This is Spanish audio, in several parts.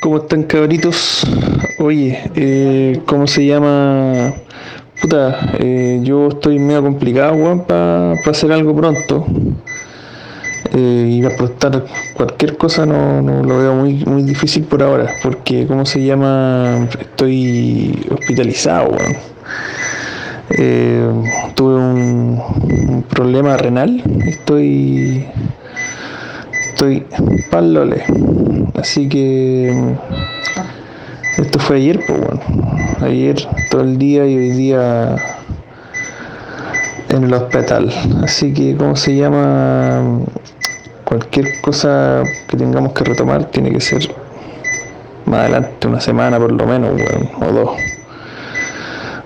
¿Cómo están cabritos? Oye, eh, ¿cómo se llama? Puta, eh, yo estoy medio complicado, weón, para hacer algo pronto. Eh, y apostar cualquier cosa no, no lo veo muy, muy difícil por ahora, porque, ¿cómo se llama? Estoy hospitalizado, weón. Eh, tuve un, un problema renal, estoy estoy palole. Así que esto fue ayer, pues bueno. Ayer todo el día y hoy día en el hospital. Así que, ¿cómo se llama? Cualquier cosa que tengamos que retomar tiene que ser más adelante, una semana por lo menos, o dos.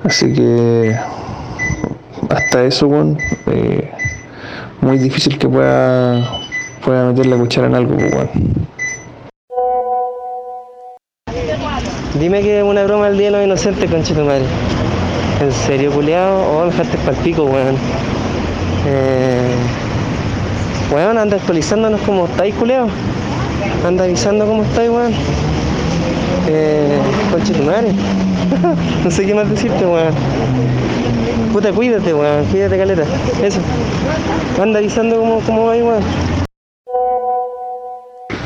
Así que hasta eso, weón, eh, muy difícil que pueda, pueda meter la cuchara en algo, pues. Dime que es una broma el día de los inocentes, concha tu madre. ¿En serio, culiao? Oh, me dejaste pa'l pico, weón. Eh... Weón, anda actualizándonos cómo estáis, culiao. Anda avisando cómo estáis, weón. Eh... Concha tu madre. no sé qué más decirte, weón. Puta, cuídate, weón. Cuídate, caleta. Eso. Anda avisando cómo, cómo vais, weón.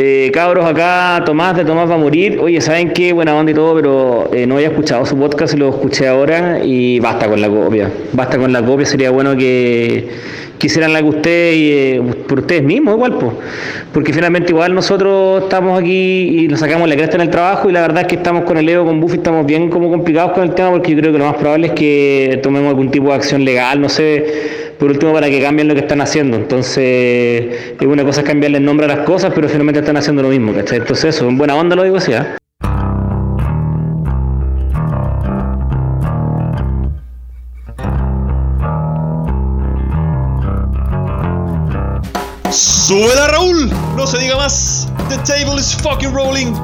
Eh, cabros, acá Tomás de Tomás va a morir. Oye, ¿saben qué? Buena onda y todo, pero eh, no había escuchado su podcast lo escuché ahora y basta con la copia. Basta con la copia, sería bueno que, hicieran la que ustedes, eh, por ustedes mismos igual, pues. Porque finalmente igual nosotros estamos aquí y nos sacamos la cresta en el trabajo y la verdad es que estamos con el Evo, con Buffy, estamos bien como complicados con el tema porque yo creo que lo más probable es que tomemos algún tipo de acción legal, no sé, por último para que cambien lo que están haciendo. Entonces, es una cosa es cambiarle el nombre a las cosas, pero finalmente están haciendo lo mismo, ¿cachai? Entonces eso, en buena onda lo digo así, ¿ah? ¡Súbela, Raúl! No se diga más. The table is fucking rolling.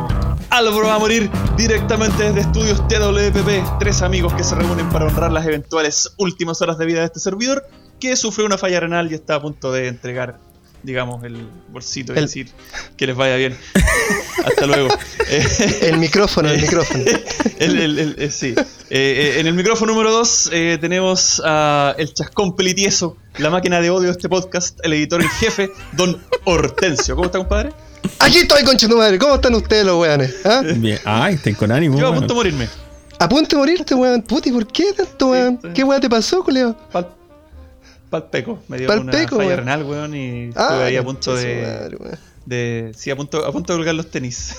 Álvaro va a morir directamente desde estudios TWPP. Tres amigos que se reúnen para honrar las eventuales últimas horas de vida de este servidor que sufrió una falla renal y está a punto de entregar, digamos, el bolsito y El- decir que les vaya bien. Hasta luego. Eh, El micrófono, el micrófono. el- el- el- eh, sí. Eh, eh, en el micrófono número 2 tenemos a el chascón pelitieso, la máquina de odio de este podcast, el editor en jefe, don Hortensio. ¿Cómo está, compadre? Aquí estoy, concha tu madre. ¿Cómo están ustedes, los weones? ¿Ah? Bien. Ay, estén con ánimo. Yo a punto de morirme. A punto de morirte, weón. Puti, ¿por qué tanto, weón? sí. ¿Qué weón te pasó, culeo? Pal, palpeco. Me dio Pal una falla renal, weón, y estuve Ah, ahí a punto de, madre, de. Sí, a punto, a punto de colgar los tenis.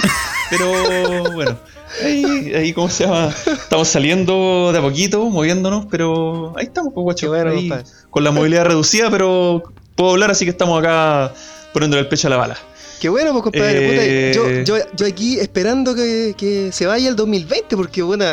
pero bueno, ahí, ahí, ¿cómo se llama? Estamos saliendo de a poquito, moviéndonos, pero ahí estamos, pues, guacho. Bueno, ahí, con la movilidad reducida, pero puedo hablar, así que estamos acá poniéndole el pecho a la bala. Qué bueno, pues, compadre. Eh, Puta, yo, yo, yo aquí esperando que, que se vaya el 2020, porque, bueno,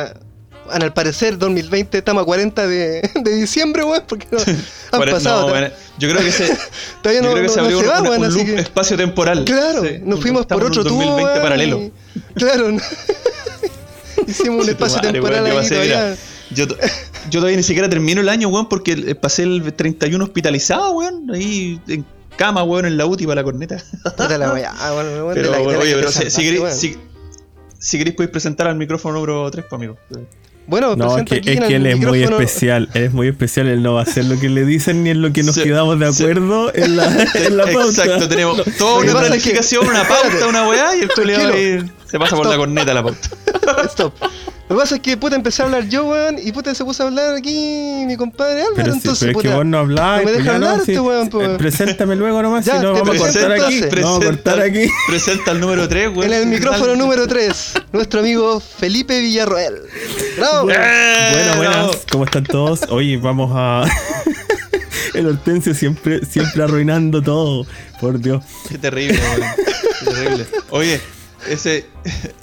al parecer 2020 estamos a 40 de, de diciembre, weón, porque no, han pasado. no, ta- bueno, yo creo que se, todavía no, creo que se abrió se un, va, una- un loop que- espacio-temporal. Claro, Sí, nos fuimos por otro tubo. 2020 weón, paralelo. y- Claro, hicimos un espacio madre, temporal yo ahí todavía. Yo, to- yo todavía ni siquiera termino el año, weón, porque pasé el 31 hospitalizado, weón, ahí en cama, weón, en la UTI para la corneta. La weá, bueno, Pero, la- oye, pero si queréis podéis presentar al micrófono número 3, pues, amigo. Bueno, No, es que, aquí es en que él es muy especial. Él es muy especial. Él no va a hacer lo que le dicen ni en lo que nos Sí, quedamos de sí. acuerdo en la, en la pauta. Exacto, tenemos toda una planificación, una pauta, una weá, y el culiao Tranquilo. ahí se pasa por la Stop. corneta la pauta. Stop. Lo que pasa es que puta empecé a hablar yo, weón, y puta se puso a hablar aquí mi compadre Álvaro, Pero, sí, entonces pero es que puta, vos no hablás. no me deja hablar no, este sí. weón, pues. Eh, Preséntame luego nomás, Ya, si no te vamos a cortar aquí. No vamos a cortar aquí. Presenta el número 3, weón. en el micrófono número 3, nuestro amigo Felipe Villarroel. ¡Bravo! Bueno, buenas. bravo. ¿Cómo están todos? Oye, vamos a. El Hortensio siempre, siempre arruinando todo. Por Dios. Qué terrible, weón. Qué terrible. Oye, ese,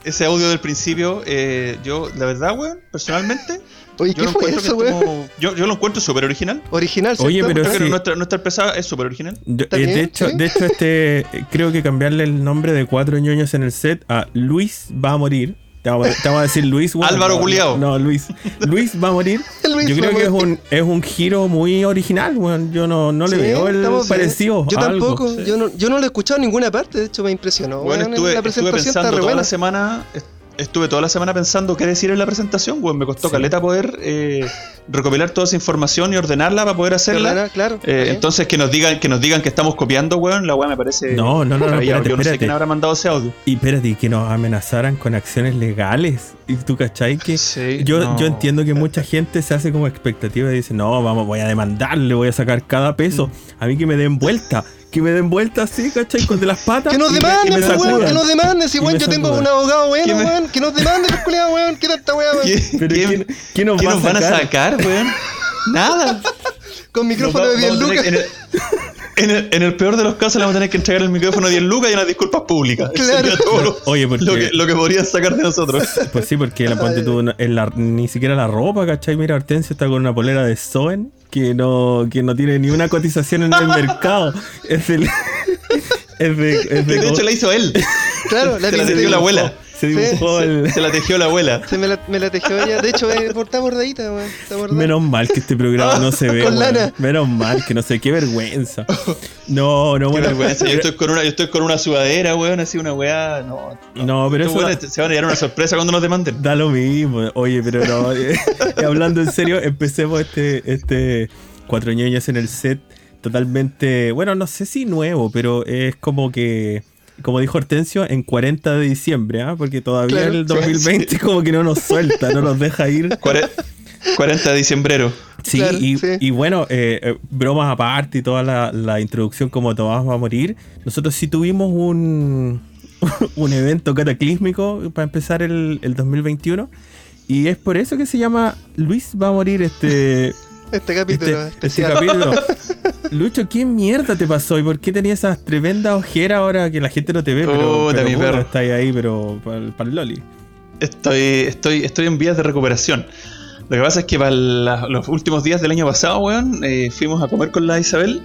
ese audio del principio, eh, yo, la verdad, weón, personalmente, Oye, yo ¿qué lo fue encuentro que eso, es weón? como- yo, yo lo encuentro súper original. Original, ¿cierto? Oye, pero que sí. nuestra, nuestra empresa es súper original. Yo- ¿Está eh, de hecho, ¿Sí? de hecho, este creo que cambiarle el nombre de cuatro ñoños en el set a Luis va a morir. Te vamos, a- decir Luis. Álvaro. No, no, Luis. Luis va a morir. Yo creo que es vamos. un, es un giro muy original, weón. Yo no, no le Sí, veo el parecido. Yo a algo. tampoco. Yo, no, yo no lo he escuchado en ninguna parte. De hecho, me impresionó. Bueno, estuve, la estuve presentación pensando está re toda buena. la semana. Est- Estuve toda la semana pensando qué decir en la presentación, weón. Me costó Sí. caleta poder eh, recopilar toda esa información y ordenarla para poder hacerla. Claro, claro. Eh, Sí. entonces que nos digan que nos digan que estamos copiando, weón, la weá me parece. No, no, no, no, espérate, Yo no sé quién habrá mandado ese audio. Y espérate, y que nos amenazaran con acciones legales. Y tú, ¿cachai? Que Sí, yo, no. yo entiendo que mucha gente se hace como expectativa y dice, no, vamos, voy a demandarle, voy a sacar cada peso. Mm. A mí que me den vuelta. Que me den vuelta así, ¿cachai? Con de las patas. Que nos demanden, pues, weón, sacudan. que nos demanden. Si, weón, yo tengo un abogado bueno, ¿Qué me- weón. Que nos demanden, los culiados, weón. ¿Qué tanta weá, weón? ¿Qué- Pero qué- ¿quién, quién nos qué va nos a van a sacar? weón? Nada. Con micrófono de va- 10 vamos a lucas. que- En el, en, el, en el peor de los casos le vamos a tener que entregar el micrófono de 10 lucas y unas disculpas públicas. Claro. sería todo lo, Oye, porque- lo, que, lo que podrían sacar de nosotros. Pues sí, porque la ponte tú, en la, ni siquiera la ropa, ¿cachai? Mira, Hortensio está con una polera de Soen que no, que no tiene ni una cotización en el mercado. Es del. Es de. Es de de hecho la hizo él. Claro, la Se la tejió la abuela. Se dibujó Sí, el. Se la tejió la abuela. Se me la, me la tejió ella. De hecho, eh, está bordadita, weón. Menos mal que este programa no se ve. Con lana. Menos mal que no sé, qué vergüenza. No, no, Qué bueno. vergüenza. Yo estoy con una, yo estoy con una sudadera, weón, así una weá. No, No, pero Estos eso. se van a llevar una sorpresa cuando nos demanden. Da lo mismo. Oye, pero no. eh, hablando en serio, empecemos este, este Cuatro ñoñas en el set totalmente, bueno, no sé si nuevo, pero es como que, como dijo Hortensio, en 40 de diciembre, ¿ah? porque todavía Claro, el 2020 como que no nos suelta, no nos deja ir. Cuare- 40 de diciembrero. Sí, Claro, y, sí. y bueno, eh, eh, bromas aparte y toda la, la introducción como Tomás va a morir, nosotros sí tuvimos un, un evento cataclísmico para empezar el, el 2021 y es por eso que se llama Luis va a morir este, Este capítulo este, este especial. capítulo. Lucho, ¿qué mierda te pasó? ¿Y por qué tenías esas tremendas ojeras ahora que la gente no te ve? Pero, mi perro. está ahí, pero para el Loli. Estoy, estoy, estoy en vías de recuperación. Lo que pasa es que para la- los últimos días del año pasado, weón, eh, fuimos a comer con la Isabel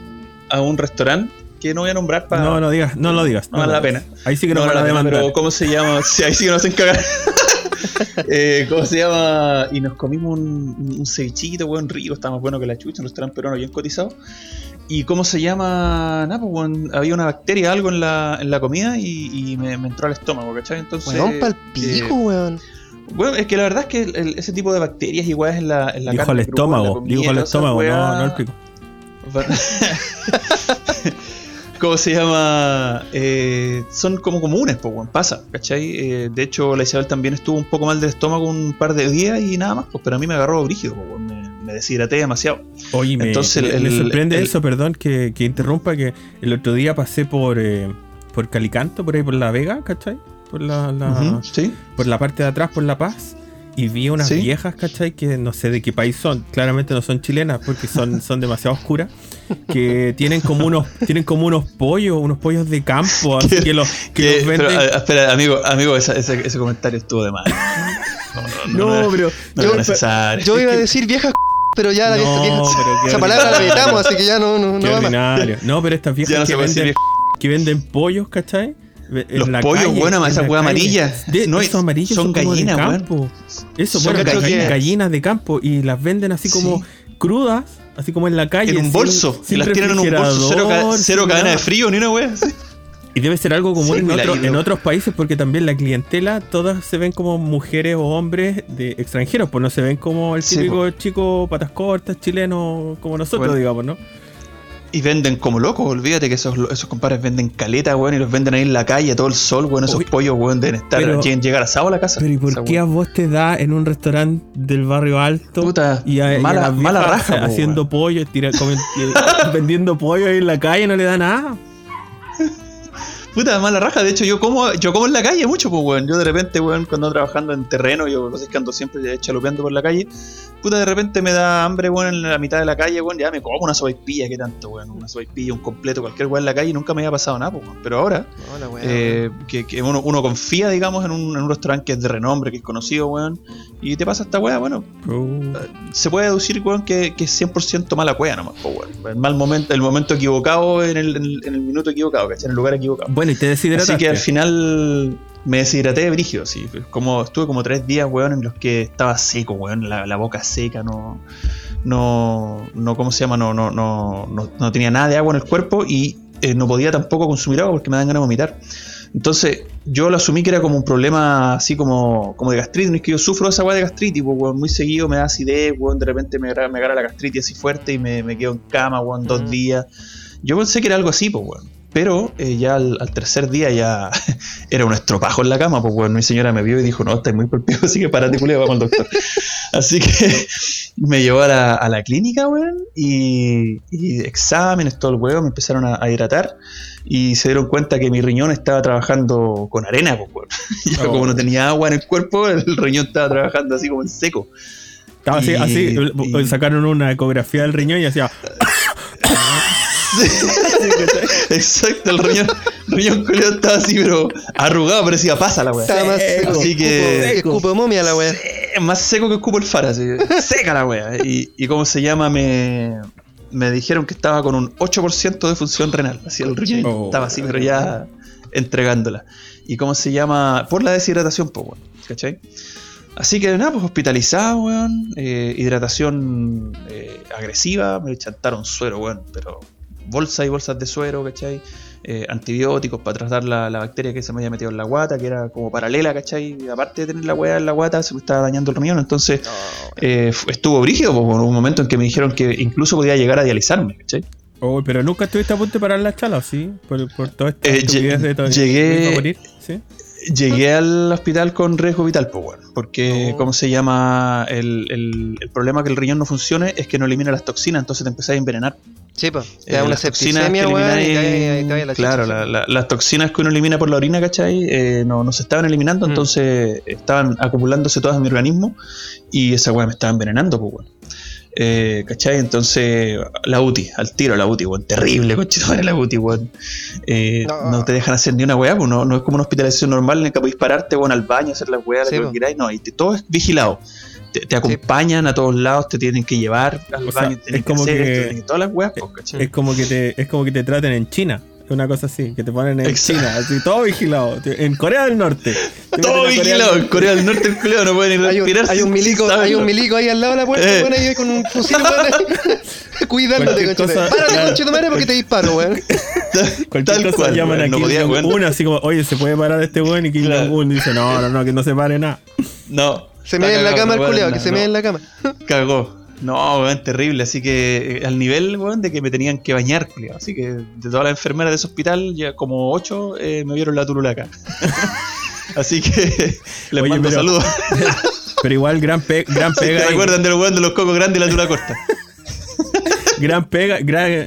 a un restaurante que no voy a nombrar para. No, no digas, no lo digas. No vale la pena. Ahí sí que nos No van a vale la pena. Pero ¿cómo se llama? Sí, ahí sí que nos hacen cagar. Eh, ¿Cómo se llama? Y nos comimos un, un cevichito, weón, rico, está más bueno que la chucha, un restaurante peruano bien cotizado. ¿Y cómo se llama? Nada, pues, weón, había una bacteria, algo en la, en la comida y, y me, me entró al estómago, ¿cachai? Entonces. Weón, pa'l eh, pico, weón. bueno, es que la verdad es que el- el- ese tipo de bacterias igual en la, en la Dijo al carne en la estómago, comida, dijo al estómago, no, no al pico. ¿Cómo se llama? Eh, son como comunes, pues, pasa, ¿cachai? Eh, de hecho, la Isabel también estuvo un poco mal del estómago un par de días y nada más, pues, pero a mí me agarró brígido, pues, me, me deshidraté demasiado. Oye, me, Entonces, me- el- me sorprende el- eso, perdón, que, que interrumpa, que el otro día pasé por, eh, por Calicanto, por ahí por La Vega, ¿cachai? Por la, la- ¿Sí? por la parte de atrás, por La Paz, y vi unas Sí. viejas, ¿cachai? Que no sé de qué país son, claramente no son chilenas porque son, son demasiado oscuras, que tienen como unos, tienen como unos pollos, unos pollos de campo, así que los, que los pero, venden... a- espera, amigo, amigo esa- ese, ese comentario estuvo de mal. No, no, no, pero... yo- iba a decir viejas pero ya la No, vieja, pero qué esa palabra la evitamos, así que ya no, no, Qué no va más. ordinario. No, pero estas viejas que, venden, que venden pollos, ¿cachai? En Los pollos, calle, bueno, en esa la hueá calle. amarilla. De, No, esos amarillos son gallinas, de campo. Eso, Son bueno, gallinas. de campo y las venden así como crudas, así como en la calle. En un sin- bolso. y sin las tienen en un bolso. Cero, ca- cero sin cadena de frío ni una wea. Y debe ser algo común Sí, en, otro- otros países porque también la clientela, todas se ven como mujeres o hombres de extranjeros, pues no se ven como el Sí, típico chico patas cortas chileno como nosotros, Bueno. digamos, ¿no? Y venden como locos, olvídate que esos, esos compadres venden caleta, weón, y los venden ahí en la calle, todo el sol, weón, esos pollos, weón, deben estar, pero- llegar asados a la casa. Pero ¿y por qué a vos te da en un restaurante del barrio alto Puta, y a, y a mala- mala raja, haciendo weón. pollo, tira- comen- eh, vendiendo pollo ahí en la calle no le da nada? Puta, mala raja, de hecho yo como, yo como en la calle mucho, pues, weón. Yo de repente, weón, cuando ando trabajando en terreno, yo lo sé que ando siempre chalupeando por la calle. Puta, de repente me da hambre, weón, en la mitad de la calle, weón, ya me como una sopaipilla, ¿qué tanto, weón? Una sopaipilla, un completo, cualquier weón en la calle, nunca me había pasado nada, pues, weón. Pero ahora, No, la weá, eh, que, que uno, uno confía, digamos, en un, en un restaurante que es de renombre, que es conocido, weón, y te pasa esta weá, bueno, se puede deducir, weón, que, que es 100% mala cueva nomás, po, weón. El mal momento, el momento equivocado en el, en el, en el minuto equivocado, ¿cachai? En el lugar equivocado. Bueno, y te deshidrataste. Así que al final. me deshidraté de brígido, sí. Como, estuve como tres días, weón, en los que estaba seco, weón, la, la boca seca, no, no, no, ¿cómo se llama? No, no, no, no, no tenía nada de agua en el cuerpo y eh, no podía tampoco consumir agua porque me dan ganas de vomitar. Entonces, yo lo asumí que era como un problema así como, como de gastritis. No es que yo sufro esa weá de gastritis, pues, weón, muy seguido me da acidez, weón, de repente me, agarra- me agarra la gastritis así fuerte y me, me quedo en cama, weón, dos Ujú. días. Yo pensé que era algo así, pues, weón. Pero eh, ya al, al tercer día ya era un estropajo en la cama, pues, weón. Mi señora me vio y dijo, no, estás muy golpeado, así que parate, culeo, vamos al doctor. Así que me llevó a la, a la clínica, weón, y, y exámenes, todo el weón, me empezaron a, a hidratar y se dieron cuenta que mi riñón estaba trabajando con arena, pues, weón. Yo Oh. como no tenía agua en el cuerpo, el riñón estaba trabajando así como en seco. Estaba así, Y- así, y- sacaron una ecografía del riñón y hacía. Exacto, el riñón, el riñón culiao estaba así, pero arrugado, parecía pasa la weá. Estaba más seco Así que escupo- momia la weá. Más seco que escupo el fara, así, seca la wea. Y, y cómo se llama, me, me dijeron que estaba con un 8% de función renal. Así el riñón Oh. estaba así, pero ya entregándola. Y cómo se llama, por la deshidratación, pues, weón, ¿cachai? Así que nada, pues hospitalizado, weón. eh, hidratación eh, agresiva, me chantaron suero, weón, pero bolsas y bolsas de suero, ¿cachai? Eh, antibióticos para tratar la, la bacteria que se me había metido en la guata, que era como paralela, ¿cachai? Y aparte de tener la weá en la guata, se me estaba dañando el riñón, entonces eh, estuvo brígido, pues, hubo un momento en que me dijeron que incluso podía llegar a dializarme, ¿cachai? Oh, pero nunca estuviste a punto de parar la chala, ¿sí? Por, por todo esto. Eh, lle- de llegué-. Llegué al hospital con riesgo vital, pues bueno, porque, Oh. ¿cómo se llama? El, el- el problema que el riñón no funcione es que no elimina las toxinas, entonces te empezás a envenenar. Sí. Te Eh, da una las toxinas septicemia, que weón, y elimináis- cae- y cae la Claro, la- la- las toxinas que uno elimina por la orina, ¿cachai? Eh, no, no se estaban eliminando, Mm. entonces estaban acumulándose todas en mi organismo y esa weá me estaba envenenando, pues bueno. Eh, ¿Cachai? Entonces, la UTI, al tiro la UTI, weón. Terrible, conchetumare, la UTI, weón. Eh, No. no. te dejan hacer ni una weá, pues no, no es como una hospitalización normal en la que podéis pararte, weón, al baño, hacer las weas, Sí, lo po. que queráis. No, y te- todo es vigilado. Te, te acompañan a todos lados, te tienen que llevar al O sea, baño, tienen es como que hacer que- esto, tienen- todas las weas. Es como que te, es como que te traten en China. Una cosa así, que te ponen en Exacto. China, así todo vigilado. En Corea del Norte. Te Todo a Corea del vigilado. En Norte. Corea del Norte el culiao no puede ni Hay un, respirar. hay un milico, sin hay un milico ahí al lado de la puerta, Eh. weón, ahí con un fusil, cuidándote, Párate, claro. conchetumare, porque te disparo, weón. Cualquier Tal cosa cual, llaman weón, a no podía. Jong-un, así como, oye, ¿se puede parar este weón? Y Kim Claro. Jong-un dice, no, no, no, que no se pare nada. No. Se me en la cama el culiao, que se me en la cama. Cagó. No, weón, terrible. Así que eh, al nivel, weón, de que me tenían que bañar, culiao. Así que de todas las enfermeras de ese hospital, ya como ocho eh, me vieron la turulaca. Así que les Oye, mando pero- saludos. Pero igual, gran, pe- gran ¿Se pega. ahí. recuerdan del weón de los cocos grandes y la tula corta? Gran pega, gran,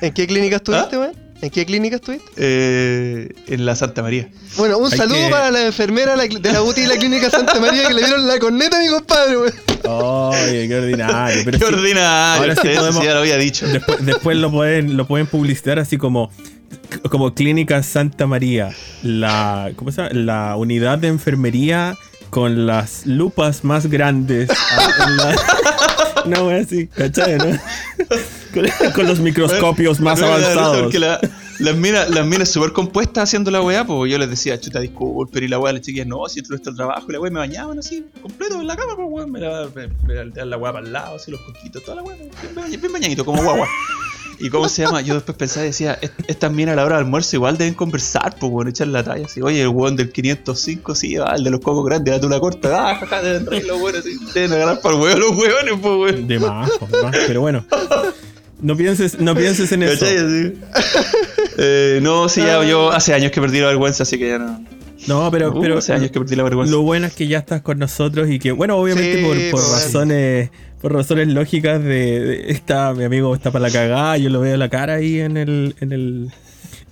¿En qué clínica estuviste, ¿Ah? weón? ¿En qué clínica estuviste? Eh, en la Santa María. Bueno, un Hay saludo que- para la enfermera de la- de la UTI y la clínica Santa María que le dieron la corneta a mi compadre, weón. Oye, qué ordinario. Pero Qué sí, ordinario. ahora sí podemos- sí, ya lo había dicho. después, después lo pueden, lo pueden publicitar así como, como Clínica Santa María, la, ¿cómo se llama? La unidad de enfermería con las lupas más grandes. Wea así, ¿cachai? no? Con, con los microscopios más avanzados. Porque la- las minas las minas súper compuestas haciendo la weá, pues yo les decía, chuta, disculpen, y la weá, las chiquillas, no, si esto al trabajo, y la weá me bañaban así, completo en la cama, pues weón, me la, me, me la- la weá para el lado, así los coquitos, toda la weá, bien, bien bañadito, como guagua. Y cómo se llama, yo después pensaba y decía, "Est- estas minas a la hora del almuerzo igual deben conversar, pues weón, echar la talla, así, oye, el weón del 505, sí, va, el de los cocos grandes, la tula corta, ah, jaja, deben reír los weones, así, deben agarrar para el weón los weones, pues weón. De más, de más, pero bueno. No pienses, no pienses en eso. Eh, no, sí, ya, yo hace años que perdí la vergüenza, así que ya no. No, pero, Uh, pero hace años que perdí la vergüenza. Lo bueno es que ya estás con nosotros y que, bueno, obviamente Sí, por, por pues, razones por razones lógicas de, de- está mi amigo está para la cagada, yo lo veo la cara ahí en el en el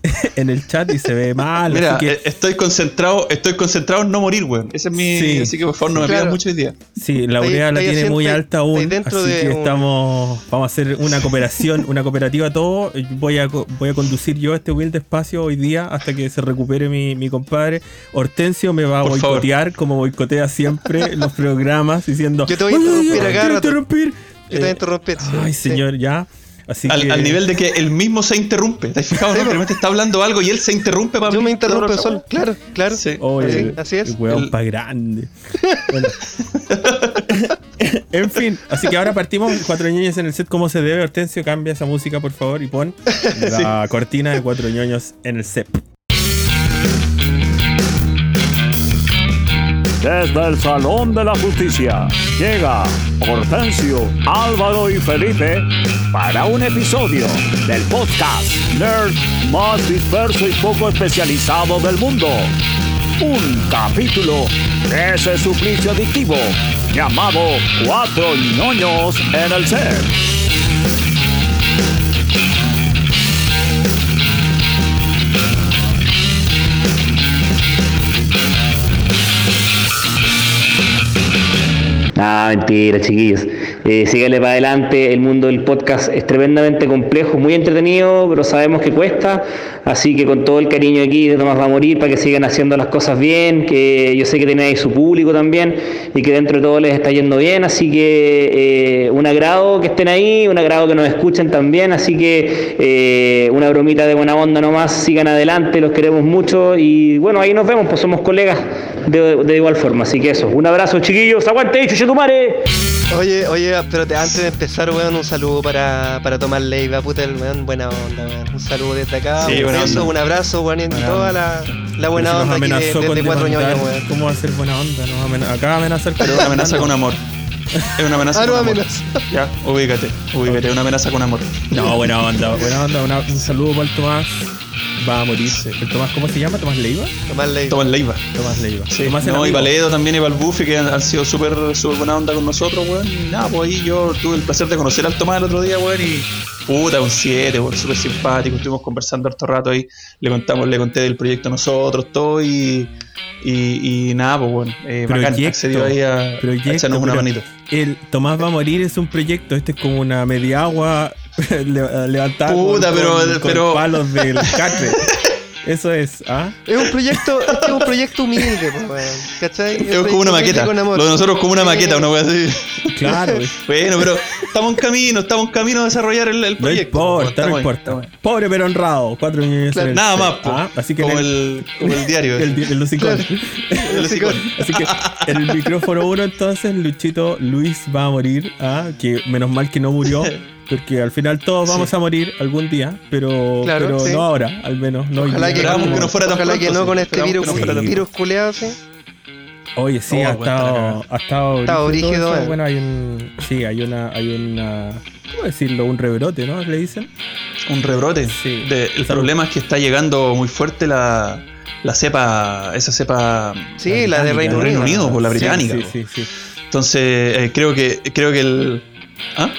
en el chat y se ve mal, Mira, así que eh, estoy concentrado, estoy concentrado en no morir, weón. Ese es mi. Sí. Así que por favor no me Claro. pidas mucho hoy día. sí, la urea la tiene muy alta aún, dentro así de que un- estamos vamos a hacer una cooperación, una cooperativa todo, voy a voy a conducir yo este humilde espacio hoy día hasta que se recupere mi, mi compadre. Hortensio me va a Por favor. boicotear como boicotea siempre los programas diciendo Yo te voy a "Oye, interrumpir oye, a cada quiero rato". interrumpir". Yo te voy a Eh, interrumpir. Ay, sí. señor, ya. Así Al, que, al nivel de que él mismo se interrumpe. ¿Te has fijado? no? Que realmente está hablando algo y él se interrumpe para Yo me interrumpo solo, weá. claro, claro. Sí. Oye, Sí, el- así es. el weón El- pa' grande. Bueno. en fin, así que ahora partimos Cuatro ñoños en el set como se debe. Hortensio, cambia esa música, por favor, y pon la cortina de Cuatro ñoños en el set. Desde el Salón de la Justicia llega Hortensio, Álvaro y Felipe para un episodio del podcast Nerd más disperso y poco especializado del mundo. Un capítulo de ese suplicio adictivo llamado Cuatro ñoños en el set. Ah, mentira, chiquillos. Eh, síganle para adelante. El mundo del podcast es tremendamente complejo, muy entretenido, pero sabemos que cuesta. Así que con todo el cariño aquí de Tomás va a morir para que sigan haciendo las cosas bien. Que yo sé que tenéis su público también y que dentro de todo les está yendo bien. Así que eh, un agrado que estén ahí, un agrado que nos escuchen también. Así que eh, una bromita de buena onda nomás. Sigan adelante, los queremos mucho. Y bueno, ahí nos vemos, pues somos colegas de, de igual forma. Así que eso, un abrazo, chiquillos. Aguante, chuche tu madre. Oye, oye, pero te- antes de empezar, weón, un saludo para, para Tomás Leiva, puta, el weón, buena onda, weón. Un saludo desde acá, Sí, un beso, un abrazo, weón, y Buena toda la, la buena si onda nos aquí de, amenazó de- con de cuatro ñoños, weón. ¿Cómo va a ser buena onda? Nos amena- acaba de amenazar con Pero es una amenaza con amor. Es una amenaza Ah, no, con amor. amenaza. Ya, ubícate, ubícate, una amenaza con amor. No, buena onda, buena onda. una- un saludo para el Tomás. Va a morirse. ¿El Tomás cómo se llama? ¿Tomás Leiva? Tomás Leiva. Tomás Leiva. Tomás Leiva. Sí, Tomás no, y. Valedo también y Valbufi que han, han sido súper súper buena onda con nosotros, weón. Y nada, pues ahí yo tuve el placer de conocer al Tomás el otro día, weón, y puta, un 7, weón, súper simpático. Estuvimos conversando harto rato ahí, le contamos, le conté del proyecto a nosotros, todo, y, y, y nada, pues bueno, eh, bacán, accedió ahí a, a proyecto, echarnos una manito. El Tomás va a morir es un proyecto. Este es como una media agua le- levantada Puta, con, pero- con- con pero- palos del catre. Eso es, ¿ah? Es un proyecto, es que es un proyecto humilde, pues. ¿Cachai? Es como una maqueta. Lo de nosotros como una maqueta, una wea así. Claro. Bueno, pero estamos en camino, estamos en camino a desarrollar el, el No proyecto. importa, no importa. ahí. Pobre pero honrado. Cuatro niños Claro, el Nada más. Ah, Así que como, en el, como el diario. el, el, el el hocicón. Así que en el micrófono uno entonces Luchito Luis va a morir, ah, que menos mal que no murió, porque al final todos vamos a morir algún día, pero, Claro, pero sí. no ahora, al menos. No hoy Ojalá que, Esperábamos que no fuera tan ojalá pronto, que no sí. con este virus, no tan virus culeado, sí. Oye, sí, Oh, ha, la estado, ha estado, Estado esto. eh. Bueno, hay un. Sí, hay una. Hay una ¿Cómo decirlo? Un rebrote, ¿no? Le dicen. Un rebrote. Sí. De- el Salud. problema es que está llegando muy fuerte la, la cepa, esa cepa. Sí, la de Reino Reino Unido. Unido, por la Sí, británica. Sí, sí, sí. Entonces, eh, creo que creo que el. ¿Ah?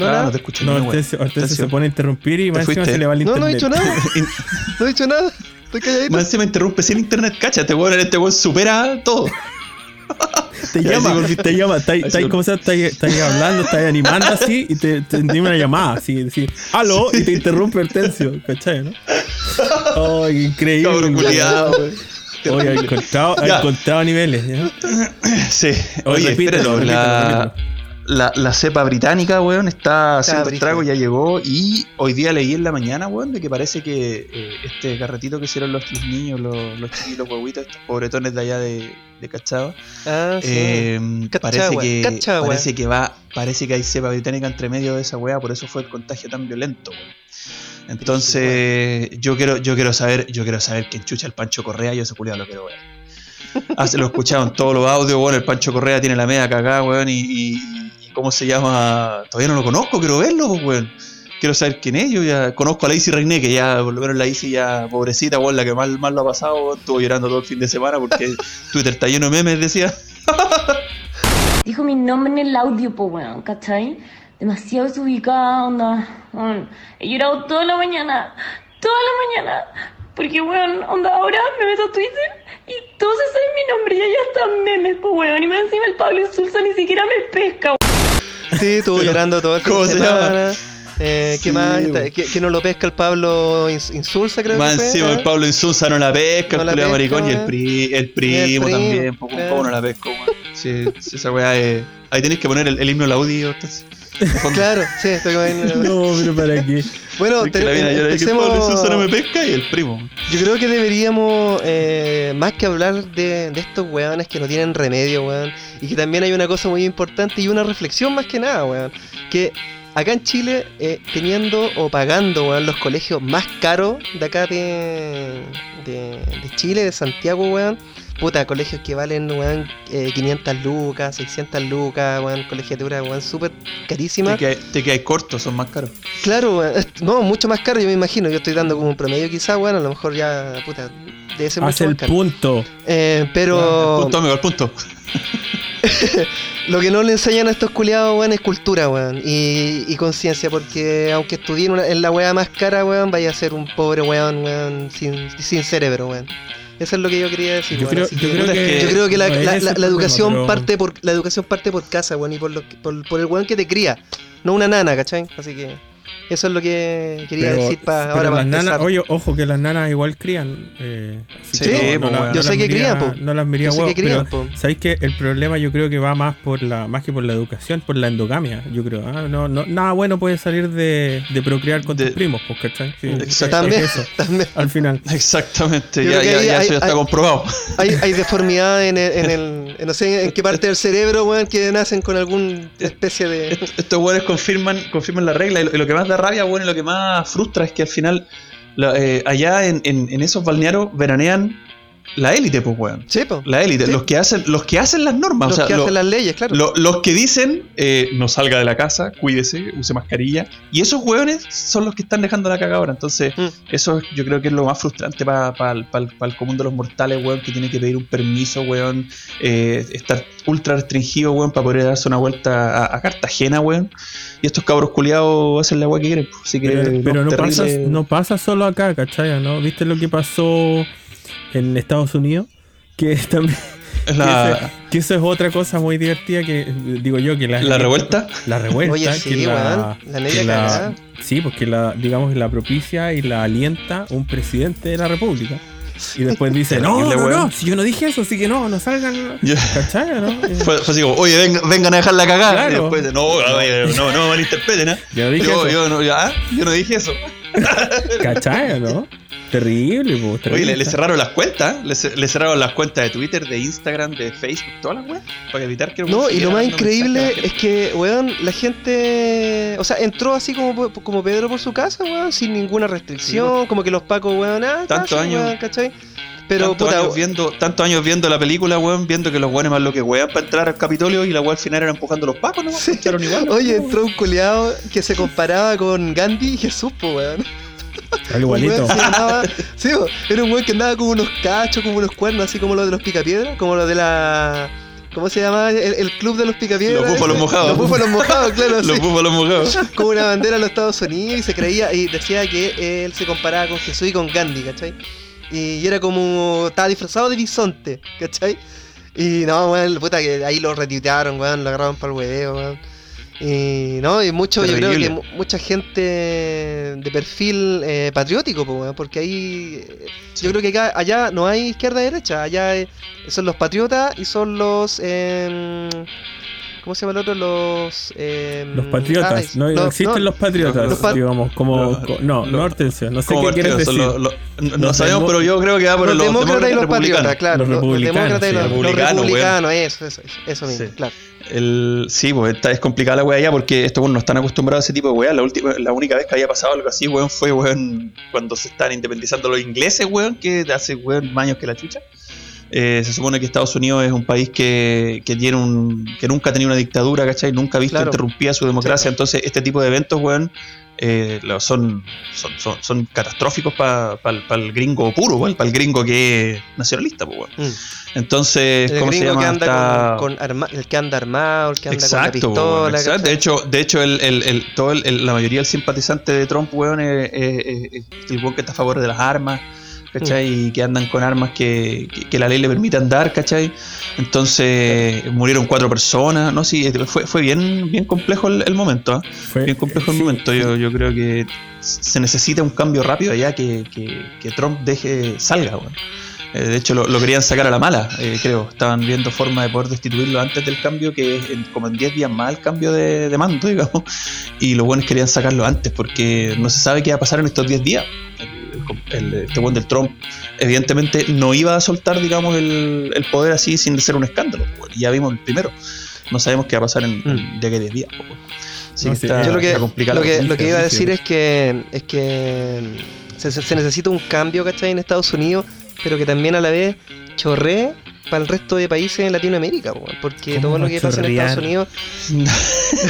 No, nada. no te escucho. No. Hortensio, Hortensio Hortensio. se pone a interrumpir y más encima se le va el No, internet. no he dicho nada. No he dicho nada. Estoy calladito. Más encima interrumpe sin internet, cáchate, weón. Este weón supera todo. Te llama, te llama, está ahí- Ahí está ahí, sí, ¿cómo se llama? Está ahí- está ahí hablando, está ahí animando así y te, te una llamada así, así, aló, y te interrumpe Hortensio, ¿cachai, no? Ay, increíble. Cabrón culiado. Oye, ha encontrado, ha encontrado niveles, ¿ya? Sí. Oye, Oye, repítelo, la, la, la cepa británica, weón, está haciendo brígido. estrago, ya llegó. Y hoy día leí en la mañana, weón, de que parece que eh, este carretito que hicieron los, los niños, los, los chiquitos huevitos, estos pobretones de allá de, de Cachagua, Ah, sí. eh, parece, que, Cachagua. parece que va, parece que hay cepa británica entre medio de esa weá, por eso fue el contagio tan violento, weón. Entonces, yo quiero, yo quiero saber, yo quiero saber quién chucha el Pancho Correa, yo ese culiado lo quiero ver. Ah, lo escucharon todos los audios, weón, el Pancho Correa tiene la media cagada, weón, y- y ¿cómo se llama? Todavía no lo conozco, quiero verlo, pues, weón. Quiero saber quién es, yo ya conozco a la Isi Reiné, que ya, por lo menos la Isi ya, pobrecita, weón, la que más, más lo ha pasado, weón, estuvo llorando todo el fin de semana porque Twitter está lleno de memes, decía. Dijo mi nombre en el audio, po, weón, ¿cachai? Demasiado desubicada, onda. He llorado toda la mañana, toda la mañana. Porque, weón, onda, ahora me meto a Twitter y todos se saben mi nombre y allá están memes, po, weón. Y más encima el Pablo Insulza ni siquiera me pesca, Sí, estuvo llorando todo el ¿Cómo se llama? semana. Eh, ¿Qué Sí, más? weón. Está- Que, que no lo pesca el Pablo Ins- Insulza, creo Más que fue, encima ¿eh? el Pablo Insulza no la pesca, No el la pesca, maricón y el, weón. pri- el primo, el también, poco, poco no la pesco, weón. Sí, sí, esa weá es. Ahí tenéis que poner el, el himno Laudi, entonces. Claro, sí, estoy comiendo. No, pero ¿para qué? Bueno, Es que te- la que empecemos- me pesca y el primo. Yo creo que deberíamos, eh, más que hablar de, de estos weones que no tienen remedio, weón, y que también hay una cosa muy importante y una reflexión más que nada, weón, que acá en Chile, eh, teniendo o pagando, weón, los colegios más caros de acá de, de, de Chile, de Santiago, weón, puta, colegios que valen, weón, eh, 500 lucas, 600 lucas, weón, colegiatura, weón, súper carísima. Te quedas- te quedas corto, son más caros. Claro, weón, no, mucho más caro, yo me imagino. Yo estoy dando como un promedio quizá, bueno, a lo mejor ya, puta, debe ser Hace mucho el más caro. punto. Eh, pero Punto, amigo, el punto. lo que no le enseñan a estos culiados, weón, es cultura, weón, y, y conciencia, porque aunque estudie en, una- en la weá más cara, weón, vaya a ser un pobre weón, weón, sin, sin cerebro, weón. Eso es lo que yo quería decir, Yo weón, creo, yo que- creo que, yo creo que la, no la- la- la problema, educación pero- parte por la educación parte por casa, weón, y por, lo que- por, por el weón que te cría, no una nana, ¿cachai? Así que eso es lo que quería pero- decir para pero ahora las para nanas, empezar. oye, ojo que las nanas igual crían. Eh, Sí, que la- weón. Yo sé que miría- crían, po. No las miría huevos, que crían, pero po. ¿sabéis que el problema yo creo que va más por la más que por la educación, por la endogamia, yo creo. ¿ah? No, no, nada bueno puede salir de, de procrear con De- tus primos, pues, ¿cachai? Sí, Exacto. También, es eso, también. al final. Exactamente, ya, ya, ahí ya hay- eso ya está hay- comprobado. Hay, hay deformidad en el, en el- en no sé en qué parte del cerebro, weón, que nacen con alguna especie de... Est- Estos weones confirman, confirman la regla y lo, y lo que más da rabia, bueno, y lo que más frustra es que al final eh, allá en, en- en esos balnearios veranean la élite, pues weón. Sí, po. La élite, Sí. los que hacen, los que hacen las normas, Los o sea, que lo- hacen las leyes, claro. lo- los que dicen eh, no salga de la casa, cuídese, use mascarilla. Y esos weones son los que están dejando la caga ahora. Entonces, Mm. eso es- yo creo que es lo más frustrante para el común de los mortales, weón, que tiene que pedir un permiso, weón, eh, estar ultra restringido, weón, para poder darse una vuelta a, a Cartagena, weón. Y estos cabros culiados hacen la weá que quieren. pues. Así que, Pero, pero no, pasa, no pasa solo acá, ¿cachai? ¿no? ¿Viste lo que pasó en Estados Unidos? Que también. Es que la, ese- que eso es otra cosa muy divertida que digo yo que la, la revuelta. la revuelta Oye, que sí, la, la que la- sí porque la digamos la propicia y la alienta un presidente de la república y después dice no no, no si yo no dije eso así que no no salgan. ¿cachai? ¿no? Fue, fue así como, oye, venga- vengan a dejar la cagada. Claro. Y después, no, oye, no, no malinterpreten, ¿eh? yo no dije Yo, eso yo, no, ya, yo no dije eso. ¿cachai? ¿no? Terrible po, Oye, terrible. le, le cerraron las cuentas, le, le cerraron las cuentas de Twitter, de Instagram, de Facebook, todas las weas, para evitar que No, weón y lo más increíble es que, weón, la gente. O sea, entró así como, como Pedro por su casa, weón, sin ninguna restricción. como que los pacos, weón, ah, Tantos años- weón, ¿cachai? Pero, tantos, puta, años viendo, tantos años viendo la película, weón, viendo que los weones más lo que wean para entrar al Capitolio y la wea al final era empujando los pacos, ¿no? Sí. Igual. Oye, entró un culiado que se comparaba con Gandhi y Jesús, po, weón. Al Un igualito que andaba- sí, era un weón que andaba como unos cachos, como unos cuernos, así como los de los picapiedras, como los de la. ¿Cómo se llama? El, el club de los picapiedras. Los búfalos mojados. Los búfalos mojados, claro. los sí. búfalos mojados. Como una bandera de los Estados Unidos y se creía y decía que él se comparaba con Jesús y con Gandhi, ¿cachai? Y era como. Estaba disfrazado de bisonte, ¿cachai? Y no, weón, puta que ahí lo retuitearon, weón, lo agarraron para el hueveo, weón. Y no, y mucho, yo creo que mu- mucha gente de perfil eh, patriótico, porque ahí eh, yo creo que acá, allá no hay izquierda y derecha, allá eh, son los patriotas y son los em, ¿cómo se llama el otro? Los em, los patriotas no, no, existen no, los patriotas los digamos como no no Hortensio no sé qué quieres decir los- los- no, sabemos, pero yo creo que va por los los demócratas y los republicanos. patriotas, claro. Los Los, los republicanos, demócratas y sí, los, los republicanos, republicanos, eso, eso, eso, eso mismo, Sí. claro. El, sí, pues esta, es complicada la wea allá porque estos weón no están acostumbrados a ese tipo de wea. La, última, la única vez que había pasado algo así, weón, fue weón, cuando se están independizando los ingleses, weón, que hace weón más años que la chucha. Eh, se supone que Estados Unidos es un país que, que tiene un que nunca ha tenido una dictadura, ¿cachai? Nunca ha visto Claro. interrumpida su democracia. Entonces, este tipo de eventos, weón, eh, son, son, son, son catastróficos para el gringo puro, weón, para el gringo que es nacionalista, pues, weón. Mm. Entonces, El ¿cómo se gringo llama? que anda Está- con, con arma- el que anda armado, el que anda Exacto, con la pistola. exacto. De hecho, de hecho el, el- el- todo la mayoría del simpatizante de Trump, weón, es, es- es- es el weón que está a favor de las armas, ¿cachai? Y que andan con armas que, que- que la ley le permite andar, ¿cachai? Entonces murieron cuatro personas, ¿no? Sí, fue, fue bien, bien complejo el, el momento, ¿ah? Fue- Bien complejo el sí, momento. Yo, yo creo que se necesita un cambio rápido allá que, que, Trump deje, salga. Eh, de hecho, lo, lo querían sacar a la mala, eh, creo. Estaban viendo forma de poder destituirlo antes del cambio, que es en- como en 10 días más el cambio de, de mando, digamos. Y los buenos querían sacarlo antes porque no se sabe qué va a pasar en estos 10 días. El, este buen del Trump, evidentemente, no iba a soltar, digamos, el, el poder así sin ser un escándalo. ya vimos el primero. No sabemos qué va a pasar en, en de aquí a 10 días. bueno. Así No que sé, está, Yo lo que, lo que, cosa. lo que iba a decir es que, es que se necesita un cambio, ¿cachai? En Estados Unidos, pero que también a la vez chorree para el resto de países en Latinoamérica, po, porque ¿Cómo todo lo va que a pasa en? Estados Unidos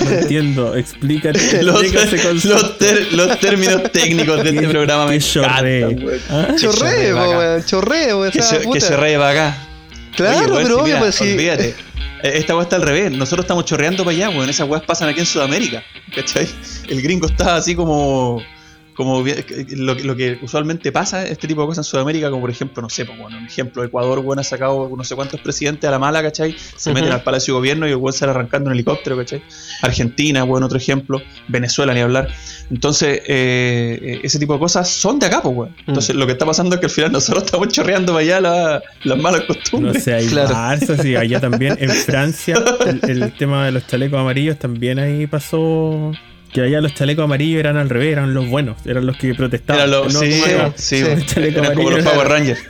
No entiendo, explícate. los, ter- términos técnicos de este programa me güey. ¿Ah? Que chorree, chorree po, para acá. weón, chorree, o Que sea, se, que para acá. Claro, Oye, weón, pero si obvio, mira, pues sí. Olvídate. Eh, Esta weá está al revés. Nosotros estamos chorreando para allá, weón. Esas weas pasan aquí en Sudamérica. ¿Cachai? El gringo está así como. Como lo, que- lo que usualmente pasa, este tipo de cosas en Sudamérica, como por ejemplo, no sé, pues, bueno, un ejemplo, Ecuador, weón, ha sacado no sé cuántos presidentes a la mala, ¿cachai? Se meten Ujú. al Palacio de Gobierno y el sale arrancando en helicóptero, ¿cachai? Argentina, weón, otro ejemplo. Venezuela, ni hablar. Entonces, eh, eh, ese tipo de cosas son de acá, pues, weón. Entonces, lo que está pasando es que al final nosotros estamos chorreando para allá la- las malas No costumbres. sé, hay Claro. Barça, sí, allá también. En Francia, el, el tema de los chalecos amarillos también ahí pasó. Que allá los chalecos amarillos eran al revés, eran los buenos, eran los que protestaban. Era lo- no sí, eran como los. Power Rangers.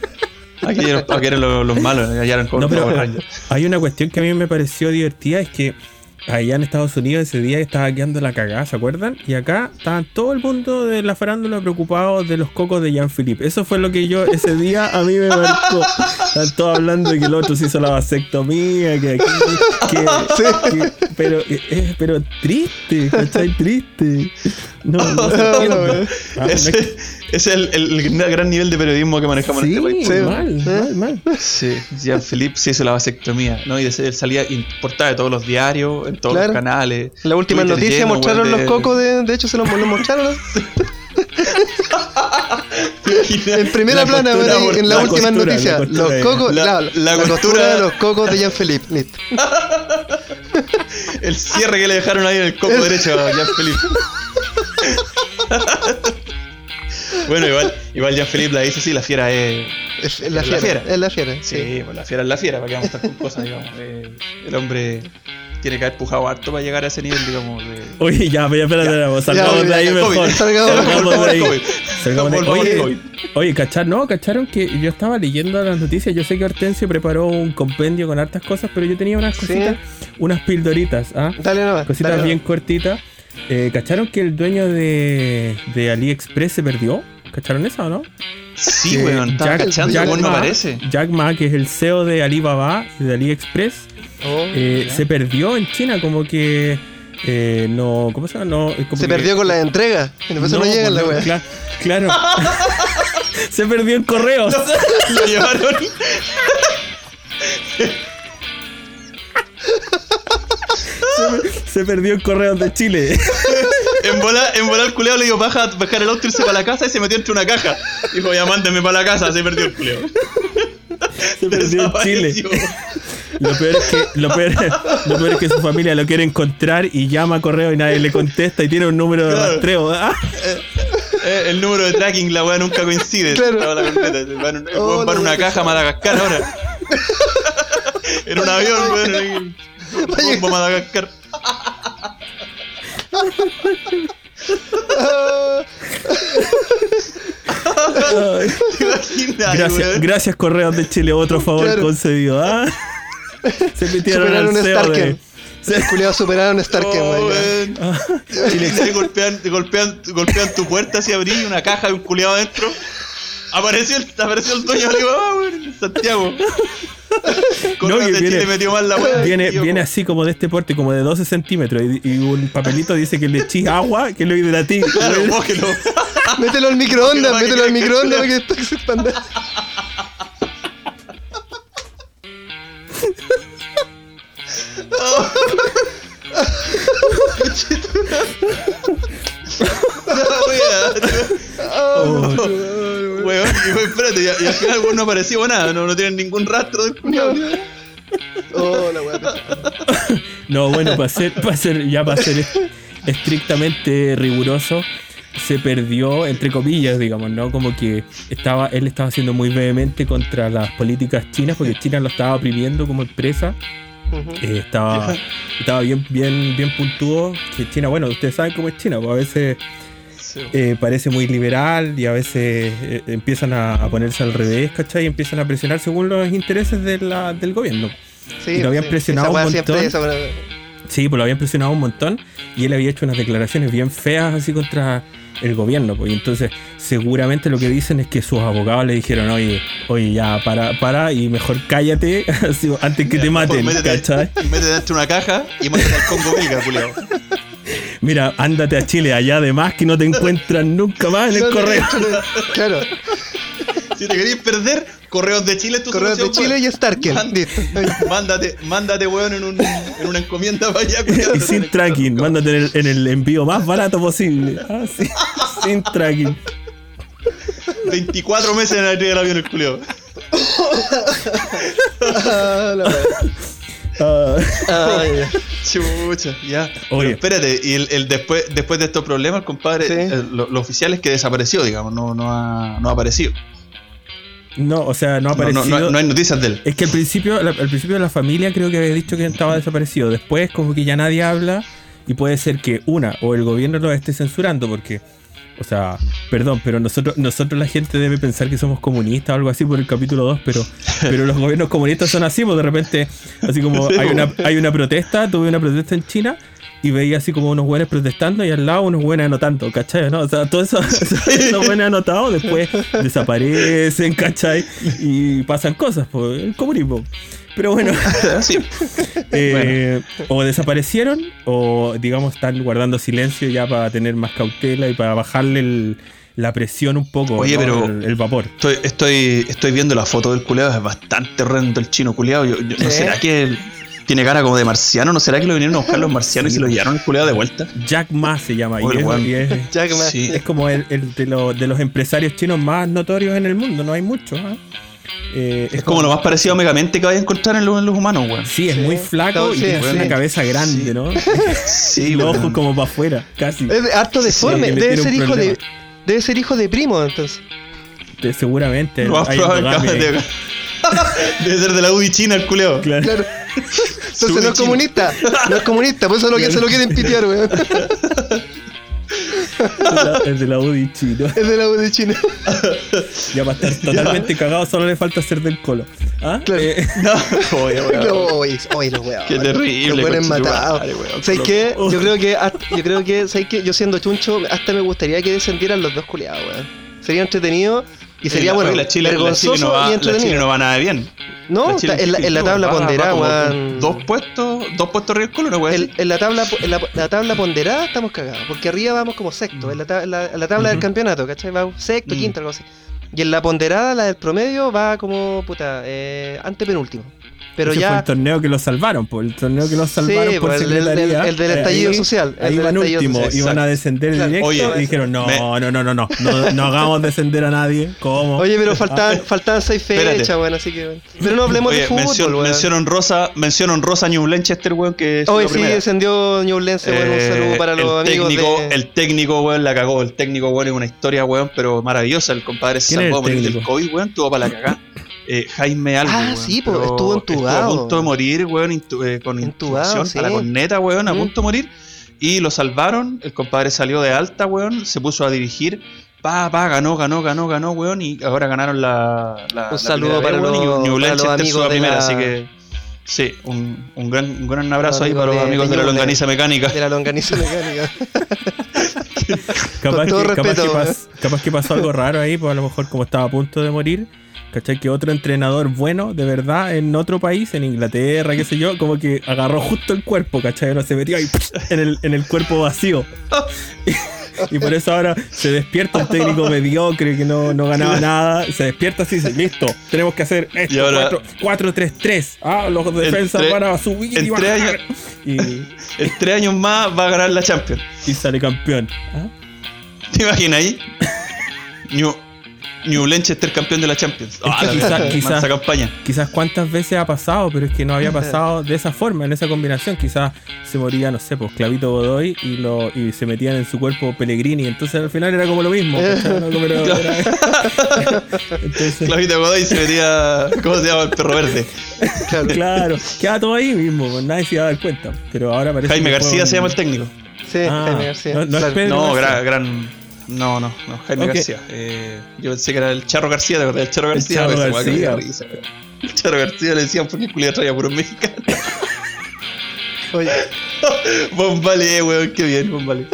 Aquí eran, aquí eran los, los malos, allá eran como No, los Power Rangers. hay una cuestión que a mí me pareció divertida, es que allá en Estados Unidos ese día estaba quedando la cagada, ¿se acuerdan? Y acá estaban todo el mundo de la farándula preocupados de los cocos de Jean-Philippe. Eso fue lo que yo ese día a mí me marcó. Están todos hablando de que el otro se hizo la vasectomía, que aquí, que, que- pero, eh, eh, pero triste, ¿cachai? Triste. No, no se entiende. Ah, no es ese, es el, el- el gran nivel de periodismo que manejamos Sí, en este país. Sí. mal, mal, mal. Sí, Jean-Philippe se hizo la vasectomía, ¿no? Y él salía en portada de todos los diarios, en todos Claro. los canales. La última Twitter noticia lleno, mostraron los cocos, de, de hecho se los, los mostraron en primera La plana, costura, en la, la última costura, noticia. la Los cocos, la- costura- de los cocos de Jean-Philippe. Listo. El cierre que le dejaron ahí en el coco derecho a Jean-Philippe. Bueno, igual, igual Jean-Philippe la dice así, la fiera es... Es, es la Es la fiera. fiera. Es la fiera, sí. Sí, pues la fiera es la fiera, para que vamos a estar con cosas, digamos. Eh, el hombre tiene que haber pujado harto para llegar a ese nivel, digamos, de... Oye, ya, ya, espérate, salgamos Ya, de ahí ya, mejor. COVID. Salgamos- Salgamos de ahí. COVID. Salgamos de Oye, oye, cachar, no, cacharon que yo estaba leyendo las noticias. Yo sé que Hortensio preparó un compendio con hartas cosas, pero yo tenía unas Sí. cositas, unas pildoritas, ¿ah? Dale nomás. Cositas dale bien nomás. cortitas. Eh, ¿Cacharon que el dueño de, de AliExpress se perdió? ¿Cacharon eso o no? Sí, weón, estaba Jack- cachando, Jack Ma- aparece. Jack Ma, que es el CEO de Alibaba y de AliExpress, Oh, eh, se perdió en China, como que eh, no, ¿cómo se llama? No, como se que- perdió con las entregas. Y por eso no, llega pues la cla- Claro. se perdió en correos. Lo llevaron... Se perdió en correos de Chile. En volar, en volar el culeado le dio baja bajar el auto, irse para la casa y se metió entre una caja. Dijo, ya mándenme para la casa, se perdió el culeado. Se perdió en Chile. Lo peor, es que, lo, peor, lo peor es que su familia lo quiere encontrar y llama a correo y nadie le contesta y tiene un número de Claro. rastreo. Ah, Eh, el número de tracking, la weá nunca coincide. Claro. La. Van, el Oh, una caja a Madagascar ahora. en un avión, weón. ahí, Rumbo a Madagascar. Ay. ¿Te imaginas, Gracias, gracias correos de Chile, otro favor Claro. concedido. Ah. Se metieron Superaron al CEO de... Los culiados superaron un Starken, Oh, weón. weón. Te golpean, te golpean, golpean tu puerta así abrí y una caja de un culeado adentro. Apareció el, apareció el dueño de Alibaba, en Santiago. Con No, que viene- Chile metió mal la weá. Viene, tío, viene así como de este porte, como de 12 centímetros. Y, y un papelito dice que le echís agua, que lo hidratí. Claro, mójelo. Mételo al microondas, mételo al microondas que- que esto expanda. Oh, Weón, espérate, y, al final weón, no apareció nada, no, no tienen ningún rastro del culiao. Oh, la weá. No, bueno, para ser, para ser, ya para ser est- estrictamente riguroso, se perdió, entre comillas, digamos, ¿no? Como que estaba, él estaba siendo muy vehemente contra las políticas chinas, porque China lo estaba oprimiendo como empresa. Eh, estaba, estaba bien, bien, bien puntudo. Que China, bueno, ustedes saben cómo es China, pues a veces eh, parece muy liberal y a veces eh, empiezan a, a ponerse al revés, ¿cachai? Y empiezan a presionar según los intereses de la- del gobierno. Sí, y lo habían sí, presionado un montón. Sí, pues lo habían presionado un montón y él había hecho unas declaraciones bien feas así contra el gobierno. Pues, y entonces seguramente lo que dicen es que sus abogados le dijeron, oye, oye, ya, para, para y mejor cállate antes que te maten, Pues métete, ¿cachai? métete dentro de una caja y mándate al Congo belga, culiao. Mira, ándate a Chile, allá además que no te encuentran nunca más en el correo. Claro, Si te queréis perder, correos de Chile tu correos de Chile y weón. Listo. Mándate, mándate, weón, en, un, en una encomienda para allá. y sin tracking, mándate en el, en el envío más barato posible. Ah, sí, sin tracking. 24 meses en el del avión el culiao. Ah, la. Ah. Chucha, ya. Oye. Pero espérate, y el, el después, después de estos problemas, compadre, Sí. eh, lo, lo oficial es que desapareció, digamos, no, no, ha, no ha aparecido. No, o sea, no ha No, no, aparecido. no- no hay noticias de él. Es que al principio, al principio la familia creo que había dicho que estaba desaparecido. Después como que ya nadie habla y puede ser que una o el gobierno lo esté censurando porque, o sea, perdón, pero nosotros, nosotros la gente debe pensar que somos comunistas o algo así por el capítulo 2, pero, pero los gobiernos comunistas son así, pues de repente, así como hay po. una, hay una protesta, tuve una protesta en China. Y veía así como unos buenos protestando y al lado unos buenos anotando, ¿cachai? ¿no? O sea, todos esos, esos buenos anotados después desaparecen, ¿cachai? Y pasan cosas, pues, el comunismo. Pero bueno, Sí. eh, o desaparecieron o digamos están guardando silencio ya para tener más cautela y para bajarle el- la presión un poco, Oye, ¿no? pero- el, el vapor. Estoy, estoy, estoy viendo la foto del culeado, es bastante horrendo el chino culeado. Yo, yo- ¿No será que tiene cara como de marciano? ¿No será que lo vinieron a buscar los marcianos y se lo llevaron el culeado de vuelta? Jack Ma se llama y Oye, es, weón. y es- Jack Ma. Sí. es como el, el de, lo- de los empresarios chinos más notorios en el mundo, no hay muchos. ¿ah? Eh, Es como lo más parecido a Megamente que vais a encontrar en los, en los humanos, weón. Sí, es muy flaco y tiene sí. una cabeza grande, ¿no? Sí, los ojos como para afuera, casi. Es de- harto deforme. Debe ser hijo de. Debe ser hijo de primo, entonces. Eh, Seguramente. Lo más probable de- Debe ser de la UDI China el. Claro. Claro. Entonces no es chino. comunista. No es comunista, por eso es lo que se lo quieren pitear, weón. Es de la UDI chino. Es de la U de China. Ya para estar totalmente cagado, solo le falta ser del colo. ¿Ah? Claro. Eh, No, oye, weón. No, oye, oye, los weón. Qué terrible, Los weones matados. ¿Sabes qué? Yo creo que, yo creo que, ¿sabes qué? Yo siendo chuncho, hasta me gustaría que descendieran los dos culiados, weón. Sería entretenido y sería, la, bueno, la Chile, la Chile no va, y la entretenido. Chile no va nada bien. no, La en, la, en la no, tabla va- va ponderada, weón. Dos puestos, dos puestos del culo, no en, la tabla, en, la, la tabla ponderada estamos cagados, porque arriba vamos como sexto, en la, ta- en la- tabla del campeonato, ¿cachai? Va sexto, Mm. quinto, algo así. Y en la ponderada, la del promedio, va como, puta, eh, antepenúltimo. Pero ese fue ya... el torneo que los salvaron, por el torneo que los Sí, salvaron por pues, el- el- secretaría. el del Eh, estallido ahí- social, el Ahí del van estallido último, social. iban a descender Claro. directo Oye, y dijeron, no, me- no, no, no, no, no, no hagamos descender a nadie. ¿Cómo? Oye, pero faltaban, faltaban seis fechas, weón, así que... bueno. Pero no hablemos de Oye, fútbol, mención, weón. mención honrosa, mención honrosa a New Blanchester, weón, que es Hoy la sí primera. descendió weón, un Eh, saludo para los el amigos técnico, de... El técnico, weón, la cagó. El técnico, weón, es una historia, weón, pero maravillosa. El compadre se ¿Quién es salvó el a morir del? COVID, weón, tuvo para la cagada. Eh, Jaime Albo, Ah, weón, sí, pero estuvo entubado. Estuvo a punto de morir, weón, intu- eh, con Entubado, intubación sí. a la corneta, weón, a Mm. punto de morir. Y lo salvaron. El compadre salió de alta, weón, se puso a dirigir. Pa, pa, ganó, ganó, ganó, ganó, weón, y ahora ganaron la. la Un la saludo primera para los- New para los amigos de primera, la- así que. Sí, un, un gran, un gran abrazo ahí para los de- amigos de de la longaniza mecánica. de la longaniza mecánica. capaz, con todo que, capaz, respeto, que weón. pas- capaz que pasó algo raro ahí, pues a lo mejor como estaba a punto de morir. ¿Cachai? Que otro entrenador bueno, de verdad, en otro país, en Inglaterra, qué sé yo, como que agarró justo el cuerpo, ¿cachai? No se metió ahí en el, en el cuerpo vacío. Y, y por eso ahora se despierta el técnico mediocre que no, no ganaba nada. Se despierta así y dice, listo, tenemos que hacer esto, Y ahora- 4-3-3. Ah, los defensas van a subir y tres bajar. años- Y, En tres años más va a ganar la Champions. y sale campeón. ¿Ah? ¿Te imaginas ahí? New, Newlenchester campeón de la Champions. Ah, la quizá- verdad, quizá- mansa campaña. Quizás cuántas veces ha pasado, pero es que no había pasado de esa forma, en esa combinación. Quizás se moría, no sé, pues Clavito Godoy y, lo, y se metían en su cuerpo Pellegrini. Entonces al final era como lo mismo. ¿cachai? No, pero era- Entonces, Clavita Godoy se metía. ¿Cómo se llama el perro verde? claro, queda todo ahí mismo, pues, nadie se iba a dar cuenta. Pero ahora parece Jaime García un- se llama el técnico. Sí, Ah, Jaime García. no- no es Claro. Pedro No, García. gran, gran. No, no, no, Jaime. García. Eh, yo pensé que era el Charro García, ¿te acordás del Charro García? Charro me dio García. risa. El Charro García le decían porque el culiado traía puros mexicanos. Oye, Bombale, weón, qué bien, Bombale.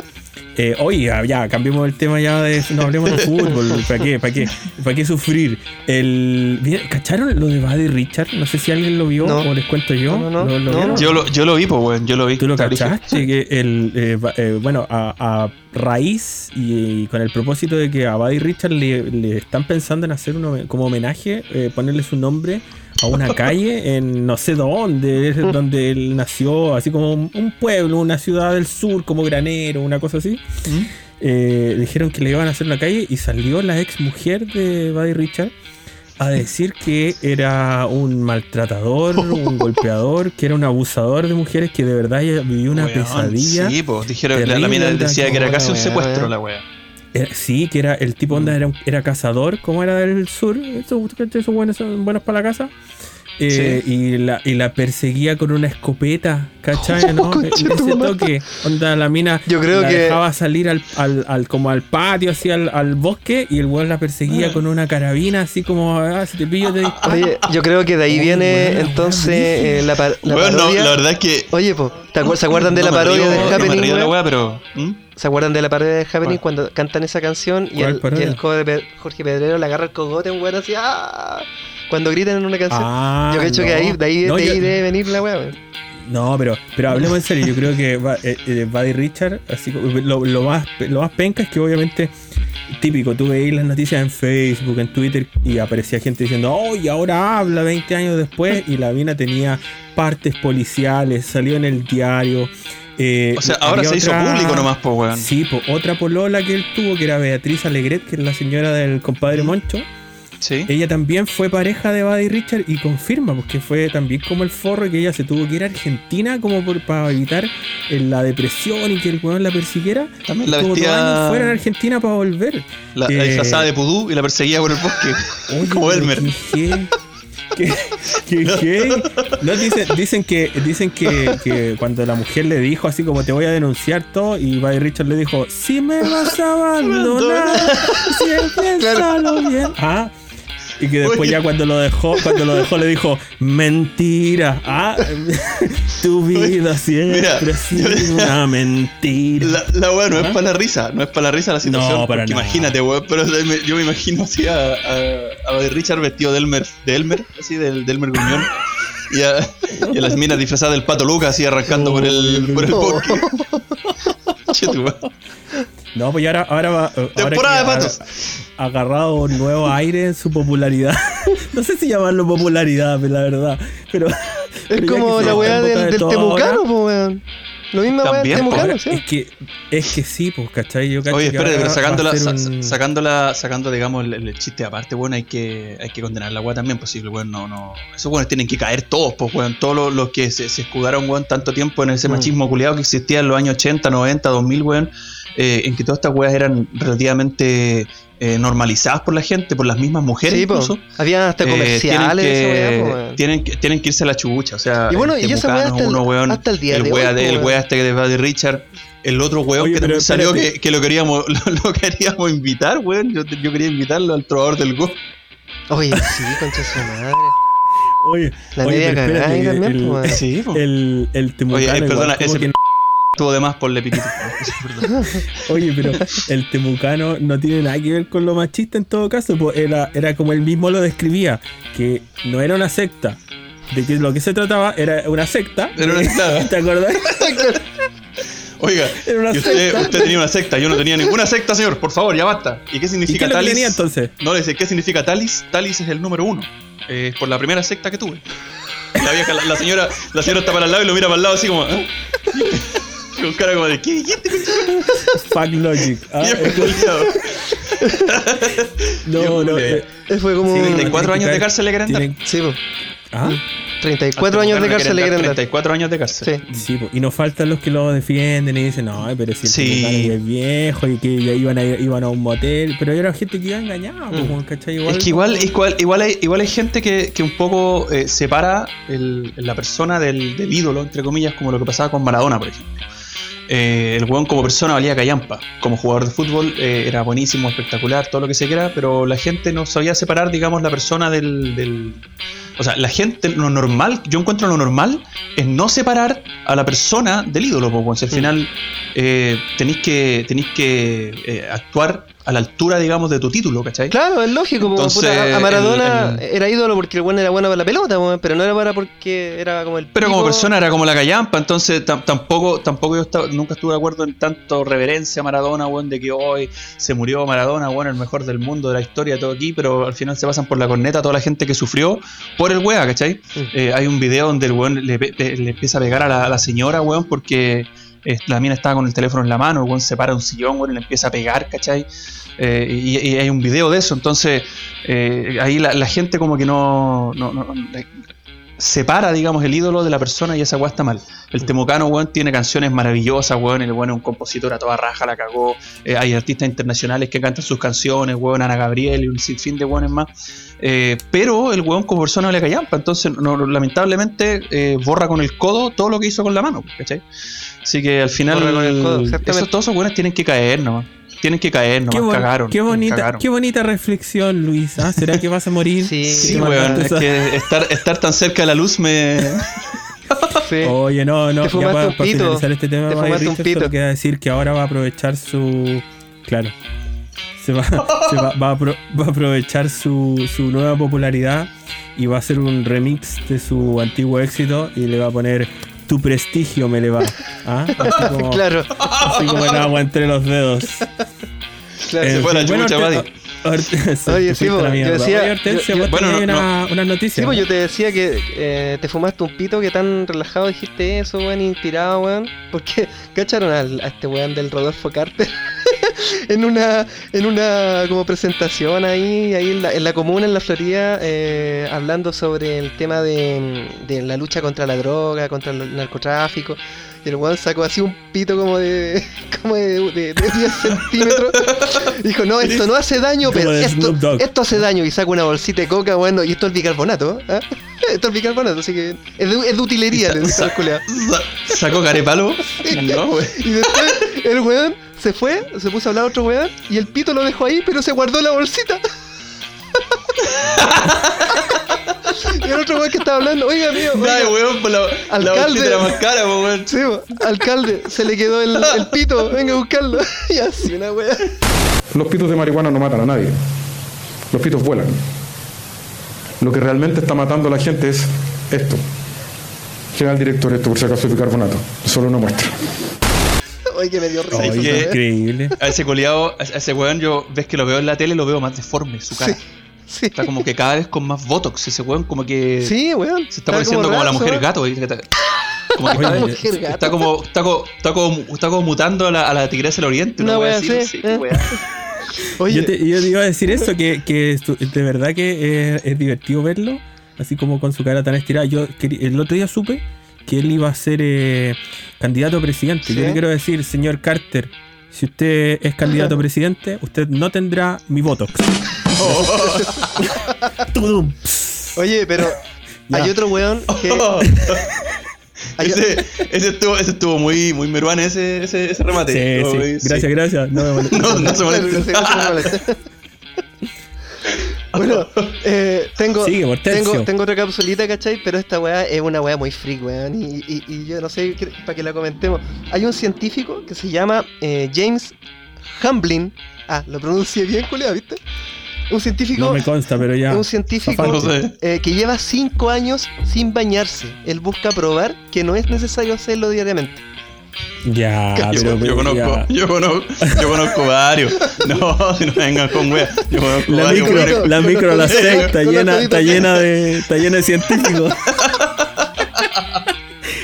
Eh, oye, ya, cambiemos el tema ya de. No hablemos de fútbol. ¿Para qué? ¿Para qué? ¿Para qué sufrir? El, ¿vieron- ¿Cacharon lo de Buddy Richard? No sé si alguien lo vio No. o les cuento yo. No, no, no. ¿Lo- lo No? Yo lo, yo lo vi, pues, weón, yo lo vi. ¿Tú lo cachaste? Que el, eh, eh, bueno, a, a raíz y, y con el propósito de que a Buddy Richard le, le están pensando en hacer un, como homenaje, eh, ponerle su nombre a una calle en no sé dónde, es donde él nació, así como un, un pueblo, una ciudad del sur, como Granero, una cosa así. Eh, dijeron que le iban a hacer una calle y salió la ex mujer de Buddy Richard a decir que era un maltratador, un golpeador, que era un abusador de mujeres, que de verdad ella vivió una Weón, pesadilla. Sí, pues, dijeron, la, la mina decía que era casi un secuestro la wea. Era- sí, que era el tipo onda era, era cazador, como era del sur, esos, esos buenos son buenos para la casa. Eh, y, la, y la perseguía con una escopeta, ¿cachai? ¿no? Conche Ese toque, onda la mina Yo creo la que- dejaba salir al, al, al- como al patio, así al, al bosque, y el weón la perseguía con una carabina, así como, ah, si te pillo te disparo. oye, yo creo que de ahí viene entonces eh, la, par- la Weón, no, parodia. la verdad es que. Oye, po, ¿te acuer- ¿se acuerdan de no la parodia de no me Happening? río de la weón? wea, pero. ¿Mm? ¿Se acuerdan de la parodia de Happening cuando cantan esa canción y ¿Cuál el, y el codo de Pe- Jorge Pedrero le agarra el cogote un weón así ¡ah! Cuando gritan en una canción? Ah, yo creo que no. ahí, de ahí, No, de ahí yo- debe venir la weá. No, pero, pero hablemos en serio. Yo creo que eh, eh, Buddy Richard, así como- lo, lo más, lo más penca es que obviamente, típico, tú veis las noticias en Facebook, en Twitter, y aparecía gente diciendo, oh, y ahora habla 20 años después, y la mina tenía partes policiales, salió en el diario. eh, O sea, ahora se hizo público nomás, pues, weón. Sí, po, otra polola que él tuvo, que era Beatriz Alegret, que es la señora del compadre Moncho. Sí. Ella también fue pareja de Buddy Richard y confirma, porque fue también como el forro que ella se tuvo que ir a Argentina como por, para evitar eh, la depresión y que el weón la persiguiera. También la vestía- fuera en Argentina para volver. La, la Eh, disfrazada de pudú y la perseguía por el bosque. Oye, como Elmer. qué gay, qué- qué. No, dicen, dicen que, dicen que, que cuando la mujer le dijo así como te voy a denunciar todo, y Buddy Richard le dijo, si me vas a abandonar, siempre salo bien. Ah, y que después Oye. ya cuando lo dejó, cuando lo dejó le dijo, mentira. Ah, tu vida siempre Mira, ha sido yo- una mentira. La, la weá no es ¿Ah? para la risa, no es para la risa la situación. No, para nada. imagínate, weón, pero yo me imagino así a, a, a Buddy Richard vestido de Elmer, de Elmer, así del, de Elmer Gruñón. Y a, y a las minas disfrazadas del pato Lucas así arrancando por el, por el bosque. Madre. No, pues ya ahora, ahora va. ahora Temporada que de patos. Ha agarrado un nuevo aire en su popularidad. no sé si llamarlo popularidad, pero la verdad. Pero. Es como la weá del, de del todos temucano, ahora, po, weón. Lo mismo weá del temucano, ahora sí. Es que, es que sí, pues, ¿cachai? Yo Oye, que espérate, ahora pero sacándola, va a ser sa- un- sacándola, sacando, digamos, el, el chiste aparte, bueno, hay que, hay que condenar la weá también, posible, weón, no, no. Esos weones tienen que caer todos, pues, weón, todos los, los que se, se escudaron, weón, tanto tiempo en ese Mm. machismo culiado que existía en los años 80, 90, 2000, weón, eh, en que todas estas weas eran relativamente eh, normalizadas por la gente, por las mismas mujeres, Sí, po. incluso. Había hasta eh, comerciales esa po, tienen, que, tienen, que, irse a la chubucha, o sea, Y bueno, el y esa weá Temucano hasta el- uno, weón, hasta el día el de wea hoy, de, po, el wea este de Buddy Richard, el otro weón Oye, que también salió que, que lo queríamos lo, lo queríamos invitar, weón. Yo, yo quería invitarlo al trovador del go. Oye, sí, concha su madre. Oye, La oye, media cagada también, el, po, po. el, el temucano Oye, eh, perdona, ese que Tuvo de más por le piquito. Oye, pero el temucano no tiene nada que ver con lo machista en todo caso, pues era, era como él mismo lo describía, que no era una secta. De que lo que se trataba era una secta. Era una secta. ¿Te acordás? Oiga, Era una y usted, secta. usted tenía una secta, yo no tenía ninguna secta, señor. Por favor, ya basta. ¿Y qué ¿Y qué significa lo que Talis? tenía entonces? No, le dice, ¿qué significa Talis? Talis es el número uno. Eh, por la primera secta que tuve. La vieja, la, la señora, la señora está para el lado y lo mira para el lado así como. ¿eh? Con cara como de, ¿qué dijiste? Fuck Logic. ah. No, no. Eh, fue como. Sí, 34 años de cárcel le quieren dar. Sí, po. ¿Ah? 34 años de cárcel le quieren dar. 34 años de cárcel. Sí. Sí, po, y no faltan los que lo defienden y dicen, no, pero si el Sí. Es viejo y que ya iban a, iban a un motel, pero era gente que iba engañada, po, Mm. ¿cachai? Es que igual, igual, igual, hay, igual hay gente que, que un poco eh, separa el- la persona del, del ídolo, entre comillas, como lo que pasaba con Maradona, por ejemplo. Eh, el weón como persona valía callampa. Como jugador de fútbol eh, era buenísimo, espectacular, todo lo que se quiera, pero la gente no sabía separar, digamos, la persona del, del- O sea, la gente, lo normal, yo encuentro lo normal, es no separar a la persona del ídolo, porque al final eh, tenéis que, tenéis que actuar a la altura, digamos, de tu título, ¿cachai? Claro, es lógico. Entonces, puta, a Maradona el- el- era ídolo porque el bueno era bueno para la pelota, weón, pero no era para porque era como el. Pero como persona era como la callampa, entonces tam- tampoco, tampoco yo estaba- nunca estuve de acuerdo en tanto reverencia a Maradona, weón, de que hoy se murió Maradona, weón, el mejor del mundo, de la historia, todo aquí, pero al final se pasan por la corneta toda la gente que sufrió por el weá, ¿cachai? Eh, hay un video donde el weón le, pe- le empieza a pegar a la, a la señora, weón, porque la mina estaba con el teléfono en la mano, el se para un sillón, weón, y le empieza a pegar, ¿cachai? Eh, y, hay un video de eso, entonces eh, ahí la, gente como que no- no- separa, digamos, el ídolo de la persona y esa weá está mal. El Temocano, weón, tiene canciones maravillosas, weón, el weón es un compositor a toda raja, la cagó. Eh, hay artistas internacionales que cantan sus canciones, weón, Ana Gabriel y un sinfín de weones más. Eh, pero el weón como persona no le callampa, entonces no, lamentablemente eh, borra con el codo todo lo que hizo con la mano, ¿cachai? Así que al final Borra con el codo, exactamente. esos, todos esos weones tienen que caer, ¿no? Tienen que caer, no Qué, bon- cagaron. qué bonita, cagaron. qué bonita reflexión, Luis. ¿ah? ¿Será que vas a morir? Sí, Sí, weón, es que estar, estar tan cerca de la luz me... Sí. Oye, no, no, Te ya para, un para pito. finalizar este tema, solo queda decir que ahora va a aprovechar su. Claro. Se va, se va, va a, va a aprovechar su, su nueva popularidad y va a hacer un remix de su antiguo éxito y le va a poner Tu prestigio me le va. ¿Ah? Así como, Claro, así como el agua entre los dedos. claro. En fue la chucha, Buddy. Se- Oye, sí, a yo decía- Bueno, una- unas noticias. Sí, yo te decía que eh, te fumaste un pito que tan relajado dijiste eso, weón, inspirado, weón. Porque cacharon al- a, este weón del Rodolfo Carter en una en una como presentación ahí, ahí en la, en la comuna, en la Florida, eh, hablando sobre el tema de, de la lucha contra la droga, contra el narcotráfico. Y el weón sacó así un pito como de como de, de- de 10 centímetros. Dijo, no, esto no hace daño, pero esto, esto hace daño. Y saca una bolsita de coca, bueno, y esto es bicarbonato. ¿ah? Esto es bicarbonato, así que es de, es de utilería, culiao. Sa- ¿Sacó carepalo? No, güey. Y después el weón se fue, se puso a hablar a otro weón, y el pito lo dejó ahí, pero se guardó la bolsita. y el otro weón que estaba hablando, oiga, mío, Dale, weón, por la, Alcalde. bolsita era más cara, po, weón. sí, bo, alcalde, se le quedó el, el pito, venga a buscarlo. y así una weá. Los pitos de marihuana no matan a nadie. Los pitos vuelan. Lo que realmente está matando a la gente es esto. General director, esto por si acaso es bicarbonato. Solo una muestra. Oye, que me dio risa. Oye, weá. increíble. A ese coleado, a ese weón, yo ves que lo veo en la tele, lo veo más deforme, su cara. Sí, Está como que cada vez con más botox. Ese weón, como que sí, weón. se está pareciendo como, la raro, mujer weón. gato. y- Como que Oye, está, mujer gato. está como, está, como, está, como, está como mutando a la, a la tigresa del oriente. Wea wea así. así, sí, eh. wea. Oye, Yo te, yo te iba a decir eso, que, que de verdad que es, es divertido verlo, así como con su cara tan estirada. Yo el otro día supe que él iba a ser eh, candidato a presidente. Sí. Yo le quiero decir, señor Carter, si usted es candidato a presidente, usted no tendrá mi voto. Oye, pero Ya. hay otro weón que. ese, ese estuvo, ese estuvo muy, muy meruane ese, ese, ese remate. Sí, Estuvo sí. muy- Gracias, gracias. No me. No, no se molesta. Bueno, eh, tengo, tengo, tengo otra capsulita, ¿cachai? Pero esta weá es una weá muy freak, weón. Y, y- y yo no sé qué- para que la comentemos. Hay un científico que se llama eh, James Hamblin. Ah, lo pronuncié bien, culiao, ¿viste? Un científico, No me consta, pero ya. un científico eh, que lleva 5 años sin bañarse. Él busca probar que no es necesario hacerlo diariamente. Ya, Yo, pero, yo conozco, ya. yo conozco, yo conozco varios. No, si no vengan con wea. Yo conozco La varios. micro, la micro a las Conozco- seis está conozco llena, está llena de, está llena de científicos.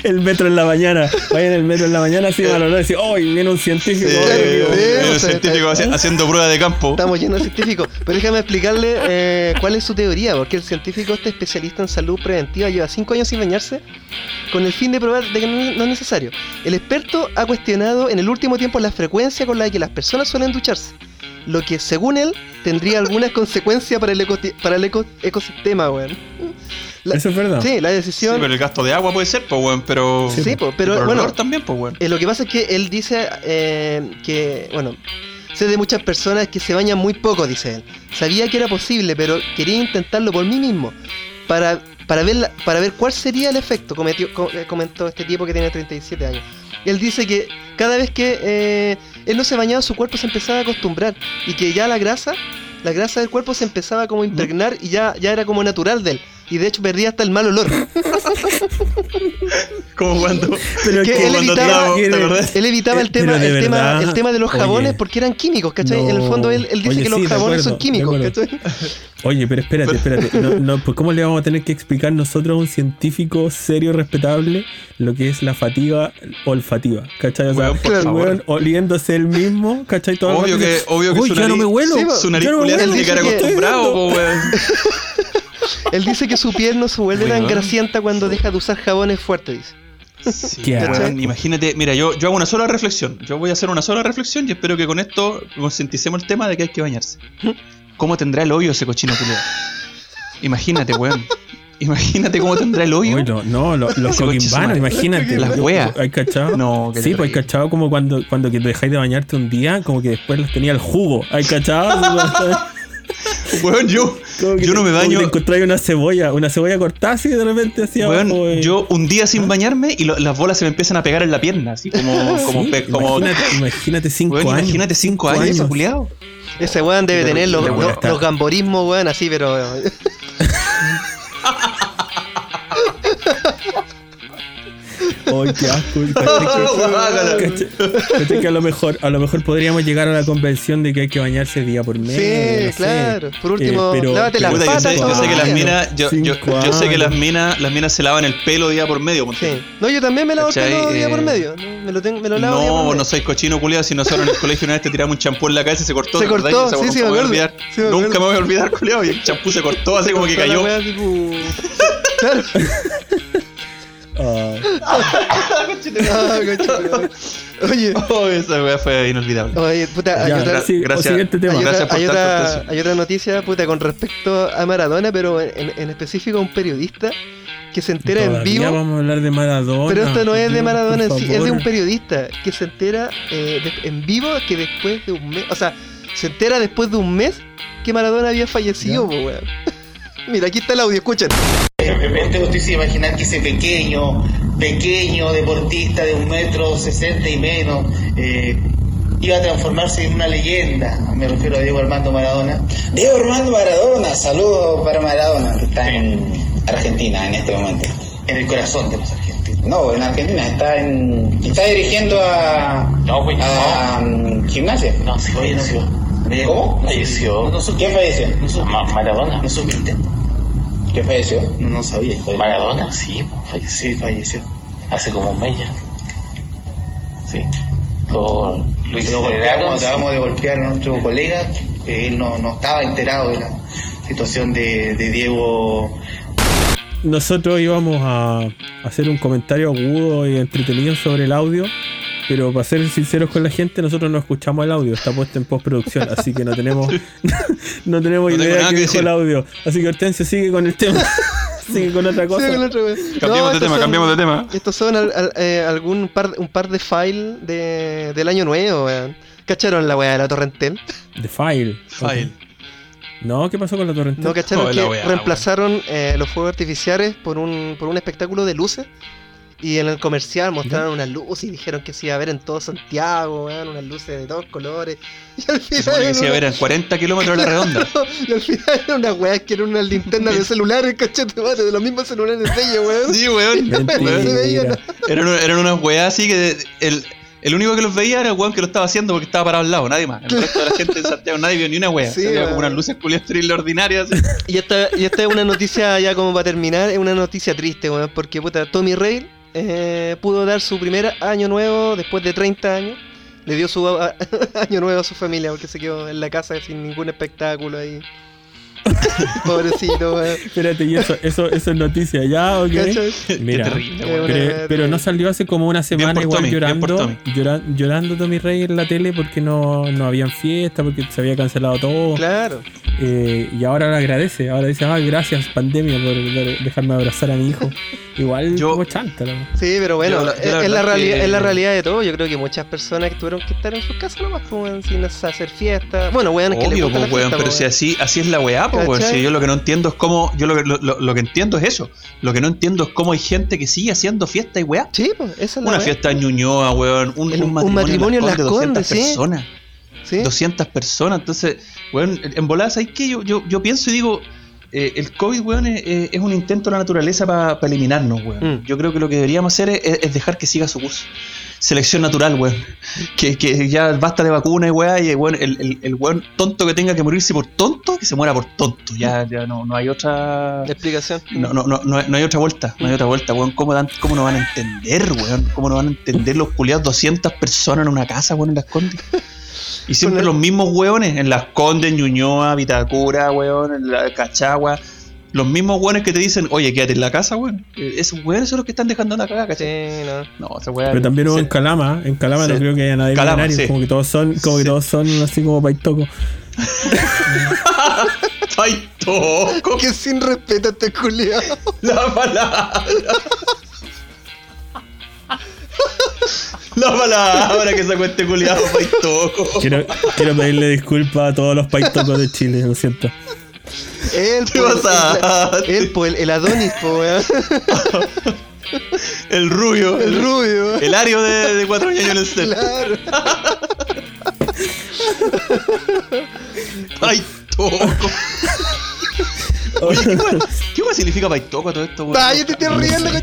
el metro en la mañana. Vaya en el metro en la mañana, así olor, y decir, ¡oh! y viene un científico. Sí, o sea, científico haciendo prueba de campo. Estamos llenos de científicos. Pero déjame explicarle eh, cuál es su teoría, porque el científico, este especialista en salud preventiva, lleva 5 años sin bañarse con el fin de probar de que no no es necesario. El experto ha cuestionado en el último tiempo la frecuencia con la que las personas suelen ducharse, lo que según él tendría algunas consecuencias para el, para el eco- ecosistema, weón. La- Eso es verdad. Sí, la Sí, decisión... pero el gasto de agua puede ser, pues, weón, pero. Sí, po, pero el bueno, olor también, pues, weón. Eh, lo que pasa es que él dice eh, que, bueno, sé de muchas personas que se bañan muy poco, dice él. Sabía que era posible, pero quería intentarlo por mí mismo. Para, para, ver, la- para ver cuál sería el efecto, cometió- co- eh, comentó este tipo que tiene 37 años. Él dice que cada vez que eh, él no se bañaba, su cuerpo se empezaba a acostumbrar. Y que ya la grasa, la grasa del cuerpo se empezaba como a impregnar y ya, ya era como natural de él. Y de hecho perdía hasta el mal olor. Como cuando. Pero que como él cuando evitaba-. Él evitaba el tema, de el tema, el tema de los jabones oye. porque eran químicos, ¿cachai? en el No. fondo él, él dice Oye, que los sí, jabones son acuerdo, químicos, de ¿cachai? Oye, pero espérate, espérate. No, no, pues ¿Cómo le vamos a tener que explicar nosotros a un científico serio, respetable, lo que es la fatiga olfativa? ¿Cachai? O sea, Weón, por el favor. weón oliéndose él mismo, ¿cachai? Todo el Obvio que, obvio que Uy, su ya no nariz, me huelo. Sí, su nariz no me culiada huelo". tiene que estar acostumbrado, weón. Él dice que su piel no se vuelve tan grasienta cuando deja de usar jabones fuertes, dice. Sí, imagínate, mira, yo, yo hago una sola reflexión. Yo voy a hacer una sola reflexión y espero que con esto concienticemos el tema de que hay que bañarse. ¿Cómo tendrá el hoyo ese cochino culiado? Imagínate, weón. Imagínate cómo tendrá el hoyo. Uy, no, no, lo- los su coquimbanos, imagínate. Las weas. ¿Hay cachado? No, Sí, pues hay cachado como cuando, cuando que dejáis de bañarte un día, como que después los tenía el jugo. ¿Hay cachado? Weón, yo, Como yo no me como baño. te encontráis una cebolla, una cebolla cortada así de repente así Weón, abajo. yo un día sin bañarme y lo- las bolas se me empiezan a pegar en la pierna, así como, como, Sí, pe- como imagínate, imagínate cinco Weón, años. imagínate cinco, años, ese culiado. Ese weón debe tener los, los- los gamborismos, weón, así, pero. Ay, qué asco. Guácala. Cacha- cacha que a lo mejor, a lo mejor podríamos llegar a la convención de que hay que bañarse día por mes. Sí, no sé. claro. Por último, Eh, pero- lávate las Puta, yo patas sé, yo sé que las minas, yo, yo, yo sé que las minas, las minas se lavan el pelo día por medio. Sí. No, yo también me lavo el ¿Cachai? pelo día por Eh, medio. ¿no? Me lo, tengo, me lo lavo día por No, medio. vos no sois cochino culiado, si nosotros en el colegio una vez te tiramos un champú en la cabeza y se cortó. Se ¿te acordás? cortó, sí, nunca sí, me me voy a acuerdo. olvidar. Sí, me Nunca me voy a olvidar, culiado, y el champú se cortó así como que cayó. Claro. Ah. Oye, Oh, esa weá fue inolvidable. oye, puta, hay ya, otra, sí, gracias. siguiente tema. hay otra- Gracias por hay otra- hay otra noticia, puta, con respecto a Maradona, pero en, en específico a un periodista que se entera en vivo. vamos a hablar de Maradona. Pero esto no es de Maradona en sí, es de un periodista que se entera eh, de- en vivo que después de un mes, o sea, se entera después de un mes que Maradona había fallecido, weón. Mira, aquí está el audio, escuchen. Repente usted se imaginar que ese pequeño, pequeño deportista de un metro sesenta y menos eh, iba a transformarse en una leyenda. Me refiero a Diego Armando Maradona. Diego Armando Maradona, saludos para Maradona, que está en Argentina en este momento. En el corazón de los argentinos. No, en Argentina, está en. está dirigiendo a. a mm, gimnasia. No, sí, falleció. ¿Cómo? Falleció. ¿Quién falleció? Maradona. ¿No supiste? ¿Qué falleció? No, no sabía. ¿Maradona? Sí, falleció. Sí, falleció. Hace como un mes ya. Sí. Lo, lo golpeamos, acabamos de golpear a nuestro colega, que él no, no estaba enterado de la situación de, de Diego. Nosotros íbamos a hacer un comentario agudo y entretenido sobre el audio, pero para ser sinceros con la gente, nosotros no escuchamos el audio, está puesto en postproducción, así que no tenemos no tenemos No idea que que dijo el audio. Así que Hortensio sigue con el tema. sigue con otra cosa. Sí, con No, de tema, son- cambiemos de tema. Estos son al- al- eh, algún par, un par de files de, del año nuevo, weón. ¿Cacharon la weá de la Torrentel? The File. File. No, ¿qué pasó con la torrente? ¿No cacharon Oh, que reemplazaron eh, los fuegos artificiales por un, por un espectáculo de luces? Y en el comercial mostraron unas luces y dijeron que se iba a ver en todo Santiago, weón, unas luces de todos colores. Y al Se final, supone que era se iba a ver una- en 40 kilómetros de la redonda. y al final eran unas weas que eran unas linternas de celulares, cachete, de los mismos celulares de ellos, weón. Sí, weón. Mentira. Se Eran, eran unas weas así que el, el único que los veía era el weón que lo estaba haciendo porque estaba parado al lado, nadie más. El resto de la gente en Santiago, nadie vio ni una wea. Sí, como unas luces culiadas ordinarias. Y esta, y esta es una noticia ya como para terminar, es una noticia triste, weón, porque puta, Tommy Rey eh, pudo dar su primer año nuevo después de 30 años. Le dio su año nuevo a su familia porque se quedó en la casa sin ningún espectáculo ahí. Pobrecito, weón. Espérate, y eso, eso, eso es noticia ya, ¿ok? Mira, terrible, pero, pero no salió hace como una semana igual Tommy, llorando, Tommy. llora- llorando Tommy Rey en la tele porque no, no habían fiesta, porque se había cancelado todo. Claro. Eh, y ahora le agradece, ahora dice, ah, gracias pandemia por dejarme abrazar a mi hijo. Igual Yo- como chanta, la- Sí, pero bueno, Yo la- yo la es, es la verdad realidad, que- es la realidad de todo. Yo creo que muchas personas que tuvieron que estar en sus casas nomás, pues, sin hacer fiesta. Bueno, weón, es que les gusta la pues, weón, fiesta, pero pues, si así, así es la weá, pues. ¿Cachai? Si yo lo que no entiendo es cómo. Yo lo que, lo, lo- que entiendo es eso. Lo que no entiendo es cómo hay gente que sigue haciendo fiesta y weá. Sí, pues, esa es la Una weá. fiesta en Ñuñoa, weón. Un, El- un un matrimonio, matrimonio en en Las Condes de 200 Condes, sí. personas. ¿Sí? 200 personas. Entonces, weón, en voladas, ¿sabes qué? Yo, yo, yo pienso y digo, eh, el COVID, weón, es, es- es un intento de la naturaleza para eliminarnos, weón. Mm. Yo creo que lo que deberíamos hacer es, es dejar que siga su curso. Selección natural, weón. Que, que ya basta de vacuna y weá, y weón, el, el, el weón tonto que tenga que morirse por tonto, que se muera por tonto. Ya, ya no, no hay otra. Explicación. No, no, no, no, hay- otra vuelta, no hay otra vuelta, weón. ¿Cómo, dan, ¿Cómo no van a entender, weón? ¿Cómo no van a entender los culiados 200 personas en una casa, weón, en las Condes? Y siempre los mismos weones, en las Condes, en Ñuñoa, Vitacura, weón, en la Cachagua. Los mismos weones que te dicen, oye, quédate en la casa, weón. Eh, Esos weones son los que están dejando la cagada, Sí, ¿cachai? no. No, esa weá. Pero también hubo en Calama, en Calama no Sí. creo que haya nadie Calama, sí. como que todos son, como que Sí. todos son así como paitoco. ¡Ay, toco! Que sin respeto a este culiado. La palabra. La palabra que sacó este culiado, pay toco. Quiero, quiero pedirle disculpas a todos los paitocos de Chile, lo siento. Él, ¿Qué pues, él, pues, el, el Adonis, pues, weón. El rubio. El rubio. El ario de, de cuatro años en el set. Claro. Ay, toco. Oye, ¿qué ¿qué significa paitoco a todo esto, weón? Ay, te estoy riendo, qué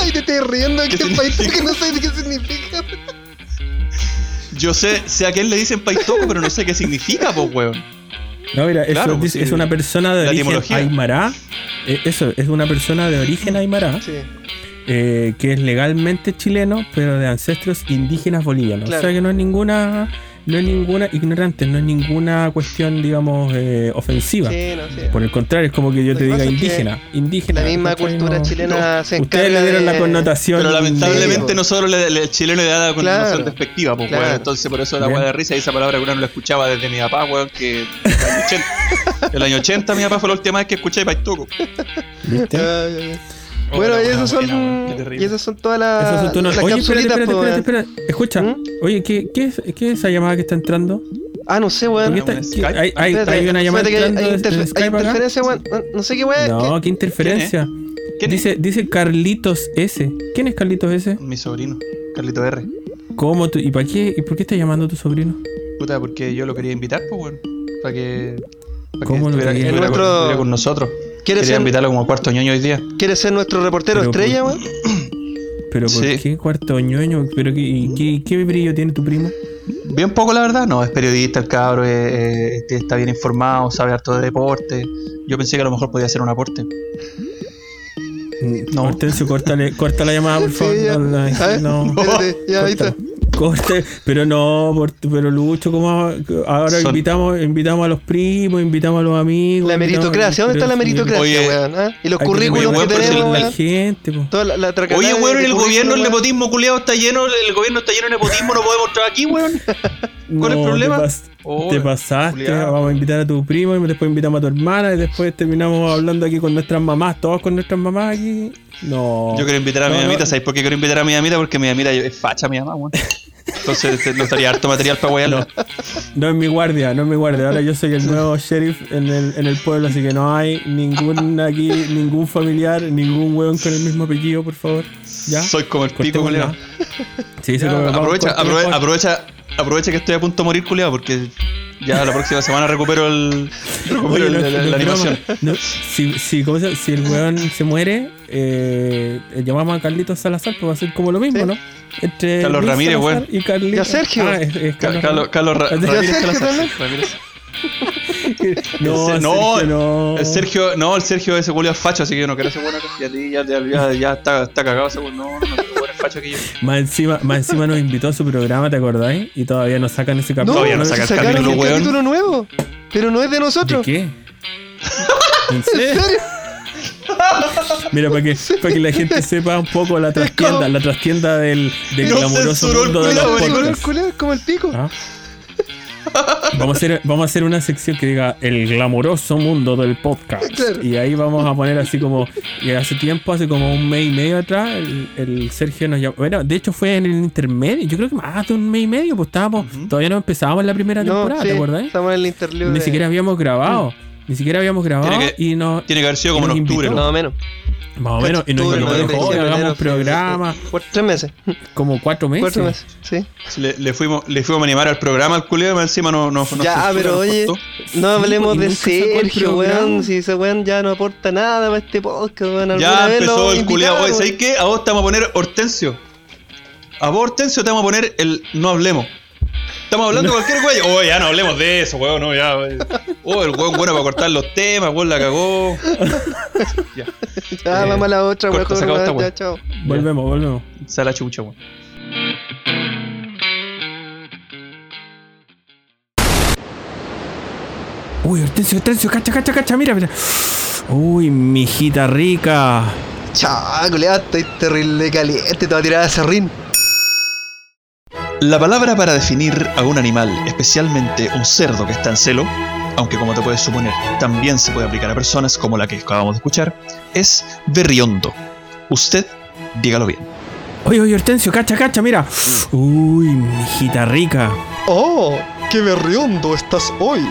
Ay, te estoy riendo. ¿Qué Que que no sé qué significa. Yo sé, sé a quién le dicen paitoco, pero no sé qué significa, pues, weón. No, mira, eso Claro, dice- sí. es una persona de La origen etimología. aymara. Eh, eso, es una persona de origen aymara, Sí. eh, que es legalmente chileno, pero de ancestros indígenas bolivianos. Claro. O sea que no es ninguna, no es ninguna ignorante, no es ninguna cuestión, digamos, eh, ofensiva. Sí, no sé. Por el contrario, es como que yo Lo te que diga pasa es que indígena, indígena. La misma cultura No- chilena se encarga Ustedes le dieron de... la connotación. Pero lamentablemente Sí, po. nosotros le, le- el chileno le da la connotación Claro. despectiva, pues, Claro. Entonces por eso la weá de risa y esa palabra que uno no la escuchaba desde mi papá, weón, que el año 80, el año 80 mi papá fue la última vez que escuché paitoco. ¿viste? Ay. Bueno, y esas son, qué y esas son todas las, Esos son tonos- las Oye, espérate, espérate, espérate, espérate. Escucha. ¿Mm? Oye, ¿qué, qué, es, ¿qué es esa llamada que está entrando? Ah, no sé, ¿Por weón. qué está- ¿Un qué- Skype? hay, hay, Espérate, hay una llamada que hay- entrando hay, hay Skype acá? interferencia, weón. No, no sé qué weón. No, qué interferencia. ¿Quién? Dice, dice Carlitos S. ¿Quién es Carlitos S? Mi sobrino, Carlito R. ¿Cómo tú, ¿Y para qué? ¿Y por qué estás llamando a tu sobrino? Puta, porque yo lo quería invitar, pues, weón. Para que. Para que ¿Cómo lo estuviera, quería? estuviera Nuestro- con, estuviera con nosotros. ¿Quieres Quería ser, invitarlo como cuarto ñoño hoy día. ¿Quieres ser nuestro reportero Pero estrella, por- weón? ¿Pero por Sí. qué cuarto ñoño? ¿Pero qué, y qué, qué brillo tiene tu primo? Bien poco, la verdad. No, es periodista el cabro, eh, eh, está bien informado, sabe harto de deporte. Yo pensé que a lo mejor podía hacer un aporte. No. Hortensio, córtale, corta la llamada, por Sí, favor. ya. No, ya, ahí está. Córtala. Corte, pero no, por- pero Lucho, como ahora Son- invitamos, invitamos a los primos, invitamos a los amigos. La meritocracia, ¿dónde está la meritocracia, Oye, weón? ah? Y los que currículos que tenemos, la gente. Toda la, la Oye, weón, el gobierno el weón. nepotismo culiado está lleno, el gobierno está lleno de nepotismo, no podemos entrar aquí, weón. ¿Cuál es el No, problema? Te, pas- Oh, te pasaste, vamos a invitar a tu primo y después invitamos a tu hermana y después terminamos hablando aquí con nuestras mamás, todos con nuestras mamás aquí. No. Yo quiero invitar a mi No, no. mamita, ¿sabes por qué quiero invitar a mi mamita? Porque mi mamita es facha, mi mamá, weón. Entonces te- nos estaría harto material para wearla. No es mi guardia, no es mi guardia. Ahora yo soy el nuevo sheriff en el, en el pueblo, así que no hay ningún aquí, ningún familiar, ningún hueón con el mismo apellido, por favor. ¿Ya? Soy como el pico, culiao. Sí, Ya, aprovecha, aprovecha, aprovecha que estoy a punto de morir, culiado, porque ya la próxima semana recupero el recupero Oye, el- no- la, no animación. No, si, si, ¿cómo se- si el weón se muere, eh, llamamos a Carlitos Salazar, pues va a ser como lo mismo, Sí. ¿no? Entre Carlos Luis Ramírez, Salazar weón. Y Carlitos. Y a Sergio. Ah, es, es Ca- Carlos Carlos, Carlos Ra- Ya Ramírez Sergio Salazar, también. Ramírez. No, El- Sergio, no. El Sergio, no, el Sergio ese es facho, así que yo no quiero ese bueno que a ti ya, ya, ya, ya está, está cagado ese weón. No, no, que yo. Más encima, más encima nos invitó a su programa, ¿te acordáis? Y todavía no sacan ese No, capítulo. Todavía no se saca el sacaron capítulo, un weón. capítulo nuevo. Pero no es de ¿De nosotros. qué? ¿En ¿En serio? Mira, para que, para que la gente sepa un poco la trastienda, la trastienda del, del No glamoroso mundo de los podcasts. como el pico. ¿Ah? Vamos a, hacer, vamos a hacer una sección que diga el glamoroso mundo del podcast. Claro. Y ahí vamos a poner así como. Y hace tiempo, hace como un mes y medio atrás, el, el Sergio nos llamó. Bueno, de hecho fue en el intermedio. Yo creo que más de un mes y medio, pues estábamos. Todavía no empezábamos la primera No, temporada, sí, ¿te acuerdas? estamos en el interlude. Ni siquiera habíamos grabado. Ni siquiera habamos grabado Tiene que- y no. Tiene que haber sido como en octubre, invitó. Más o menos. Más o menos. Y nos, Octubre, y nos noviembre, dijo, "Oye, diciembre, hagamos programa. Cuatro- Tres meses. Como cuatro meses. Cuatro meses, sí. Le, le fuimos, le fuimos a animar al programa al culeo, encima no, no, no ya, pero nos oye, no hablemos y de Sergio, weón. Si ese weón ya no aporta nada para este podcast, weón. Ya empezó el culiao. Oye, weón. ¿sabes qué? A vos te vamos a poner Hortensio. A vos, Hortensio, te vamos a poner el no hablemos. Estamos hablando de cualquier güey. Oh, ya no hablemos de eso, weón. No, ya. wey. Oh, el weón bueno para cortar los temas, weón la cagó. Ya. Ya, Eh, vamos a la otra, weón. esta Ya, chao. Volvemos, volvemos. Sale la chucha, weón. Uy, Hortensio, Hortensio, cacha, cacha, cacha, mira, mira. Uy, mijita rica. Chao, culiao, estoy terrible caliente. Te voy a tirar a serrín. La palabra para definir a un animal, especialmente un cerdo que está en celo, aunque como te puedes suponer, también se puede aplicar a personas como la que acabamos de escuchar, es berriondo. Usted, dígalo bien. Oye, oye, Hortensio, cacha, cacha, mira. Uy, mijita rica. Oh, qué berriondo estás hoy.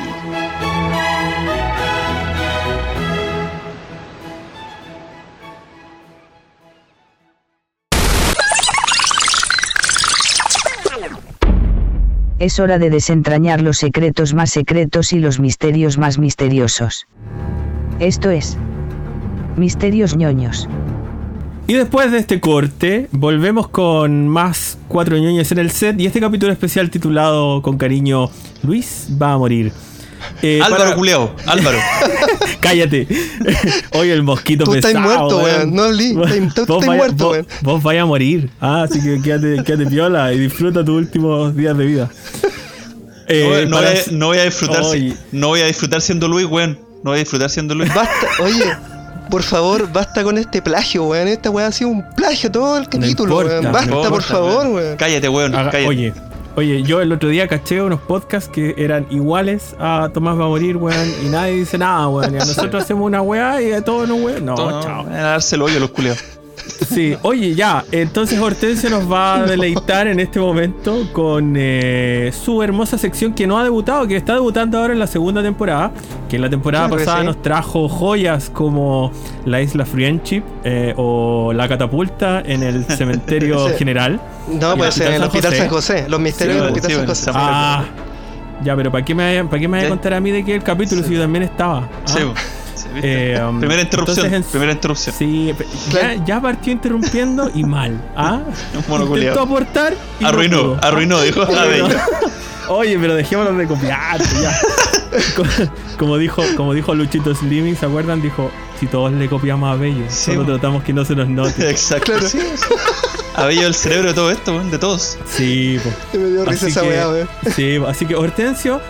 Es hora de desentrañar los secretos más secretos y los misterios más misteriosos. Esto es... Misterios ñoños. Y después de este corte, volvemos con más cuatro ñoños en el set y este capítulo especial titulado con cariño Luis va a morir. Eh, Álvaro para- Culeo, Álvaro. Cállate. Oye, el mosquito Tú estás pesado. muerto, weón. No. Vos- Estás- tú vos estás vaya- muerto, vos- weón. Vos vayas a morir. Ah, así que quédate, quédate piola y disfruta tus últimos días de vida. Eh, no, no para- voy a, no voy a disfrutar. Oye. No voy a disfrutar siendo Luis, weón. No voy a disfrutar siendo Luis. Basta, oye, por favor, basta con este plagio, weón. Esta weá ha sido un plagio todo el capítulo, importa, weón. no Basta, importa, por favor, weón. Cállate, weón. Haga- cállate. oye, oye, yo el otro día caché unos podcasts que eran iguales a Tomás va a morir, weón, y nadie dice nada, weón. Y a nosotros hacemos una weá y a todos nos weón. No, No, chao. van a darse el hoyo los culeos. Sí, oye, ya. Entonces Hortensio nos va a deleitar en este momento con eh, su hermosa sección que no ha debutado, que está debutando ahora en la segunda temporada. Que en la temporada Claro que pasada sí. nos trajo joyas como la isla Friendship eh, o la catapulta en el cementerio Sí. general. No, puede ser en el Hospital San José. Los misterios Sí, del Hospital San José. Ah, ya, pero ¿para qué me, para qué me vas a contar a mí de qué es el capítulo si yo también estaba? Ah, Eh, um, primera interrupción. entonces Primera interrupción. Sí, ya, ya partió interrumpiendo y mal. ¿ah? Intentó aportar y no Arruinó, pudo. arruinó, dijo. Arruinó. bello. Oye, pero dejémonos de copiar, ya. como, dijo, como dijo Luchito Slimming, ¿se acuerdan? Dijo, si todos le copiamos a Bello, Sí, solo bo. tratamos que no se nos note. Exacto. Sí, sí. Ha bello el cerebro de todo esto, de todos. Sí, po. Me dio risa Así esa que- weá. Sí, así que Hortensio,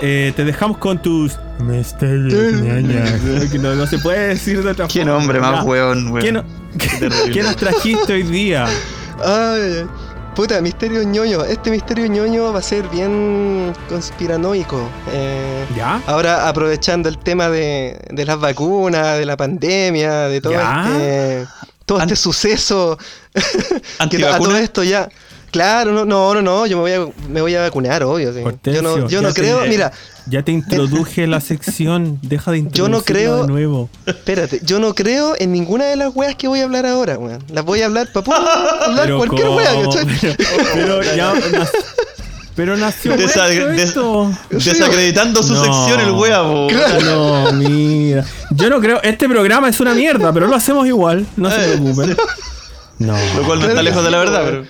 eh, te dejamos con tus misterios no, no se puede decir de otra Qué forma. nombre más weón, weón. ¿Qué, no- terrible. ¿Qué nos trajiste hoy día? Ay. Puta, misterio ñoño. Este misterio ñoño va a ser bien conspiranoico. Eh, ¿Ya? ahora, aprovechando el tema de, de las vacunas, de la pandemia, de todo Ya. este, todo este suceso. que a todo esto ya. Claro, no, no, no, no, yo me voy a, me voy a vacunar, obvio. sí. Yo no, yo no te- creo, mira, Ya te introduje la sección. Deja de Yo introducirla no creo- de nuevo. espérate, yo no creo en ninguna de las weas que voy a hablar ahora, weón. Las voy a hablar para hablar Pero cualquier ¿cómo? wea. Pero, pero ya pero nació des-. Desacreditando su No. sección, el wea, po. No, mira. Yo no creo. Este programa es una mierda, pero lo hacemos igual. No se Eh, preocupen. No. Lo cual no está Claro lejos de la sí, verdad, pero.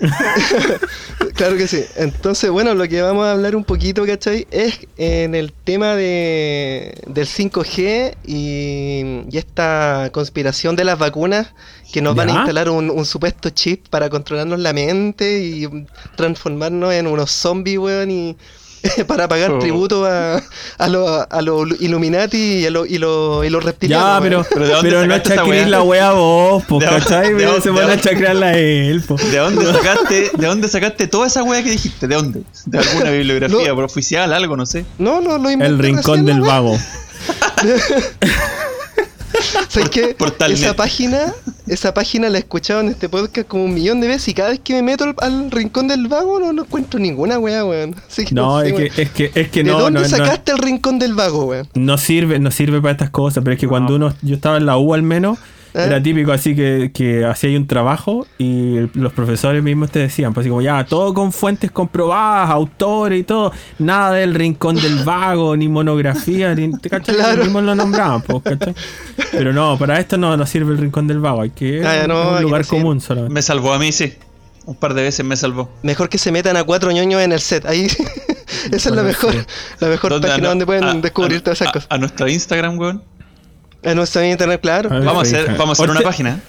Claro que sí. Entonces, bueno, lo que vamos a hablar un poquito, ¿cachai? Es en el tema de, del 5G y, y esta conspiración de las vacunas que nos van a instalar un, un supuesto chip para controlarnos la mente y transformarnos en unos zombies, weón, y para pagar Oh. tributo a, a los a los Illuminati y a los y los- y los reptilianos. Ya, pero, ¿Pero de pero, dónde no weá? la wea vos, po, ¿De ¿cachai? dónde- de se dónde- van a chacrearla a él, po. ¿De dónde sacaste, de dónde sacaste toda esa weá que dijiste? ¿De dónde? ¿De alguna bibliografía No. oficial, algo, no sé? No, no, lo El inventé rincón recién, del vago. ¿Sabes qué? Esa página, esa página la he escuchado en este podcast como un millón de veces y cada vez que me meto al, al rincón del vago no, no encuentro ninguna wea, weón. Así que No, sé, es weón. que, es que, es que ¿De no, dónde no, no, sacaste el rincón del vago, weón? no sirve, no sirve para estas cosas, pero es que cuando uno, yo estaba en la U al menos. Era típico así que, que hacía un trabajo y el- los profesores mismos te decían, pues así como ya, todo con fuentes comprobadas, autores y todo, nada del rincón del vago, ni monografía, ni te cachai, Claro. Mismos lo nombraban, pues, ¿cachai? Pero no, para esto no, no sirve el rincón del vago, hay que Ah, no, es un lugar no sirve. común solamente. Me salvó a mí, sí. Un par de veces me salvó. Mejor que se metan a cuatro ñoños en el set. Ahí esa es la mejor, sí. la mejor página donde pueden a- descubrir a- todas esas a- cosas. A nuestro Instagram, weón. En nuestra internet, claro. A ver, Vamos a hacer, vamos a hacer una Horte- página.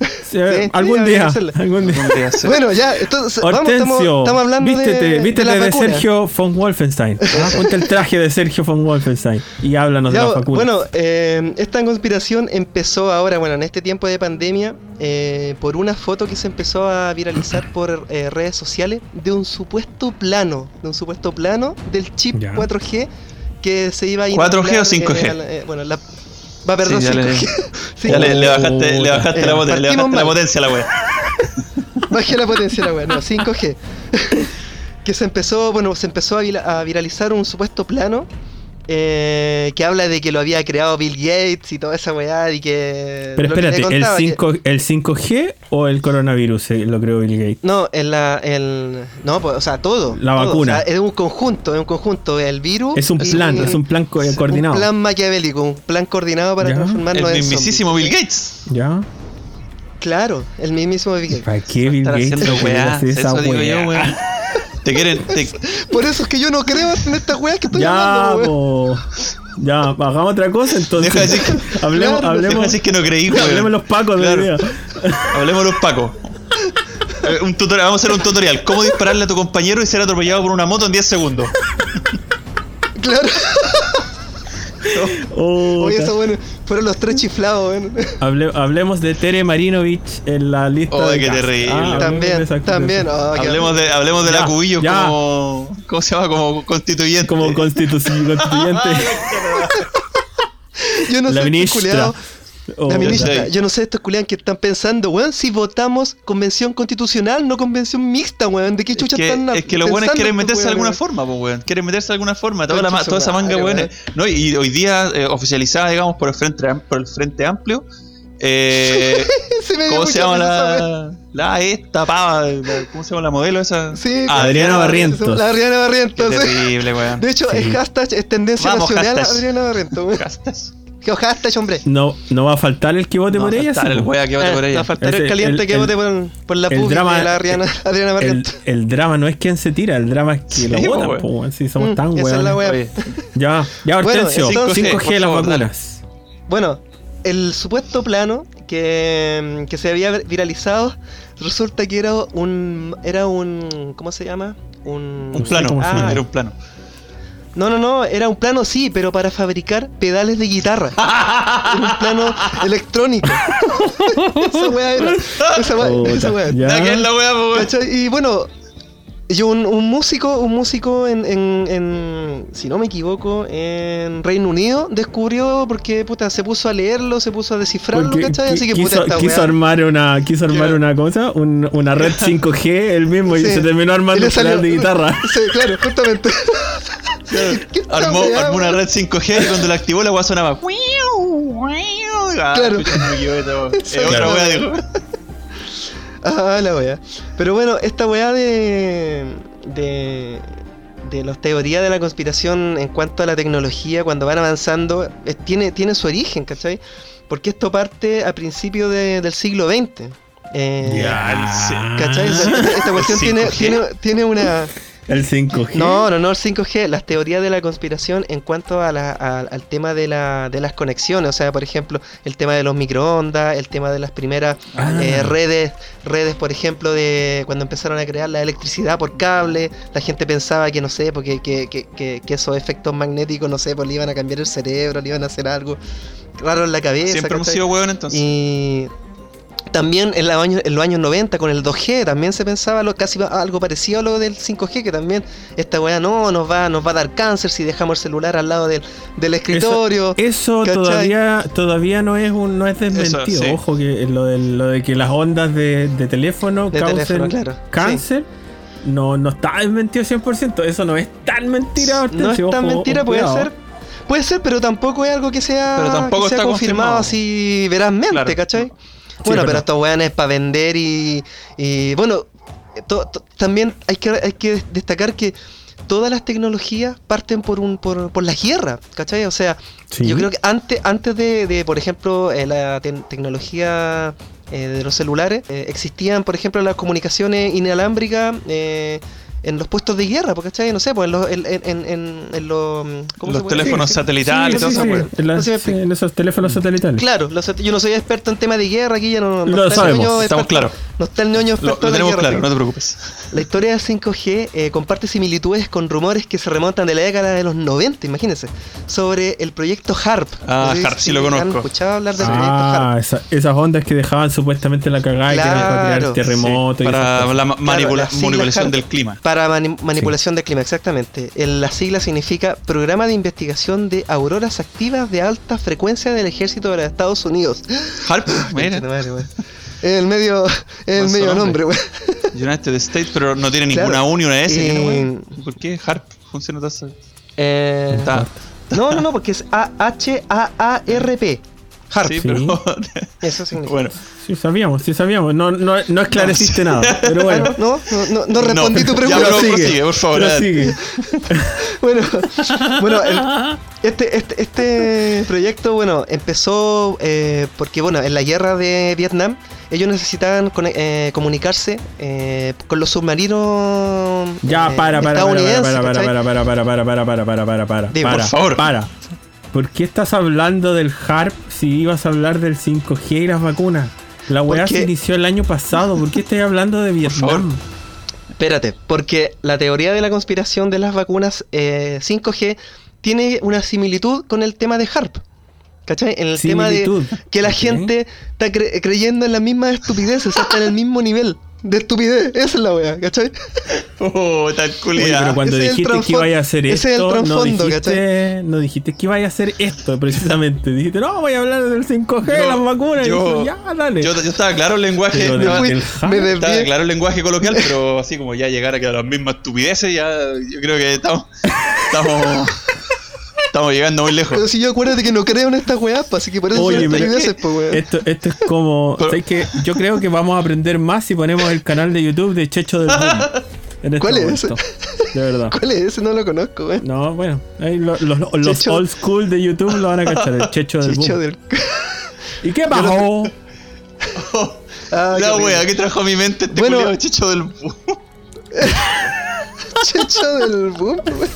Sí, Sí, algún sí, día, algún día. Un día Bueno, ya, entonces, vamos, Hortensio, estamos, estamos hablando vístete, de, vístete de, de, las vacunas. Sergio von Wolfenstein. ¿ah? Ponte el traje de Sergio von Wolfenstein y háblanos Ya, de la vacuna. bueno, eh, esta conspiración empezó ahora, bueno, en este tiempo de pandemia, eh, por una foto que se empezó a viralizar por eh, redes sociales de un supuesto plano, de un supuesto plano del chip Ya. 4G que se iba a 4G o instalar 5G? en la- eh, bueno, la, va, perdón, Sí, ya le- 5G. Sí, Ya le, le bajaste, le bajaste, Eh, la, poten- le bajaste la potencia a la wea. Bajé la potencia la wea, no, 5G. que se empezó, bueno, se empezó a, a viralizar un supuesto plano eh, que habla de que lo había creado Bill Gates y toda esa weá y que... Pero lo que espérate, ¿el, contaba, que- 5, ¿el 5G o el coronavirus? eh, Lo creó Bill Gates. No, en la, el, no, pues, o sea, todo. La todo, vacuna. o sea, es un conjunto, es un conjunto. El virus. Es un y- plan, es un plan co- coordinado. Un plan maquiavélico, un plan coordinado para Ya. transformarnos El en mismísimo zombies. Bill Gates. ¿Ya? Claro, el mismísimo Bill Gates. ¿Para qué Bill Gates? haciendo weá. hacer esa Eso digo yo, weá? Te quieren. te- Por eso es que yo no creo en estas weas que estoy Ya, hablando. Ya, hagamos otra cosa entonces. Deja de decir que- hablemos, Claro, hablemos, Deja de decir que no creí, weón. hablemos los pacos Claro. de. Hablemos los pacos. Eh, Un tutorial, vamos a hacer un tutorial. ¿Cómo dispararle a tu compañero y ser atropellado por una moto en 10 segundos? Claro. Oh, Oye, eso bueno. Fueron los tres chiflados, weón. Hable- hablemos de Tere Marinovich en la lista Oh, de qué terrible. de También, también. oh, Hablemos de, hablemos de Ya, la cubillo ya. como. ¿Cómo se llama? Como constituyente. como constitu- constituyente. Yo no la sé, estos ministra. culiados. Oh, La ministra, ya. yo no sé estos culiados que están pensando, weón, si votamos convención constitucional, no convención mixta, weón, ¿de qué Es chucha que, están es que los buenos quieren meterse de alguna forma, pues, weón. Quieren meterse de alguna forma. Toda, la, toda esa manga, weón. No, y hoy día, eh, oficializada, digamos, por el Frente, por el frente Amplio. Eh, Se me dio ¿Cómo se llama la, la esta pava? la- ¿Cómo se llama la modelo esa? Sí, Adriana Barrientos. La Adriana Qué Barrientos. sí. terrible, weón. De hecho, Sí. es hashtag, es tendencia Vamos, nacional hashtag. Adriana Barrientos. weón. Que hashtag, hombre. No, no va a faltar el que vote No, por ella. faltar sí, el po. wea que vote Eh, por Va a faltar Ese- el caliente el- que vote por, por la el drama- de la Adriana, Adriana El, Barrientos. el drama no es quien se tira, el drama es que lo Sí, po, votan, po. Si somos Mm, tan esa es la weones. wea. Oye, Ya, ya, Bueno, Hortensio. entonces, 5G, por las favor, dale. vacunas. Bueno, el supuesto plano que, que se había viralizado resulta que era un era un ¿cómo se llama? Un, plano. Ah, era un plano. No, no, no, era un plano sí, pero para fabricar pedales de guitarra. Era un plano electrónico. esa weá era. Esa weá, Puta, esa weá. ya. Nada que es la weón. ¿Cachai? Y bueno, yo un, un músico, un músico en, en, en- si no me equivoco, en Reino Unido descubrió porque puta se puso a leerlo, se puso a descifrarlo, Porque ¿cachai? Así que quiso, puta quiso weá. armar una, quiso armar Claro. una cosa, un- una red 5G el mismo y se terminó armando un pedal de guitarra. Sí, claro, justamente. ¿Qué esta Armó, weá, armó una red 5G y cuando la activó la wea sonaba. Ah, Claro. Es Claro. otra wea, dijo. Ah, la weá. Pero bueno, esta weá de. de. de las teorías de la conspiración en cuanto a la tecnología, cuando van avanzando, es- tiene, tiene su origen, ¿cachai? Porque esto parte a principios de- del siglo XX. Eh, Ya. ¿Cachai? Esta, esta cuestión tiene, 5G. tiene, tiene una... El 5G. No, no, no, el 5G, las teorías de la conspiración en cuanto a la- a- al tema de, la, de las conexiones, o sea, por ejemplo, el tema de los microondas, el tema de las primeras Ah. eh, redes, redes, por ejemplo, de cuando empezaron a crear la electricidad por cable, la gente pensaba que, no sé, porque que, que, que- que esos efectos magnéticos, no sé, pues le iban a cambiar el cerebro, le iban a hacer algo raro en la cabeza. Siempre hemos sido hueón entonces. Y también en, los años, en los años 90 con el 2G también se pensaba lo, casi algo parecido a lo del 5G, que también esta weá no nos va, nos va a dar cáncer si dejamos el celular al lado del, del escritorio. Eso todavía, todavía no es un, no es desmentido. Eso, sí. Ojo que lo de, lo de que las ondas de, de teléfono De causen teléfono, claro. cáncer. No, no está desmentido 100%. Eso no es tan mentira. No es tan ojo, mentira, puede cuidado. ser. Puede ser, pero tampoco es algo que sea, Pero tampoco que sea está confirmado confirmado. así verazmente, Claro. ¿cachai? Bueno, pero- estos weones es para vender y, y bueno, to- to- también hay que, hay que destacar que todas las tecnologías parten por un por, por la guerra, ¿cachai? O sea, Sí. yo creo que antes, antes de, de, por ejemplo, eh, la te- tecnología eh, de los celulares, eh, existían, por ejemplo, las comunicaciones inalámbricas eh, en los puestos de guerra, porque, ¿cachai? No sé, pues en los, en, en, en- en los, ¿cómo se Los puede teléfonos satelitales, Sí, todo sí, eso, sí, weón. en, las- esos teléfonos satelitales. Claro, los yo no soy experto en tema de guerra, aquí ya no, no Lo está el sabemos, estamos claros. No está el ñoño Lo, experto lo la tenemos guerra, claro, sí. no te preocupes. La historia del 5G eh, comparte similitudes con rumores que se remontan de la década de los 90, imagínense, sobre el proyecto HARP. Ah, No sé HARP, sí si lo han conozco. escuchado hablar del proyecto HARP? Ah, esa- esas ondas que dejaban supuestamente la cagada y que eran para crear Claro, terremotos. y Para cosas. la ma- manipula- siglas manipulación HARP. del clima. Para mani- manipulación del clima, exactamente. El- la sigla significa Programa de Investigación de Auroras Activas de Alta Frecuencia del Ejército de los Estados Unidos. Harp, mira, el medio, el medio nombre. weón. United States, pero no tiene Claro. ninguna U ni una S. Weón. ¿Por qué Harp funciona tan Eh, Está. No, no, no, porque es A- H-A-A-R-P. Harp. Sí, Sí. pero. Eso significa. bueno, Sí, sabíamos, sí sabíamos. No, no, no esclareciste nada. Pero bueno. Ah, no, no, no, no respondí No, tu ya, pregunta. pero Sigue. prosigue, por favor. Prosigue. Bueno, bueno el- este, este, este proyecto, bueno, empezó eh, porque, bueno, en la guerra de Vietnam, ellos necesitaban cone- eh, comunicarse eh, con los submarinos Ya, eh, para, para, para, para, para, para, para, para, para, para, para, para, para, para, para, Dime, para, por favor. Para. ¿Por qué estás hablando del HARP si ibas a hablar del 5G y las vacunas? La weá Porque- se inició el año pasado. ¿Por qué estás hablando de. Vietnam? Espérate, porque la teoría de la conspiración de las vacunas eh, 5G tiene una similitud con el tema de HARP. ¿Cachai? En el tema de que la gente está cre- creyendo en las mismas estupideces, está en el mismo nivel de estupidez. Esa es la wea, ¿cachai? Oh, tan Oye, culiada. pero cuando Ese es el dijiste que ibas a hacer ese es el esto, no dijiste, no dijiste que ibas a hacer esto precisamente. Dijiste, no, voy a hablar del 5G, Yo- las vacunas. Y yo- dije, ya, dale. Yo, yo estaba claro el lenguaje. Me estaba claro el lenguaje coloquial, pero así como ya llegar a que a las mismas estupideces, ya yo creo que estamos. Estamos. Estamos llegando muy lejos. Pero si yo acuérdate que no creo en estas weas, pues, así que por eso Oye, pues, weón. Esto, esto es como. Pero- ¿sabes qué? Yo creo que vamos a aprender más si ponemos el canal de YouTube de Checho del Boom. en este ¿Cuál es momento. De verdad. ¿Cuál es ese? No lo conozco, weón. No, bueno, ahí lo- los, los Checho- old school de YouTube lo van a cachar, el Checho del Chicho Boom. del... ¿Y qué pasó? Ah, qué la wea que trajo a mi mente este Bueno. culiao chicho del. Checho del boom, weón.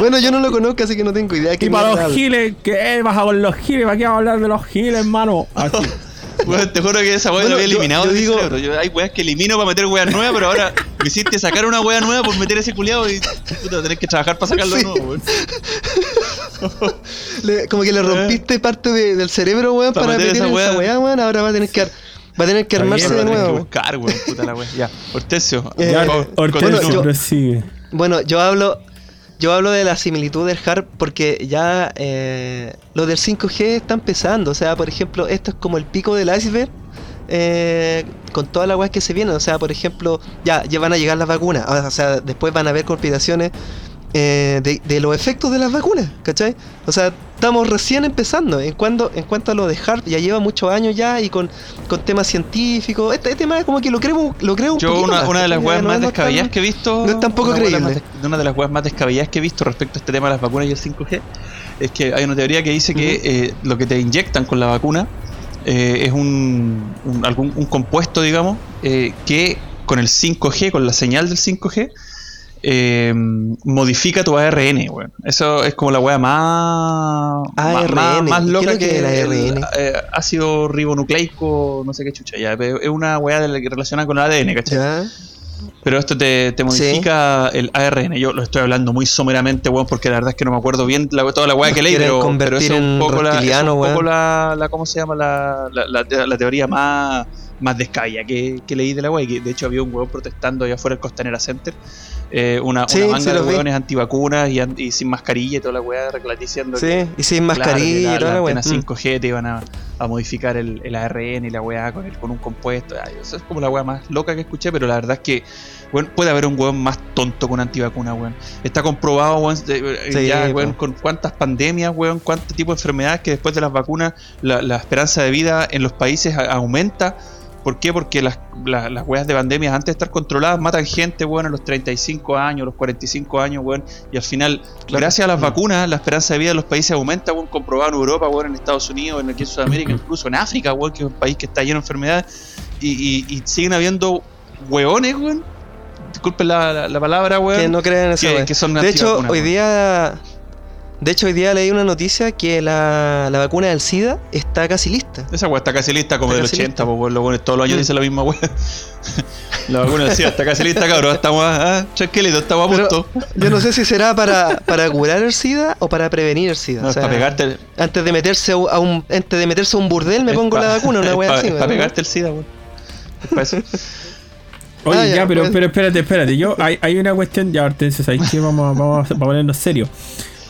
Bueno, yo no lo conozco, así que no tengo idea. Y qué para los giles, ¿qué baja con los giles? ¿Para qué vamos a hablar de los giles, hermano? Te juro que esa wea Bueno, la había yo- eliminado yo de mi digo-. Yo- hay weas que elimino para meter weas nuevas, pero ahora me hiciste sacar una wea nueva por meter ese culiado y puta, tenés que trabajar para sacarlo de Sí. nuevo, weón. Como que le rompiste parte de- del cerebro, weón, Eh. Pa' para meter meter esa esa weá. weá, weón. Ahora va a tener que, ar- va a tener que armarse bien, de nuevo. buscar, weón, puta la wea. Ya, Hortensio, Eh, Hortensio, yo-. Bueno, yo hablo, yo hablo de la similitud del HARP porque ya eh, lo del 5G está empezando. O sea, por ejemplo, esto es como el pico del iceberg. eh, con todas las weas que se vienen, o sea, por ejemplo, ya, ya van a llegar las vacunas, o sea, después van a haber conspiraciones eh, de, de los efectos de las vacunas, ¿cachai? O sea, estamos recién empezando. En cuanto, en cuanto a lo de HARP, ya lleva muchos años ya y con, con temas científicos. Este, este tema como que lo creo, lo creo un Yo poquito una, más, una de las weas No más tan- descabelladas que he visto no es tampoco una creíble. des- Una de las weas más descabelladas que he visto respecto a este tema de las vacunas y el 5G es que hay una teoría que dice que eh, lo que te inyectan con la vacuna eh, es un, un- algún, un compuesto, digamos, eh, que con el 5G, con la señal del 5G, eh, modifica tu ARN, weón. Eso es como la weá más, más, ARN. más, más ¿Qué es loca lo que que el el, ARN? eh, ácido ribonucleico, no sé qué chucha, ya. pero Es una weá relacionada con el ADN, ¿cachai? Ya. Pero esto te, te modifica el ARN. Yo lo estoy hablando muy someramente, weón, porque la verdad es que no me acuerdo bien la- toda la weá que leí, pero, pero eso es un poco, la, es un poco la, la- ¿cómo se llama? La, la, la te- la teoría más, más descabellada que, que leí de la weá. De hecho, había un weón protestando allá afuera del Costanera Center. Eh, una, Sí, una de weones antivacunas y, sin mascarilla y toda la weá recla- diciendo Sí, que, y sin claro, mascarilla la, y toda la la weá. antena Mm. 5G te iban a, a modificar el, el ARN y la weá con, el- con un compuesto. Ay, eso es como la weá más loca que escuché, pero la verdad es que bueno, puede haber un weón más tonto con antivacuna, weón. Está comprobado, weón, Sí, ya, weón, con cuántas pandemias, weón, cuántos tipos de enfermedades que después de las vacunas la, la esperanza de vida en los países aumenta. ¿Por qué? Porque las, la- las weas de pandemias antes de estar controladas matan gente, weón, a los 35 años, a los 45 años, weón. Y al final, gracias a las vacunas, la esperanza de vida de los países aumenta, weón, comprobado en Europa, weón, en Estados Unidos, en aquí en Sudamérica, incluso en África, weón, que es un país que está lleno de enfermedades. Y, y- y siguen habiendo weones, weón. Disculpen la, la- la palabra, weón. que no creen en esa que- que son De hecho, hoy día. De hecho, hoy día leí una noticia que la, la vacuna del SIDA está casi lista. Esa weá está casi lista como Está del casi 80, lista. pues los weones todos los años Mm. dicen la misma weá. la vacuna decía, está casi lista, cabrón, estamos ah, tranquilito, estamos a Pero punto. yo no sé si será para, para curar el SIDA o para prevenir el SIDA. No, O es sea, para pegarte, Antes de meterse a un, antes de meterse a un burdel me es pongo pa- la vacuna, una pa- así. para pegarte el SIDA, weón. Es para eso. Oye, Ah, ya, ya, pero, pues. pero espérate, espérate. Yo, hay, hay una cuestión, ya, Hortensia, ¿sabes qué? Vamos, a- vamos a ponernos serio.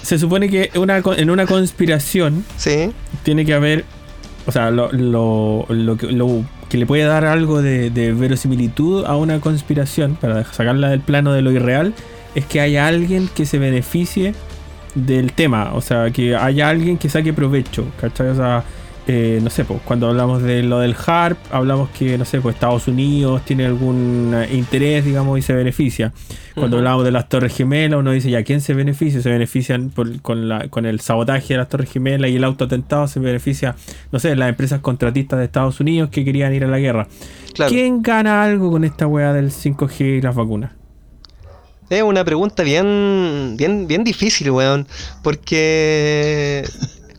Se supone que una, en una conspiración Sí, tiene que haber, o sea, lo, lo, lo que, lo que le puede dar algo de, de verosimilitud a una conspiración, para sacarla del plano de lo irreal, es que haya alguien que se beneficie del tema, o sea, que haya alguien que saque provecho, ¿cachai? O sea, eh, no sé, pues cuando hablamos de lo del HARP, hablamos que, no sé, pues Estados Unidos tiene algún eh, interés, digamos, y se beneficia. Cuando hablamos de las Torres Gemelas, uno dice, ¿ya quién se beneficia? Se benefician por- con, la, con el sabotaje de las Torres Gemelas y el autoatentado, se beneficia, no sé, las empresas contratistas de Estados Unidos que querían ir a la guerra. claro. ¿Quién gana algo con esta weá del 5G y las vacunas? Es una pregunta bien, bien, bien difícil, weón. Porque,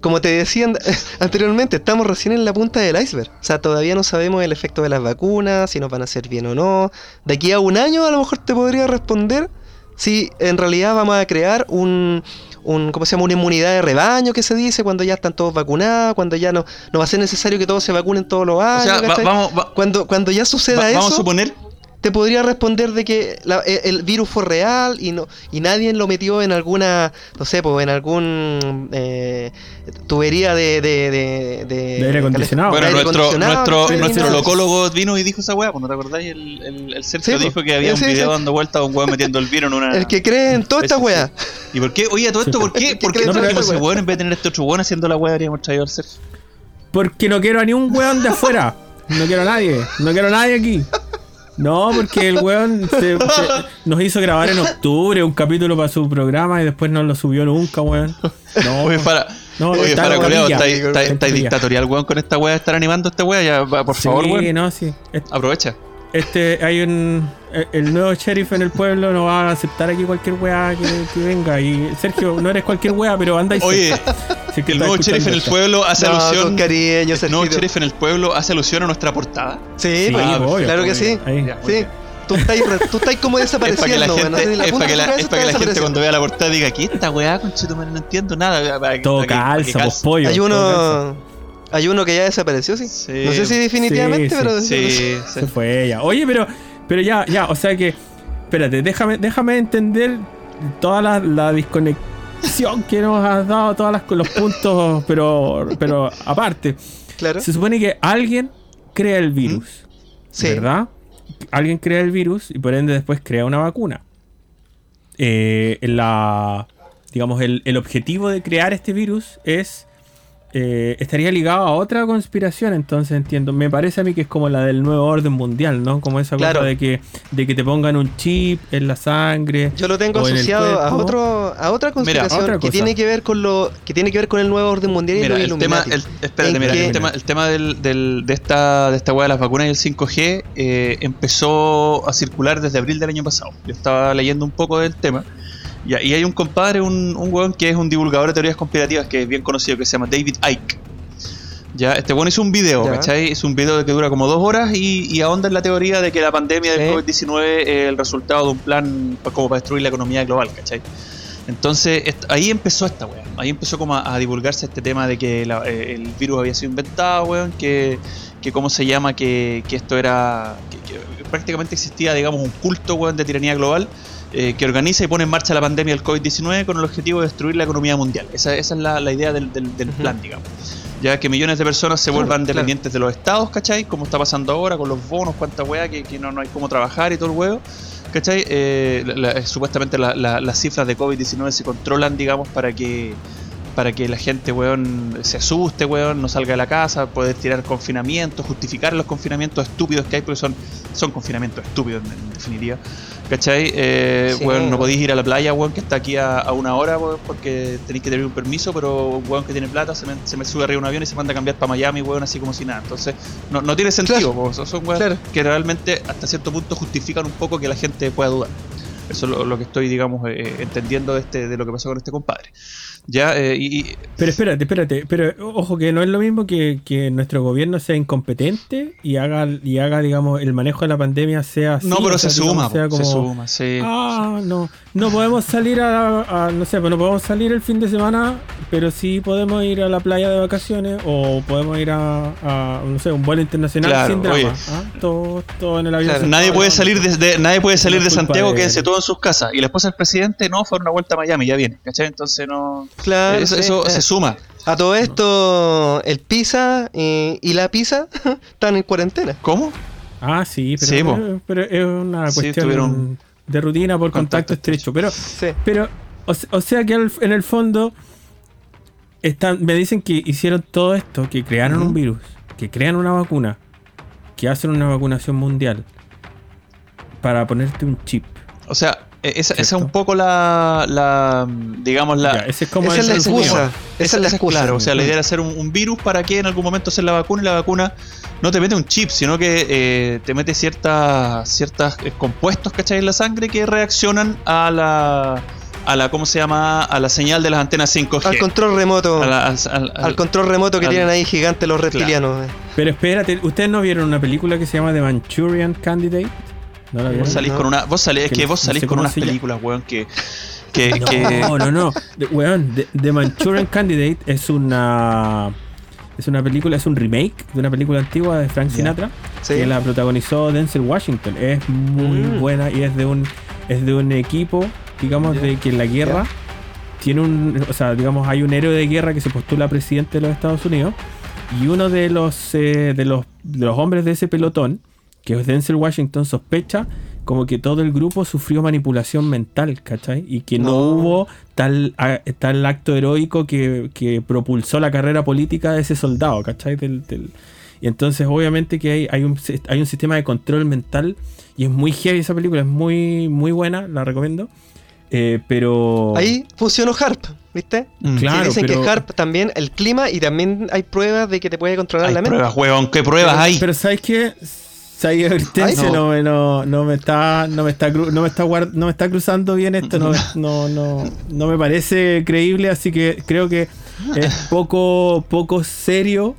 como te decía an- anteriormente, estamos recién en la punta del iceberg. O sea, todavía no sabemos el efecto de las vacunas, si nos van a hacer bien o no. De aquí a un año a lo mejor te podría responder si en realidad vamos a crear un, un ¿cómo se llama? Una inmunidad de rebaño que se dice cuando ya están todos vacunados, cuando ya no, no va a ser necesario que todos se vacunen todos los O años. sea, va- ¿cachai? vamos, va- cuando, cuando ya suceda va- eso vamos a suponer te podría responder de que la- e- el virus fue real y no y nadie lo metió en alguna no sé pues en algún eh, tubería de de, de, de- De aire acondicionado. Bueno, aire nuestro, acondicionado, nuestro, nuestro locólogo vino y dijo esa weá, ¿no te acordáis? El, el, el Sergio Sí, dijo que había un Sí, video sí. dando vuelta a un weón metiendo el virus en una. el que cree en toda esta wea ¿Y por qué? Oye, todo esto, ¿por qué? ¿Por qué no trajimos ese weá? weón en vez de tener este otro weón haciendo la weá? Habríamos traído al Sergio. Porque no quiero a ni un weón de afuera. No quiero a nadie. No quiero a nadie aquí. No, porque el weón se- se- nos hizo grabar en octubre un capítulo para su programa y después no lo subió nunca, weón. No, Oye, para. No, oye, está para, guarilla. está, dictatorial, weón, con esta weá de estar animando a este weá. Ya, por favor, sí, weón. no, sí. Aprovecha. Este, hay un. el- El nuevo sheriff en el pueblo no va a aceptar aquí cualquier weá que, que venga. Y Sergio, no eres cualquier weá, pero anda y Oye, el nuevo sheriff en el pueblo hace no, alusión. con cariño El nuevo sheriff en el pueblo hace alusión a nuestra portada. sí, Sí, pues, obvio, claro que sí Ahí. Sí tú estás, tú estás como Es para que desapareciendo la gente, es para que la, tu cabeza es para que la está gente cuando vea la portada diga, ¿qué esta weá, conchetumare? No entiendo nada. Para Todo para que calza, vos pollo. hay uno hay uno que ya desapareció sí, Sí. no sé si definitivamente Sí, pero Sí. Se fue ella. Oye, pero, pero ya, ya, o sea que. Espérate, déjame, déjame entender toda la, la desconexión que nos has dado, todos los puntos, pero, pero aparte. claro Se supone que alguien crea el virus. sí ¿Verdad? Alguien crea el virus y por ende después crea una vacuna. Eh, la, digamos, el, el objetivo de crear este virus es eh, estaría ligado a otra conspiración, entonces entiendo. Me parece a mí que es como la del nuevo orden mundial, ¿no? Como esa Claro. cosa de que, de que te pongan un chip en la sangre. Yo lo tengo asociado a otro a otra conspiración otra que tiene que ver con lo que tiene que ver con el nuevo orden mundial y Mira, el tema, el, espérate, mira, que- el tema, el tema del, del- de esta de esta weá de las vacunas y el 5G eh, empezó a circular desde abril del año pasado. Yo estaba leyendo un poco del tema. Y, y hay un compadre, un, un weón que es un divulgador de teorías conspirativas que es bien conocido, que se llama David Icke. Ya, este weón hizo un video, Ya. ¿cachai? Es un video que dura como dos horas y, y ahonda en la teoría de que la pandemia del Sí. COVID-19 es el resultado de un plan pa- como para destruir la economía global, ¿cachai? Entonces, ahí empezó esta weá. Ahí empezó como a, a divulgarse este tema de que la- eh, el virus había sido inventado, weón, que, que cómo se llama, que, que esto era. Que, que prácticamente existía, digamos, un culto, weón, de tiranía global. Eh, que organiza y pone en marcha la pandemia del COVID-19 con el objetivo de destruir la economía mundial. Esa, esa es la, la idea del, del- del Ujú. plan, digamos. Ya que millones de personas se Claro, vuelvan claro. dependientes de los estados, ¿cachai? Como está pasando ahora con los bonos, cuánta weá, que, que no, no hay cómo trabajar y todo el huevo. ¿Cachai? Eh, la- la- supuestamente la- la- las cifras de COVID-19 se controlan, digamos, para que para que la gente, weón, se asuste, weón, no salga de la casa, poder tirar confinamientos, justificar los confinamientos estúpidos que hay, porque son, son confinamientos estúpidos en, en definitiva. ¿Cachai? Eh, Sí. weón, no podéis ir a la playa, weón, que está aquí a, a una hora, weón, porque tenéis que tener un permiso, pero un weón que tiene plata se me, se me sube arriba de un avión y se manda a cambiar para Miami, weón, así como si nada. Entonces, no, no tiene sentido, Claro. son- son weón Claro. que realmente hasta cierto punto justifican un poco que la gente pueda dudar. Eso es lo, lo que estoy, digamos, eh, entendiendo de, este, de lo que pasó con este compadre. Ya, eh, y, Pero espérate, espérate, pero ojo que no es lo mismo que, que nuestro gobierno sea incompetente y haga, y haga, digamos, el manejo de la pandemia sea así. no, pero o sea, se digamos, suma, sea se suma, sí. Ah, no, no podemos salir a, a- no sé, pues no podemos salir el fin de semana, pero sí podemos ir a la playa de vacaciones o podemos ir a, a, no sé, un vuelo internacional Claro, sin drama. ¿ah? Todo, todo en el avión. Claro, Nadie puede salir desde, nadie puede salir de Santiago, de- quédense todos en sus casas. Y la esposa del presidente no fue a una vuelta a Miami, ya viene, ¿cachai? Entonces no. Claro, eso sí. eso Eh, se suma. A todo esto, el Pisa y la Pisa están en cuarentena. ¿Cómo? Ah, sí, pero, Sí, pero- pero es una cuestión de rutina por contacto, contacto estrecho. Pero, Sí. pero o, se- o sea que al- en el fondo están, me dicen que hicieron todo esto, que crearon un virus, que crean una vacuna, que hacen una vacunación mundial para ponerte un chip. O sea, esa, esa es un poco la, la digamos, la... Ya, ese es como Esa es la el- excusa. Esa es la excusa. Claro, o sea, la idea era hacer un, un virus para que en algún momento hacer la vacuna y la vacuna no te mete un chip, sino que eh, te mete ciertas ciertas eh, compuestos, ¿cachai? En la sangre que reaccionan a la, a la, ¿cómo se llama? A la señal de las antenas 5G. Al control remoto. La- al- al- al control remoto que al- tienen ahí gigante los reptilianos. eh. Pero espérate, ¿ustedes no vieron una película que se llama The Manchurian Candidate? ¿No? Vos salís No. con una, vos salís, es Que que no- vos no salís sé con unas películas, weón, que, que, que- No, no, no. The, weón, The, The Manchurian Candidate es una. Es una película, es un remake de una película antigua de Frank. Sinatra Sí. que la protagonizó Denzel Washington. Es muy Mm. buena y es de un es de un equipo, digamos, de que en la guerra tiene un, o sea, digamos, hay un héroe de guerra que se postula presidente de los Estados Unidos y uno de los eh, de los de los hombres de ese pelotón, que Denzel Washington, sospecha como que todo el grupo sufrió manipulación mental, ¿cachai? Y que no, No. hubo tal, a- tal acto heroico que, que propulsó la carrera política de ese soldado, ¿cachai? Del, del- y entonces obviamente que hay, hay, un, hay un sistema de control mental y es muy heavy esa película, es muy, muy buena, la recomiendo. Eh, pero... Ahí funcionó HARP, ¿viste? Mm. Claro, que dicen pero- que HARP también, el clima y también hay pruebas de que te puede controlar hay la mente. pruebas, weón, ¿qué pruebas pero, hay? Pero ¿sabes qué? Sabía no. me- no, no me está no me está no me está guard- no me está cruzando bien esto no, no, no, no me parece creíble así que creo que es poco poco serio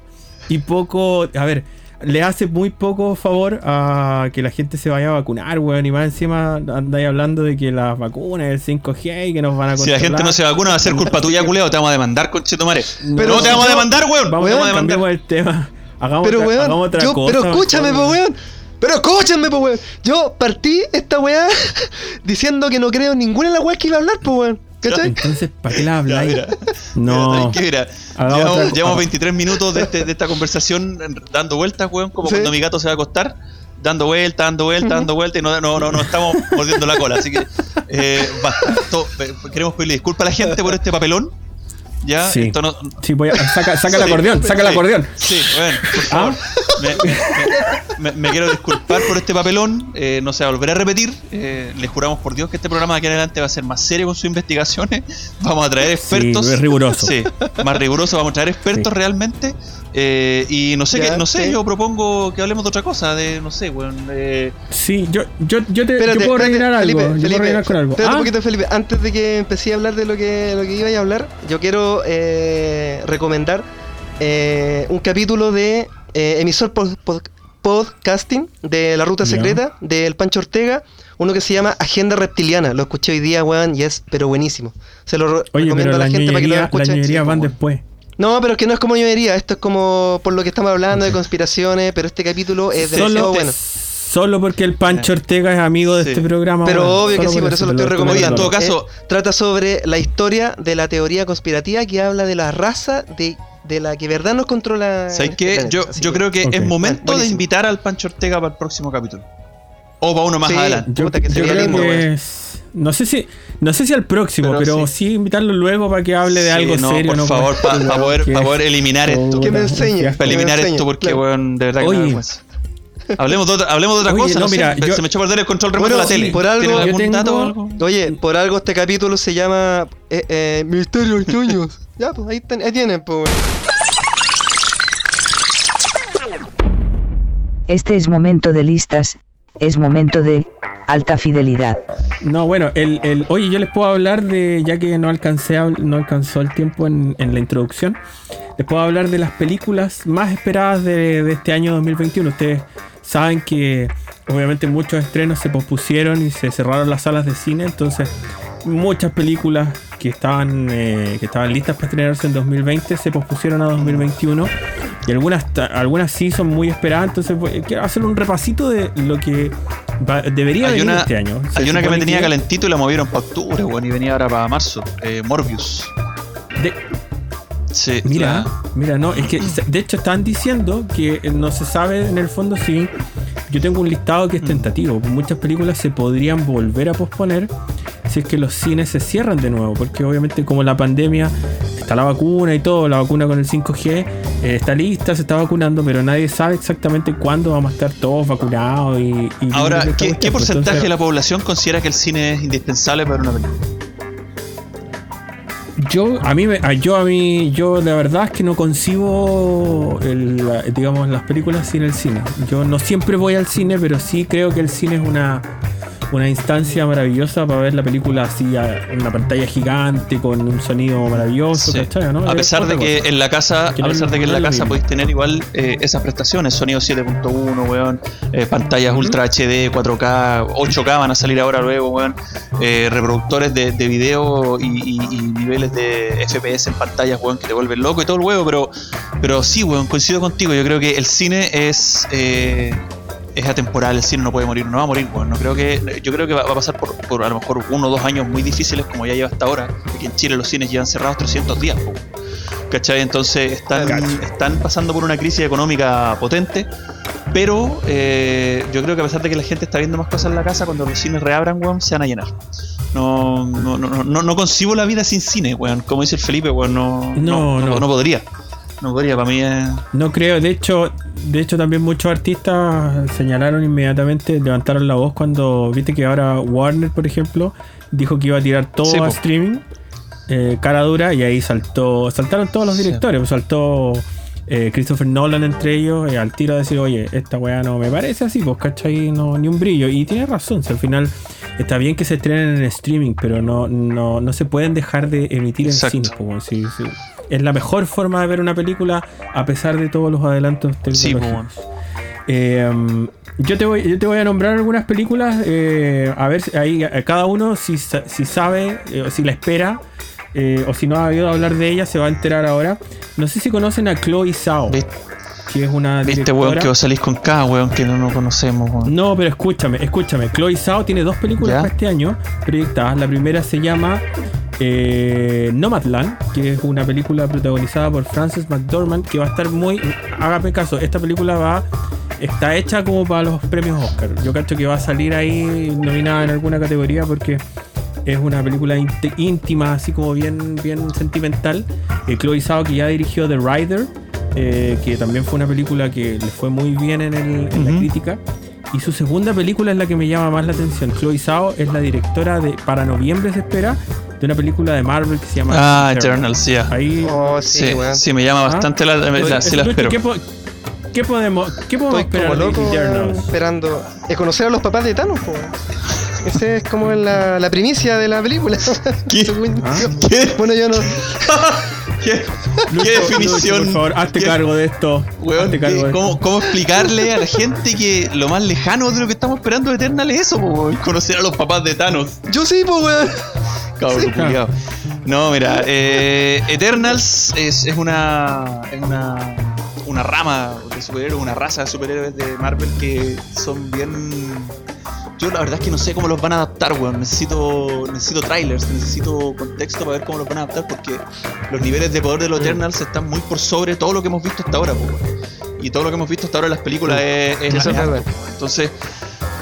y poco a ver le hace muy poco favor a que la gente se vaya a vacunar, weón. Y más encima andáis hablando de que las vacunas, el 5G y que nos van a Si la gente controlar. no se vacuna va a ser culpa tuya, culeo, te vamos a demandar, conchetumare. Pero no te vamos a demandar, weón. Vamos, a demandar. el tema. Hagamos Pero otra, weón, hagamos otra yo- cosa. pero escúchame, mejor. po weón. Pero escúchame, po weón. Yo partí esta weá diciendo que no creo ninguna de las weas que iba a hablar, po weón. ¿Cachai? Entonces, ¿para qué la habláis? mira. No. Llevamos, otra- llevamos ah. 23 minutos de, este- de esta conversación dando vueltas, weón, como Sí. cuando mi gato se va a acostar. Dando vueltas, dando vueltas, dando vueltas y no, no, no, no estamos mordiendo la cola. Así que, eh, basta. To- eh, queremos pedirle disculpas a la gente por este papelón. ¿Ya? Sí. Esto no- Sí, voy a, saca, saca el acordeón, saca el acordeón. Sí, bueno, por favor. Me, me- me- me quiero disculpar por este papelón. eh, no se va a volver a repetir. eh, les juramos por Dios que este programa de aquí en adelante va a ser más serio con sus investigaciones. Vamos a traer expertos. es riguroso. Sí, más riguroso. Vamos a traer expertos realmente. eh, y no sé, Ya, qué, no sé, yo propongo que hablemos de otra cosa. De, no sé, weón. eh, Sí, yo, yo, yo, te, Espérate, yo puedo rellenar algo. Felipe, yo Felipe, puedo rellenar con algo. espérate Ah, un poquito, Felipe. Antes de que empecé a hablar de lo que, lo que iba a hablar, yo quiero eh, recomendar eh, un capítulo de eh, emisor pod- pod- podcasting de La Ruta. Secreta del Pancho Ortega, uno que se llama Agenda Reptiliana. Lo escuché hoy día, weón, y es pero buenísimo. Se lo Oye, recomiendo pero a la gente para que lo escuchen. Sí, van después. No, pero es que no es como ñoñería, esto es como por lo que estamos hablando de conspiraciones, pero este capítulo es demasiado bueno. Solo porque el Pancho Ortega es amigo de Sí. este programa. Pero bueno, obvio que sí, por eso lo estoy Oye, en recomendando. todo caso- Eh, trata sobre la historia de la teoría conspirativa que habla de la raza de, de la que verdad nos controla. ¿Sabes qué? Yo, yo creo que es momento de invitar al Pancho Ortega para el próximo capítulo. O para uno más Sí. adelante. Yo, creo lindo, que es- no sé si no sé si al próximo, Pero pero, sí. sí. invitarlo luego para que hable de Sí, algo no, serio, por no favor, para este poder, pa poder eliminar esto. Que me fiasco. Para eliminar esto, porque, claro. weón, de verdad que Oye. vergüenza. Hablemos de otra, hablemos de otra Oye, cosa, no, sé, mira, se- yo- se me echó a perder el control remoto Bueno, de la tele. por algo- ¿Tienen Yo algún tengo- dato o algo? Oye, por algo este capítulo se llama eh, eh, ya, pues ahí, ten- ahí tienen, pues. Este es momento de listas, es momento de alta fidelidad. No, bueno, el, el, oye, yo les puedo hablar de, ya que no alcancé a- no alcanzó el tiempo en, en la introducción, les puedo hablar de las películas más esperadas de, de este año 2021. Ustedes saben que obviamente muchos estrenos se pospusieron y se cerraron las salas de cine, entonces muchas películas que estaban, eh, que estaban listas para estrenarse en 2020 se pospusieron a 2021 y algunas, algunas sí son muy esperadas, entonces quiero hacer un repasito de lo que va- debería Hay venir una, este año. Se hay una que me tenía calentito y la movieron para octubre, weón, y venía ahora para marzo. Eh, Morbius. de- Sí, Mira, mira, no, es que de hecho están diciendo que no se sabe en el fondo si yo tengo un listado que es tentativo. Muchas películas se podrían volver a posponer si es que los cines se cierran de nuevo, porque obviamente como la pandemia está la vacuna y todo, la vacuna con el 5G eh, está lista, se está vacunando, pero nadie sabe exactamente cuándo vamos a estar todos vacunados y, y Ahora, ¿qué, porcentaje Entonces, de la población considera que el cine es indispensable para una película? Yo, a mí, yo, a mí, yo la verdad es que no concibo, el- digamos, las películas sin el cine. Yo no siempre voy al cine, pero sí creo que el cine es una, una instancia maravillosa para ver la película así en una pantalla gigante con un sonido maravilloso, Sí. ¿cachai? ¿no? A Es pesar de que cosa. en la casa, Que a no- pesar de que en la casa podéis tener igual eh, esas prestaciones, sonido 7.1, weón, eh, pantallas Ultra HD, 4K, 8K van a salir ahora luego, weón, eh, reproductores de, de video y, y- y niveles de FPS en pantallas, weón, que te vuelven loco y todo el huevo, pero, pero sí, weón, coincido contigo, yo creo que el cine es... es atemporal, el cine no puede morir, no va a morir, weón. No creo que, yo creo que va, va a pasar por, por a lo mejor uno o dos años muy difíciles como ya lleva hasta ahora, porque en Chile los cines llevan cerrados 300 días, po. ¿cachai? Entonces están, están pasando por una crisis económica potente, pero eh, yo creo que a pesar de que la gente está viendo más cosas en la casa, cuando los cines reabran, weón, se van a llenar. No, no, no, no, no concibo la vida sin cine, weón. Como dice el Felipe, weón, No, no, no. no podría. No podría, para mí es... No creo, de hecho, de hecho también muchos artistas señalaron inmediatamente, levantaron la voz cuando viste que ahora Warner, por ejemplo, dijo que iba a tirar todo Sí, a po. streaming, eh, cara dura, y ahí saltó, saltaron todos los Sí. directores, pues saltó eh, Christopher Nolan entre ellos, eh, al tiro a decir, oye, esta weá no me parece así, pues cachai, no, ni un brillo. Y tiene razón, si al final está bien que se estrenen en streaming, pero no, no, no se pueden dejar de emitir en cine. si- es la mejor forma de ver una película a pesar de todos los adelantos Sí, pues, tecnológicos. weón. Eh, yo, te voy, yo te voy a nombrar algunas películas, eh, a ver ahí a cada uno si, si sabe eh, o si la espera. eh, o si no ha oído hablar de ella, se va a enterar ahora. No sé si conocen a Chloe Zhao, ¿Viste, que es una viste, weón, que vos salís con cada weón que no, no conocemos, weón? no, pero escúchame, escúchame. Chloe Zhao tiene dos películas para este año proyectadas. La primera se llama eh, Nomadland, que es una película protagonizada por Frances McDormand, que va a estar muy... Hágame caso, esta película va... Está hecha como para los premios Oscar. Yo cacho que va a salir ahí nominada en alguna categoría porque es una película íntima, así como bien, bien sentimental. Eh, Chloe Zhao, que ya dirigió The Rider, eh, que también fue una película que le fue muy bien en, el- en la Ujú. crítica. Y su segunda película es la que me llama más la atención. Chloe Zhao es la directora de, para noviembre se espera, de una película de Marvel que se llama Ah, Eternals, ya. Ahí, Oh, Sí, sí, weón. sí, me llama ¿Ah? bastante la, la- sí la espero. ¿qué, po- qué podemos, qué podemos Estoy esperar como de loco Eternals? esperando eh, conocer a los papás de Thanos, po. Esa es como la, la primicia de la película. ¿Qué? ¿Ah? ¿Qué? Bueno, yo no. ¿Qué, Lucho, qué definición? Lucho, por favor, hazte ¿Qué- cargo de esto. Weón, hazte cargo ¿qué- de esto. ¿cómo, explicarle a la gente que lo más lejano de lo que estamos esperando de Eternal es eso? po, conocer a los papás de Thanos. Yo sí, pues, weón. Cabrón, Sí. No, mira, eh, Eternals es, es una. es una. una rama de superhéroes, una raza de superhéroes de Marvel que son bien. Yo la verdad es que no sé cómo los van a adaptar, weón. Necesito, necesito trailers, necesito contexto para ver cómo los van a adaptar porque los niveles de poder de los Eternals están muy por sobre todo lo que hemos visto hasta ahora, weón. Y todo lo que hemos visto hasta ahora en las películas es, es, Eso es alto. Entonces,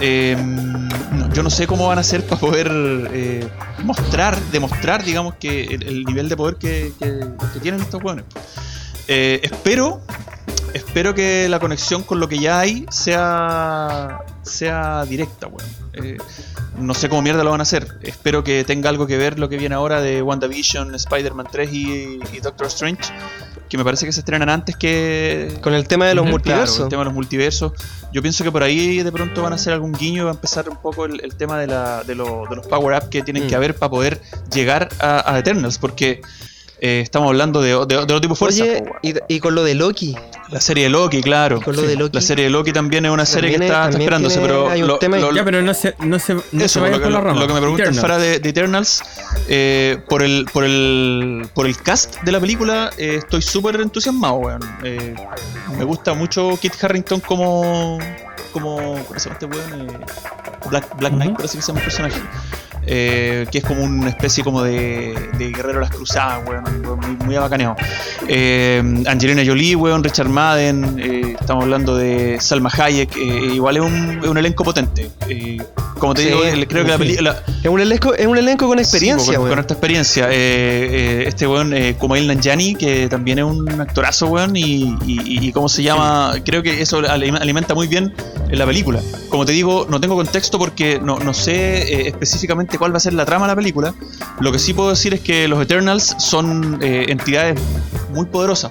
eh, no- yo no sé cómo van a hacer para poder eh, mostrar, demostrar, digamos, que el, el nivel de poder que, que- que tienen estos weones. Eh, espero, espero que la conexión con lo que ya hay sea, sea directa, weón. Eh, no sé cómo mierda lo van a hacer. Espero que tenga algo que ver lo que viene ahora de WandaVision, Spider-Man 3 y, y Doctor Strange. Que me parece que se estrenan antes que. Con el tema de los multiversos. el tema de los multiversos. Yo pienso que por ahí de pronto van a hacer algún guiño y va a empezar un poco el, el tema de, la, de, lo- de los power-up que tienen Mm. que haber para poder llegar a, a Eternals. Porque eh, estamos hablando de, de, de otro tipo de fuerza. Oye, y, y con lo de Loki. La serie de Loki, claro. con lo de Loki. La serie de Loki también es una serie que También está, esperándose, tiene- pero hay un lo- tema ahí. lo- Ya, pero no se, no se, no se eso, vayan lo por la rama. lo que me preguntan Eternals. fuera de, de Eternals, eh, por, el, por, el, por el cast de la película, eh, estoy súper entusiasmado, weón. Eh, me gusta mucho Kit Harrington como. como ¿Cómo se llama este weón? Eh, Black, Black Knight, Ujú. parece que se llama el personaje. Eh, que es como una especie como de, de guerrero de las cruzadas, weón, muy, muy abacaneado. Eh, Angelina Jolie, weón, Richard Madden, eh, estamos hablando de Salma Hayek, igual es un, es un elenco potente. Como te Sí, digo, el- creo que la película... Es un elenco, es un elenco con experiencia, Sí, con, weón. con esta experiencia. Este weón, Kumail Nanjiani, que también es un actorazo, weón, y, y, y cómo se llama, creo que eso alim- alimenta muy bien en la película. Como te digo, no tengo contexto porque no, no sé eh, cuál va a ser la trama de la película. Lo que sí puedo decir es que los Eternals son eh, entidades muy poderosas,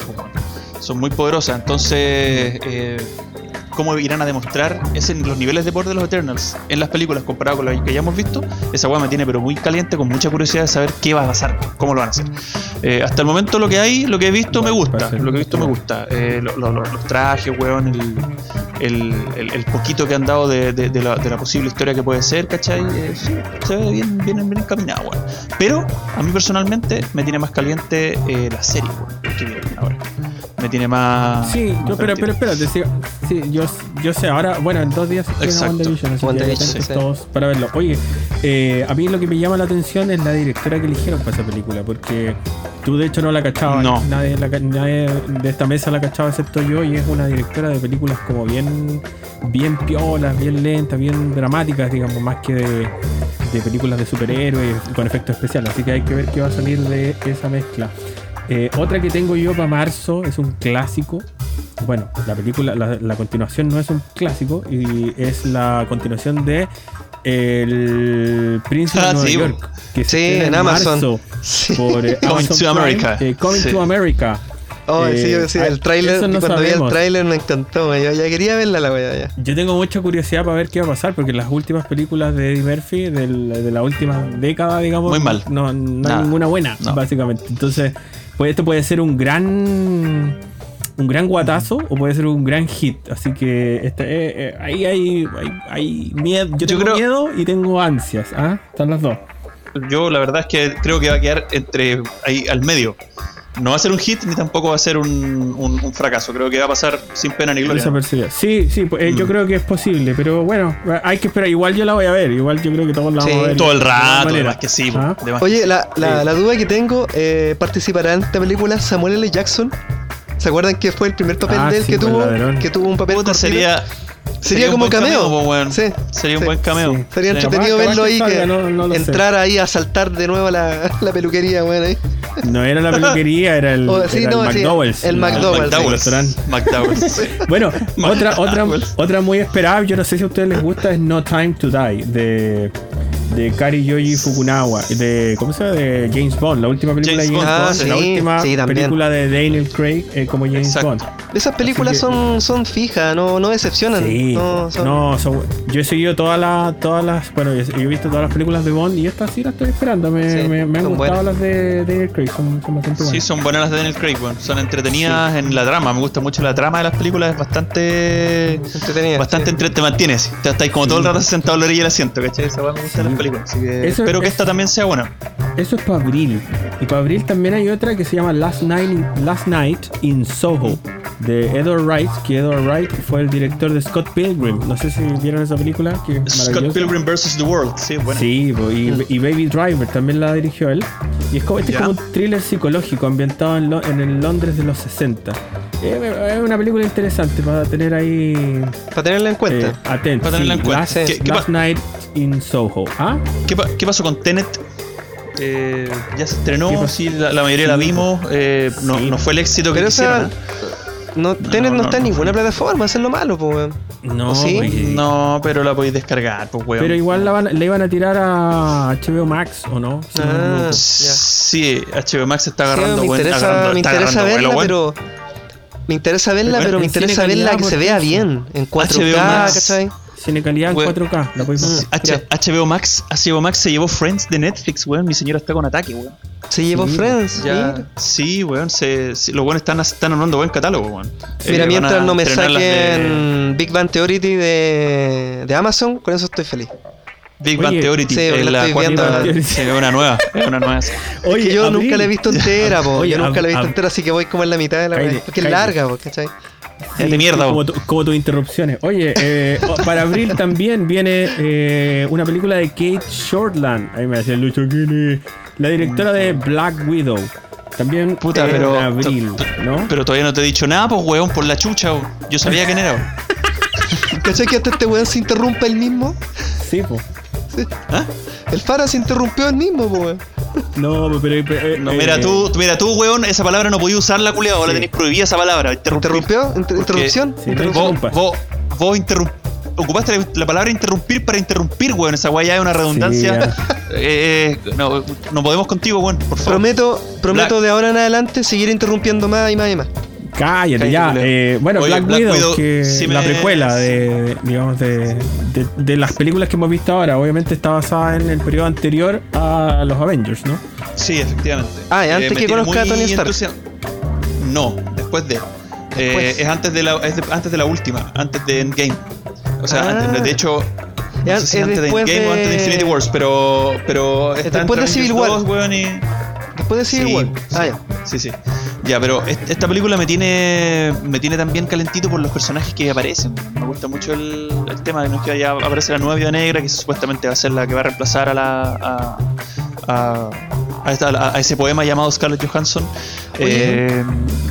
son muy poderosas. Entonces, eh, cómo irán a demostrar ese, los niveles de poder de los Eternals en las películas comparado con las que ya hemos visto, esa weá me tiene pero muy caliente, con mucha curiosidad de saber qué va a pasar, cómo lo van a hacer. Eh, hasta el momento lo que hay, lo que he visto me gusta, lo que he visto me gusta. Eh, lo- lo- lo- los trajes, weón, el, el, el- el poquito que han dado de, de- de la, de la posible historia que puede ser, ¿cachai? Eh, sí, se ve bien, bien, bien encaminado, weón. Pero a mí personalmente me tiene más caliente eh, la serie, weón, que viene ahora. Me tiene más... Sí, más yo, pero, pero espérate, sí, sí, yo, yo sé, ahora, bueno, en dos días se. WandaVision, así que WandaVision, atentos sí. todos para verlo. Oye, eh, a mí lo que me llama la atención es la directora que eligieron para esa película, porque tú de hecho no la cachabas, No. nadie, la nadie de esta mesa la cachaba excepto yo, y es una directora de películas como bien, bien piolas, bien lentas, bien dramáticas, digamos, más que de, de películas de superhéroes con efectos especiales, así que hay que ver qué va a salir de esa mezcla. Eh, otra que tengo yo para marzo es un clásico. Bueno, la película, la, la continuación no es un clásico y es la continuación de El Príncipe Ah, de Nueva sí, York. Que Sí, en Amazon. marzo Sí. por eh, Coming Amazon to Prime, America. eh, Coming Sí. to America. Oh, Eh, sí, sí, ah, el tráiler, eso no cuando vi el tráiler me encantó, yo ya quería verla la weá ya. Yo tengo mucha curiosidad para ver qué va a pasar, porque las últimas películas de Eddie Murphy, del- de la última década, digamos, Muy mal. no, hay ninguna buena, No. básicamente. Entonces, pues esto puede ser un gran un gran guatazo o puede ser un gran hit. Así que este, eh, eh, ahí hay, hay, hay miedo. Yo Yo tengo creo- miedo y tengo ansias. ¿ah? Están las dos. Yo la verdad es que creo que va a quedar entre ahí al medio. No va a ser un hit ni tampoco va a ser un, un- un fracaso. Creo que va a pasar sin pena ni gloria. Sí, sí, pues, eh, yo Mm. creo que es posible, pero bueno, hay que esperar. Igual yo la voy a ver. Igual yo creo que todos la Sí, vamos a ver. Todo el rato, además que sí. ¿Ah? además que Oye, sí. la, la, Sí. la duda que tengo, eh, ¿participará en esta película Samuel L. Jackson? ¿Se acuerdan que fue el primer papel Ah, de él sí, que pues, tuvo? Que tuvo un papel Puta, cortito? sería, Sería como cameo. weón. Sí, Sería un sí. buen cameo. Sí. Sería entretenido verlo ahí, que que salga, no- no lo sé. entrar ahí a saltar de nuevo a la, la peluquería, ahí. No era la peluquería, era el, Oh, sí, era no, el sí, McDowell's. el La- McDowell's, el McDowell's. restaurante. McDowell's. Bueno, otra, otra, otra muy esperada, yo no sé si a ustedes les gusta, es No Time to Die, de, de Kari Yoji Fukunawa, de, ¿cómo se llama? De James Bond, la última película James de James Bond. Bond, Ah, la sí, última sí, también. película de Daniel Craig eh, como James Exacto. Bond. Esas películas que- son, son fijas, no, no decepcionan. Sí, no, son- no, son- yo he seguido todas las, todas las, bueno, yo he visto todas las películas de Bond y estas sí las estoy esperando, me, Sí, me- me han gustado buenas. las de Daniel Craig, son, son bastante Sí, buenas. son buenas las de Daniel Craig. Son entretenidas en la trama. Me gusta mucho la trama de las películas. Es bastante. Entretenida, Bastante sí. entre, te mantienes. Te estáis como todo el rato sentado a la orilla del asiento, ¿cachai? Esa me gusta películas. Así que Eso espero que es- esta también sea buena. Eso es para abril. Y para abril también hay otra que se llama Last Night in, Last Night in Soho de Edward Wright, que Edward Wright fue el director de Scott Pilgrim. No sé si vieron esa película, que es Scott. Pilgrim vs. The World. Sí, bueno. Sí, y, y Baby Driver también la dirigió él. Y es como, este es Ya. como un thriller psicológico ambientado en, Lo- en el Londres de los 60. Eh, Es una película interesante para tener ahí Para tenerla en cuenta. eh, atento. Para tenerla Sí, en cuenta. Last, ¿Qué- qué Last Night in Soho. ¿Ah? ¿Qué, pa- qué pasó con Tenet? Eh, ya se ¿Qué estrenó, sí, la, la mayoría la Sí, vimos. eh, no, Sí. no fue el éxito que quisieron. No, Tenet no, no, está en no. ninguna plataforma, eso es lo malo, pues, weón. No, ¿O sí? No, pero la podéis descargar, pues, weón. Pero igual la, van- la iban a tirar a HBO Max, ¿o no? Si Ah. Sí, HBO Max está Sí, agarrando me buen- interesa, agarrando- me interesa agarrando verla, vuelo, weón. pero. Me interesa verla, Bueno, pero me interesa verla que se vea bien. En 4K, HBO Max. ¿cachai? Cine calidad en Weón. 4K. La podéis. H- HBO Max, HBO Max se llevó Friends de Netflix, weón. Mi señora está con ataque, weón. Se llevó Sí, Friends. Ya, sí, weón. Se, se- los buenos están, están armando buen catálogo, weón. Mira, Eh, mientras no me de saquen Big Bang Theory de, de Amazon, con eso estoy feliz. Big Bang Oye, Theory, sí, eh, la la estoy cuarta- viendo. sí, es una nueva, es una nueva. Oye, que yo Abril. nunca la he visto entera, po. Oye, yo nunca la he visto entera, así que voy como en la mitad de la weá. Porque es larga, po, ¿cachai? Es de mierda, como, weón. tu- como tus interrupciones. Oye, eh, para abril también viene eh, una película de Kate Shortland. Ahí me decía Lucho ¿quién es? La directora de Black Widow. También Puta, en pero- abril, ¿no? Pero todavía no te he dicho nada, pues, weón, por la chucha, weón. Yo sabía quién era. ¿Cachai que hasta este weón se interrumpe el mismo? Sí, po. ¿Ah? El Fara se interrumpió el mismo, po, weón. No, pero. pero, eh, No, eh, mira tú, mira tú, weón, esa palabra no podía usarla, culiado. Ahora Sí. tenéis prohibida esa palabra. ¿Interrumpió? Inter- ¿Interrupción? Sí, Interrupción. Vos, vos, vos interrum- ocupaste la, la palabra interrumpir para interrumpir, weón. Esa weá ya es una redundancia. Eh, eh, no, no podemos contigo, weón, por favor. Prometo, prometo Black- de ahora en adelante seguir interrumpiendo más y más y más. Cállate, Cállate, ya. Eh, bueno, Oye, Black, Black Widow, Widow, que la me- precuela de, digamos, de, de, de las películas que hemos visto ahora. Obviamente está basada en el periodo anterior a los Avengers, ¿no? Sí, efectivamente. Ah, y antes me que conozca a Tony Stark. No, después de. Eh, es antes de, la, es de- antes de la última, antes de Endgame. O sea, Ah. antes- de hecho. No Es- sé si es antes de Endgame o antes de Infinity Wars, pero. pero está después de entre Civil War. 2, weón, y- Después de Civil Sí, War. sí. Ah, ya. Sí, sí. Ya, pero est- esta película me tiene me tiene también calentito por los personajes que aparecen. Me gusta mucho el, el tema de que ya aparece la nueva Viuda Negra, que supuestamente va a ser la que va a reemplazar a la a, a, esta- a- a ese poema llamado Scarlett Johansson, eh,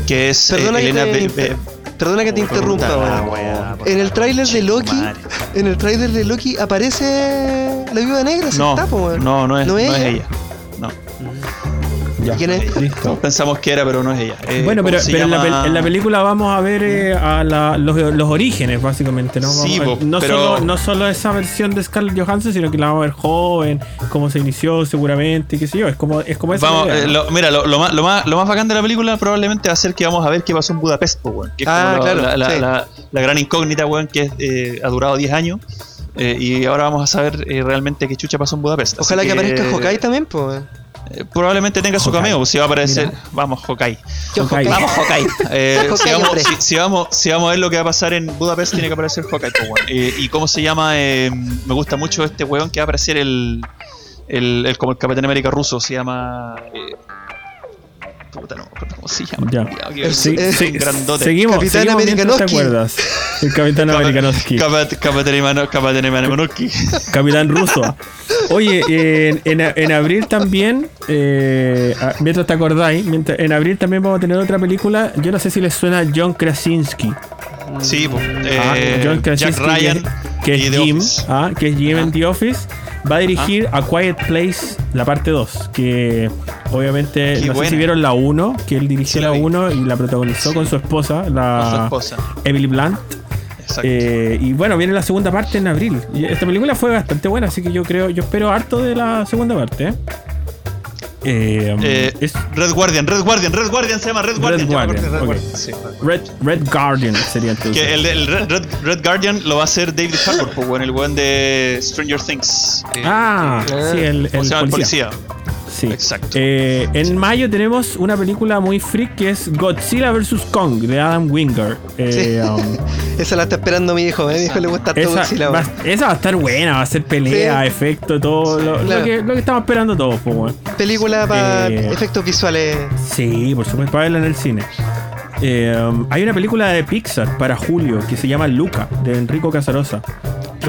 que es eh, Perdona que te- Be- Be- Perdona que te interrumpa, wea, En el tráiler de Loki, madre. en el tráiler de Loki aparece la viuda negra, se No, está, po, no, no es, ¿No no es es ella? ella. Ya. ¿Quién es? Listo. Pensamos que era, pero no es ella. Eh, Bueno, ¿cómo pero, en, la, en la película vamos a ver eh, a la- los, los orígenes, básicamente, ¿no? Sí, Vamos a- no, pero- solo, no solo esa versión de Scarlett Johansson, sino que la vamos a ver joven, cómo se inició seguramente, qué sé yo. Es como, es como esa Vamos, idea, eh, ¿no? lo- mira, lo, lo más, lo, más, lo más bacán de la película probablemente va a ser que vamos a ver qué pasó en Budapest, po, weón, que es Ah, como claro, la, la- sí. la- la gran incógnita, weón, que eh, ha durado 10 años. eh, y ahora vamos a saber eh, realmente qué chucha pasó en Budapest. Ojalá que, aparezca Hawkeye también, pues. Eh, probablemente tenga su cameo, pues, si va a aparecer. Mira. Vamos. Yo. Hawkeye. Vamos, Hawkeye. Eh, si, vamos, si, si vamos, si vamos a ver lo que va a pasar en Budapest, tiene que aparecer po, weón. Eh, y cómo se llama, Eh, me gusta mucho este weón que va a aparecer el, el, el- como el Capitán América ruso, se llama. Eh, puta, no cómo se llama. Ya. que El- es Sí, un sí, grandote. seguimos, Capitán seguimos mientras te acuerdas. El Capitán Americanowski. Capat- Capitán Imano- Capitán Ruso. Oye, en, en- en abril también, eh, ah, mientras te acordáis, mientras- en abril también vamos a tener otra película. Yo no sé si les suena John Krasinski. Sí, pues. Ah, eh, John Jack Krasinski, Ryan. que, que es Jim, ah, que es Jim en Ah. The Office, va a dirigir A Quiet Place, la parte 2, que obviamente, Qué no sé si vieron la 1, que él dirigió Sí, la la vi. 1 y la protagonizó con su esposa, la Con su esposa. Emily Blunt. Exacto. Eh, y bueno, viene la segunda parte en abril. Y esta película fue bastante buena, así que yo creo, yo espero harto de la segunda parte. ¿eh? Eh, Eh, es Red Guardian, Red Guardian, Red Guardian se llama Red Guardian. me Guardian, Red ok. Guardian, sí. Red, Red Guardian sería entonces. Que el, el Red, Red- Red Guardian lo va a hacer David Harbour, pues, el buen de Stranger Things. Eh, Ah, sí, el, ¿Cómo el se llama? El policía. policía. Sí. Exacto. Eh, en mayo tenemos una película muy freak que es Godzilla vs. Kong de Adam Wingard. Eh, Sí. um, Esa la está esperando mi hijo, ¿eh? mi hijo le gusta todo esa, Godzilla, va, esa va a estar buena, va a ser pelea, Sí. efecto, todo lo, que, lo que estamos esperando todos. Película para Eh, efectos visuales. Sí, por supuesto, para verla en el cine. Eh, um, hay una película de Pixar para julio que se llama Luca, de Enrico Casarosa.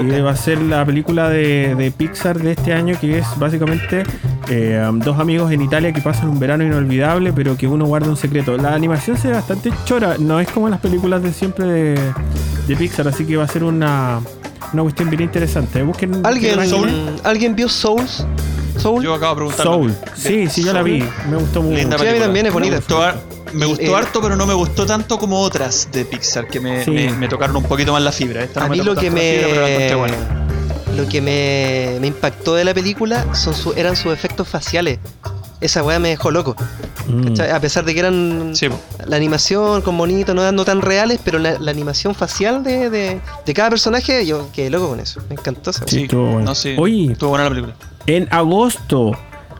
Que va a ser la película de, de Pixar de este año, que es básicamente eh, um, dos amigos en Italia que pasan un verano inolvidable, pero que uno guarda un secreto. La animación se ve bastante chora, no es como las películas de siempre de, de Pixar, así que va a ser una, una cuestión bien interesante. Busquen ¿Alguien, busquen ¿Alguien vio Souls? Soul. Yo acabo de preguntar. Soul. Sí, sí, yo la vi. Me gustó mucho. Linda Sí, a mí también es bonita. Me gustó, me Eh, harto, pero no me gustó tanto como otras de Pixar, que me, Sí. me- me tocaron un poquito más la fibra. Esta no A me mí tocó lo que me fibra, lo que me, me impactó de la película son su- eran sus efectos faciales. Esa weá me dejó loco. Mm. ¿cachai? A pesar de que eran Sí, la animación con bonitos, no, no tan reales, pero la, la animación facial de, de, de cada personaje, yo quedé loco con eso. Me encantó esa weá. Sí, estuvo bueno. No, sí. Oye, Estuvo buena la película. En agosto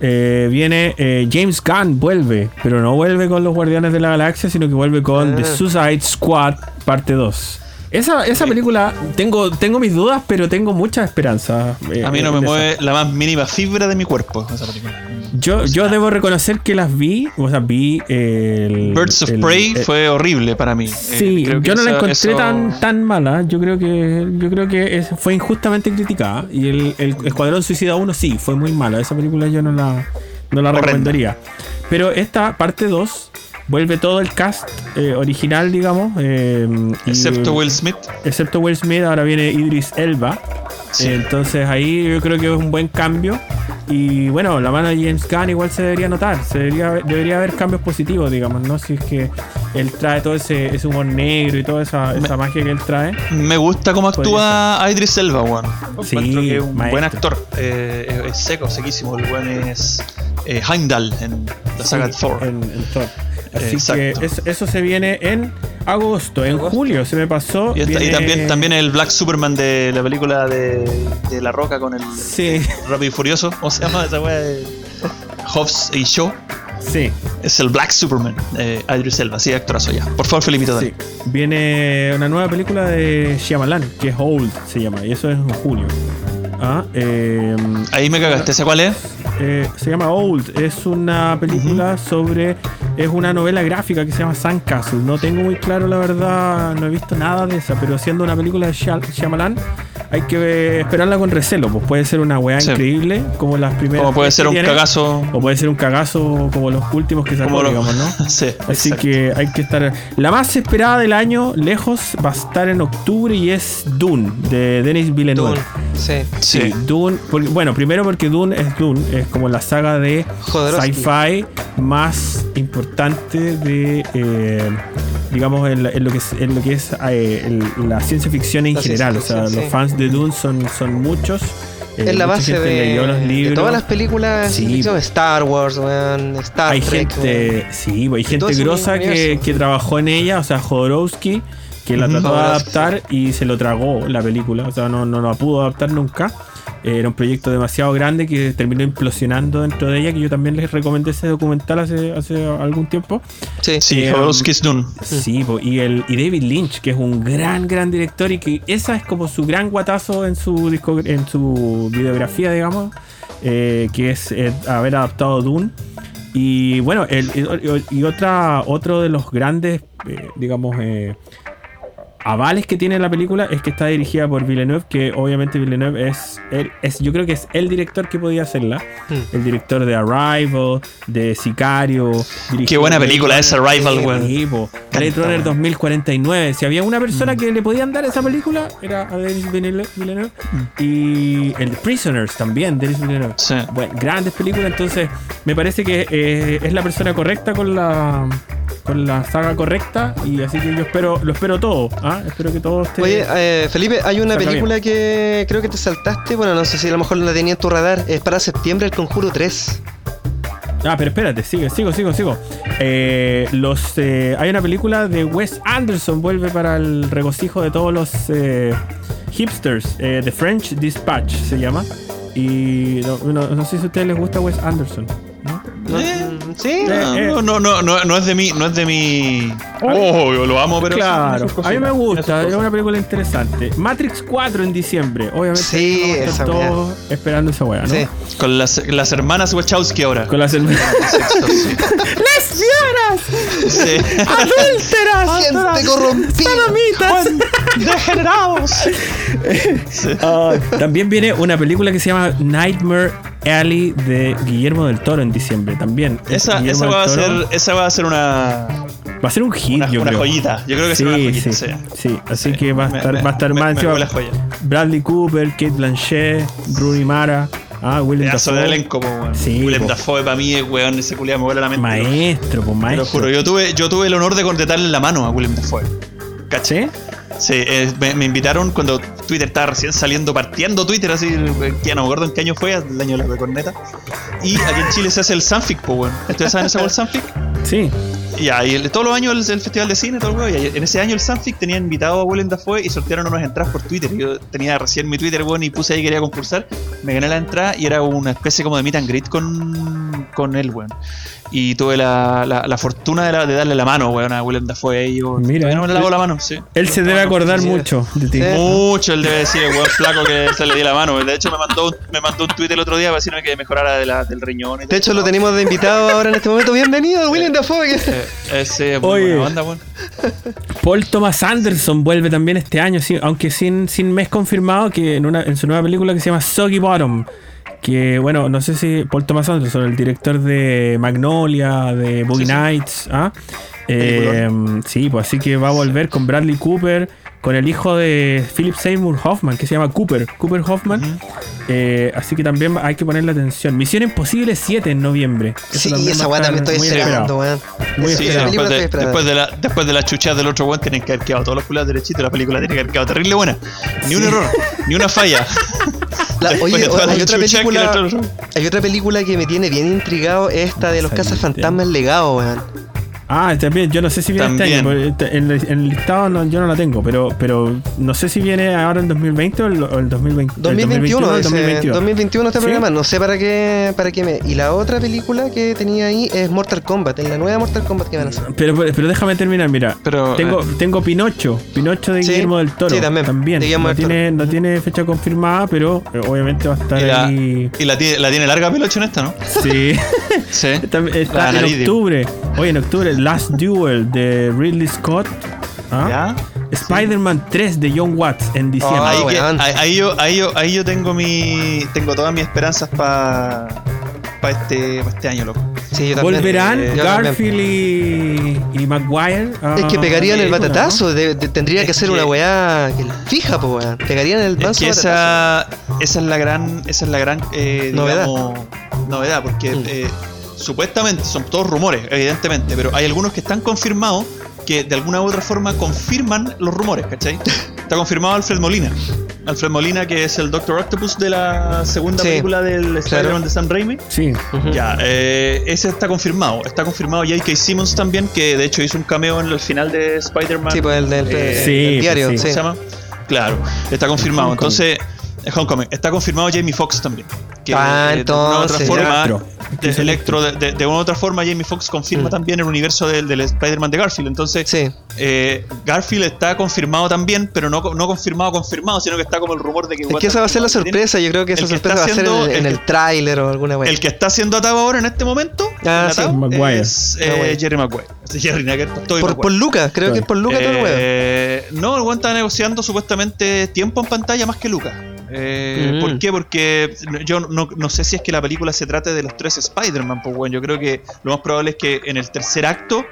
eh, viene eh, James Gunn, vuelve, pero no vuelve con los Guardianes de la Galaxia, sino que vuelve con The Ah. Suicide Squad, parte 2. Esa, esa película, tengo, tengo mis dudas, pero tengo mucha esperanza. eh, A mí no me esa. mueve la más mínima fibra de mi cuerpo esa película. Yo, yo debo reconocer que las vi, o sea, vi el. Birds of el- Prey el- fue horrible para mí. Sí, Eh, que yo no la encontré eso- tan, tan mala. Yo creo que yo creo que fue injustamente criticada. Y el, el Escuadrón Suicida 1 sí, fue muy mala. Esa película yo no la, no la Horrenda. recomendaría. Pero esta parte 2 vuelve todo el cast eh, original, digamos. eh, y- Excepto Will Smith. excepto Will Smith, ahora viene Idris Elba. Sí. Eh, entonces ahí yo creo que es un buen cambio. Y bueno, la mano de James Gunn igual se debería notar. Se debería, debería haber cambios positivos, digamos, ¿no? Si es que él trae todo ese, ese humor negro y toda esa, esa magia que él trae. Me gusta cómo actúa Idris Elba, weón. Sí, que es un maestro. buen actor. Eh, es seco, sequísimo. El weón es eh, Heimdall en la saga Sí, Thor. en- en Thor. Así Exacto. que eso, eso se viene en agosto. En julio se me pasó. Y, esta- y viene- también, también el Black Superman de la película de, de La Roca con el Sí, Rápido y Furioso. ¿Cómo se llama esa de Hobbs y Shaw. sí. Es el Black Superman. Eh, Idris Elba, sí, actorazo ya. Por favor, Felipito, dale. Sí. Viene una nueva película de Shyamalan, que es Old, se llama, y eso es en julio. Ah, eh, Ahí me cagaste. ¿Esa cuál es? eh, se llama Old, es una película sobre. Es una novela gráfica que se llama Sandcastle. No tengo muy claro, la verdad, no he visto nada de esa, pero siendo una película de Shyam- Shyamalan, hay que esperarla con recelo. Pues puede ser una weá Sí. increíble, como las primeras. Como puede ser un cagazo. O puede ser un cagazo como los últimos que sacó, lo- digamos, ¿no? sí, Así exacto. que hay que estar. La más esperada del año, lejos, va a estar en octubre y es Dune, de Denis Villeneuve. Dune, Sí. Sí, Dune. porque- bueno, primero porque Dune es Dune, es como la saga de sci-fi más importante de, eh, digamos, en, en lo que es, en lo que es eh, la ciencia ficción en La general. o sea, los fans de Dune son, son muchos. eh, es la base de, todas las películas Sí. Star Wars, weón, Star hay Trek. gente, sí, hay todo gente grosa que, que trabajó en ella, o sea, Jodorowsky, que la trató de adaptar y se lo tragó la película, o sea, no, no la pudo adaptar nunca. Eh, Era un proyecto demasiado grande que terminó implosionando dentro de ella, que yo también les recomendé ese documental hace, hace algún tiempo. Sí. Sí, Eh, Jodorowsky's Dune. Sí, y, el, y David Lynch, que es un gran, gran director y que esa es como su gran guatazo en su, disco, en su videografía, digamos, eh, que es eh, haber adaptado Dune. Y bueno, el, y, y otra, otro de los grandes, eh, digamos, eh, avales que tiene la película es que está dirigida por Villeneuve, que obviamente Villeneuve es, él, es yo creo que es el director que podía hacerla. Hmm. El director de Arrival, de Sicario. Qué buena película Runner, Arrival, po. Blade Runner 2049. Si había una persona que le podían dar esa película, era a Denis Villeneuve. Villeneuve. Y el Prisoners también, Denis Villeneuve. Sí. Bueno, grandes películas, entonces me parece que eh, es la persona correcta con la con la saga correcta y así que yo espero lo espero todo, ¿ah? Espero que todo esté Oye, eh, Felipe, hay una película que creo que te saltaste. Bueno, no sé si a lo mejor la tenía en tu radar. Es para septiembre El Conjuro 3. Ah, pero espérate, sigue, sigo, sigo, sigo. Eh, los, eh, hay una película de Wes Anderson, vuelve para el regocijo de todos los eh, hipsters. eh, The French Dispatch se llama. Y no, no- no sé si a ustedes les gusta Wes Anderson. ¿no? Mm, Sí. Eh, eh. No, no, no, no, no es de mi, no es de mi. Oh, yo lo amo, pero. claro, sí, a mí me gusta, es una película interesante. Matrix 4 en diciembre, obviamente. Sí, vamos a estar esa todos esperando esa weá, ¿no? Sí. Con las, las hermanas Wachowski ahora. Con las hermanas. ¡Lesbianas! Sí. ¡Adúlteras! Gente corrompida. ¡Degenerados! Ah, también viene una película que se llama Nightmare Alley de Guillermo del Toro en diciembre también. Esa, va a ser, esa va a ser una, va a ser un hit, una, yo una creo. joyita. Yo creo que sí, será una joyita. sí, sí. sí, así Sí. que va a estar, me- va a estar me- más me encima. Bradley Cooper, Kate Blanchett, Rooney Mara, ah, Willem Pedazo de Dafoe. elenco, weón. Sí, Willem po. Dafoe para mí es weón, ese culiado me vuela la mente. Maestro, pues Te lo maestro. juro, yo tuve, yo tuve el honor de darle la mano a Willem Dafoe. ¿Cachai? ¿Sí? Eh, me, me invitaron cuando Twitter estaba recién saliendo, partiendo Twitter, así, eh, que no me acuerdo en qué año fue, el año de la corneta. Y aquí en Chile se hace el Sanfic, po, weón. ¿Ustedes saben weón, el Sanfic? Sí. Ya, y el- todos los años el, el festival de cine, todo el y en ese año el Sanfic tenía invitado a Willem Dafoe y sortearon unas entradas por Twitter. Yo tenía recién mi Twitter, weón, y puse ahí que quería concursar. Me gané la entrada y era una especie como de meet and greet con, con él, weón. Y tuve la, la, la fortuna de, la- de darle la mano, weón, a Willem Dafoe. Yo, Mira. no me le lavó la mano, sí. Él se debe acordar mucho de ti. Sí. Mucho él debe decir, weón flaco que se le di la mano. De hecho, me mandó, un- me mandó un tweet el otro día para decirme que mejorara de la, del riñón. y De hecho, lo tenemos de invitado ahora en este momento. Bienvenido, William Dafoe. que- Eh, Ese es muy Oye. buena banda, weón. Paul Thomas Anderson vuelve también este año, sí, aunque sin, sin mes confirmado, que en, una, en su nueva película que se llama Soggy Bottom. Que bueno, no sé si Paul Thomas Anderson, el director de Magnolia, de Boogie Sí, sí. Nights, ¿ah? Eh, sí, pues así que va a volver con Bradley Cooper, con el hijo de Philip Seymour Hoffman, que se llama Cooper, Cooper Hoffman. Eh, así que también hay que ponerle atención. Misión Imposible 7 en noviembre. Eso Sí, esa weá también estoy muy esperando, esperado. weón. Sí, después, de, después, de la, después de las chuchas del otro weón tienen que haber quedado todos los culiados derechitos. La película tiene que haber quedado terrible buena. Ni un error, ni una falla. La- oye, hay otra película. Hay otra película que me tiene bien intrigado, esta de los cazafantasmas legados, weón. Ah, también, yo no sé si viene este También. año, porque este- en, el, en el listado no- yo no la tengo, pero, pero no sé si viene ahora en 2020 o el, o el 2020. el 2021, o el dice, 2022. 2021 está ¿Sí? programa, no sé para qué, para qué me. Y la otra película que tenía ahí es Mortal Kombat, en la nueva Mortal Kombat que van a hacer. Pero, pero déjame terminar, mira. Pero, tengo, eh. tengo Pinocho, Pinocho de Sí, Guillermo del Toro. sí, también, Guillermo no, tiene, no tiene fecha confirmada, pero eh, obviamente va a estar Y la, ahí. y la tiene, la tiene larga pelocha en esta, ¿no? Sí. Sí. También Está en nariz, octubre. Oye, en octubre, Last Duel de Ridley Scott. ¿Ah? ¿Ya? Spider-Man 3 de John Watts en diciembre. Ah, ahí, que- yo, ahí, yo, ahí yo tengo mi. Tengo todas mis esperanzas para pa este, pa este año, loco. Sí, yo también. Volverán Eh. Garfield y, y Maguire. Es que pegarían la el batatazo, de- de- tendría Es que ser una weá que fija, pues weón. Pegarían el Es manso que batatazo. esa, esa es la gran, esa es la gran eh, Novedad. digamos, novedad, porque Mm. eh, supuestamente son todos rumores, evidentemente, pero hay algunos que están confirmados que de alguna u otra forma confirman los rumores, ¿cachai? Está confirmado Alfred Molina. Alfred Molina, que es el Doctor Octopus de la segunda Sí, película del Spider-Man de Sam Raimi. Sí. Ya, eh, ese está confirmado. Está confirmado J.K. Simmons también, que de hecho hizo un cameo en el final de Spider-Man. Sí, pues el del, Eh, Sí, diario, pues sí. ¿Cómo se llama? Claro, está confirmado. Entonces, Homecoming. Está confirmado Jamie Foxx también, porque Ah, eh, de una u otra entonces, forma, Electro. de, Electro, de, de- de una u otra forma, Jamie Foxx confirma Mm. también el universo del, del Spider-Man de Garfield. Entonces, Sí. eh, Garfield está confirmado también, pero no, no confirmado, confirmado, sino que está como el rumor de que. Es que esa va a ser la sorpresa. Yo creo que esa que sorpresa va está a ser en, haciendo- en el el que- tráiler o alguna wea. El que está haciendo atado ahora en este momento Ah, el sí. atado, Maguire. es eh, Maguire. Jerry Maguire. Es Jerry por, Maguire. por Lucas, creo que es por Lucas todo el. Eh, no, el weón está negociando supuestamente tiempo en pantalla más que Lucas. Eh, Mm. ¿Por qué? Porque yo no, no sé si es que la película se trate de los tres Spider-Man, pues bueno, yo creo que lo más probable es que en el tercer acto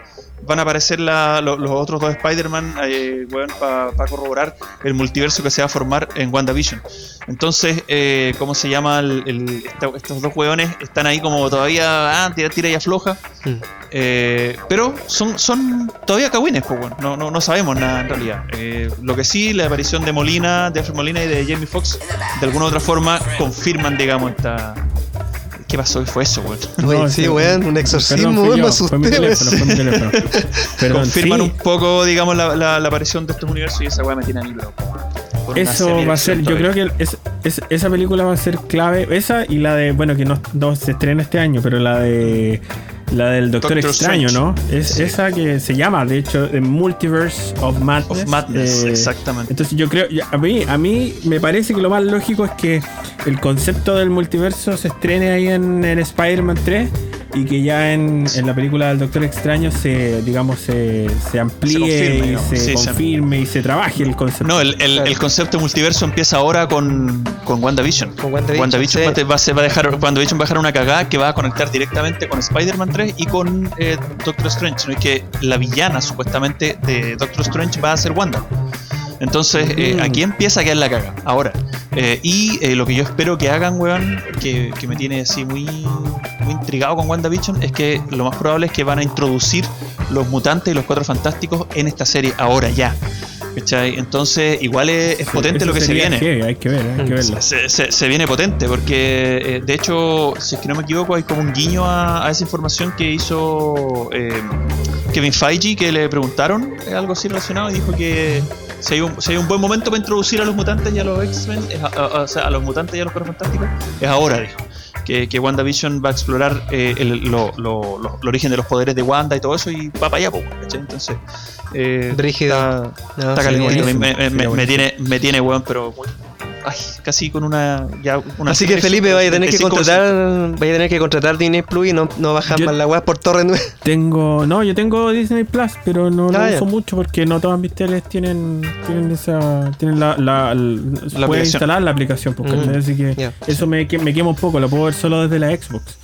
van a aparecer la- lo- los otros dos Spider-Man eh, para corroborar el multiverso que se va a formar en WandaVision. Entonces, eh, ¿cómo se llama? el- el- esta- estos dos weones están ahí como todavía, ah, tira, tira y afloja. Mm. Eh, pero son, son todavía cagüines, pues bueno, no, no, no sabemos nada en realidad. Eh, lo que sí, la aparición de Molina, de Alfred Molina y de Jamie Foxx, de alguna u otra forma, confirman, digamos, esta. ¿Qué pasó? ¿Qué fue eso, weón? No, sí, sí, weón, un Perdón, exorcismo, fui weón, yo, me fue mi asusté, teléfono, fue mi weón. teléfono. Perdón, confirman sí, un poco, digamos, la, la, la aparición de estos universos y esa weá me tiene a mí loco. Por Eso va a ser, yo creo que es- es- esa película va a ser clave. Esa y la de, bueno, que no, no se estrena este año, pero la de. La del Doctor, Doctor Extraño, Strange. ¿no? Es Sí. esa que se llama, de hecho, The Multiverse of Madness. Of Madness, Eh, exactamente. Entonces yo creo, a mí, a mí me parece que lo más lógico es que el concepto del multiverso se estrene ahí en, en Spider-Man 3 y que ya en, en la película del Doctor Extraño se, digamos, se, se amplíe Se confirme, y se Sí, se- confirme y se trabaje el concepto. No, el, el, el concepto de multiverso empieza ahora con, con WandaVision. Con WandaVision, sí. va, a- va va a dejar, WandaVision va a dejar una cagada que va a conectar directamente con Spider-Man 3 y con eh, Doctor Strange. ¿no? Y que la villana supuestamente de Doctor Strange va a ser Wanda. Entonces, eh, Mm. aquí empieza a quedar la caga, ahora. Eh, y eh, lo que yo espero que hagan, weón, que, que me tiene así muy, muy intrigado con WandaVision, es que lo más probable es que van a introducir los mutantes y los cuatro fantásticos en esta serie, ahora ya. ¿Cachai? Entonces, igual es, es potente Eso lo que se viene. heavy, hay que ver, hay que verlo. Se, se- se viene potente porque, eh, de hecho, si es que no me equivoco, hay como un guiño a, a esa información que hizo eh, Kevin Feige, que le preguntaron eh, algo así relacionado y dijo que si hay, un, si hay un buen momento para introducir a los mutantes y a los X-Men, o sea, a los mutantes y a los perros fantásticos, es ahora, dijo. Que, que WandaVision va a explorar eh, el, lo- lo- lo- el origen de los poderes de Wanda y todo eso y va para allá, ¿cachai? Entonces, eh, Brígido. está- No, Está sí, calentito, me, tiene, me tiene, weón, pero ay, casi con una, ya una Así que Felipe vaya a tener que 35%. contratar, vaya a tener que contratar Disney Plus y no, no bajar Yo- más la weá por torre nueva. Tengo, no, yo tengo Disney Plus, pero no lo Ah, ya. uso mucho porque no todas mis teles tienen, tienen esa, tienen la, la, la- puedes aplicación. instalar la aplicación, porque Mm, así que eso me, me quema un poco, lo puedo ver solo desde la Xbox.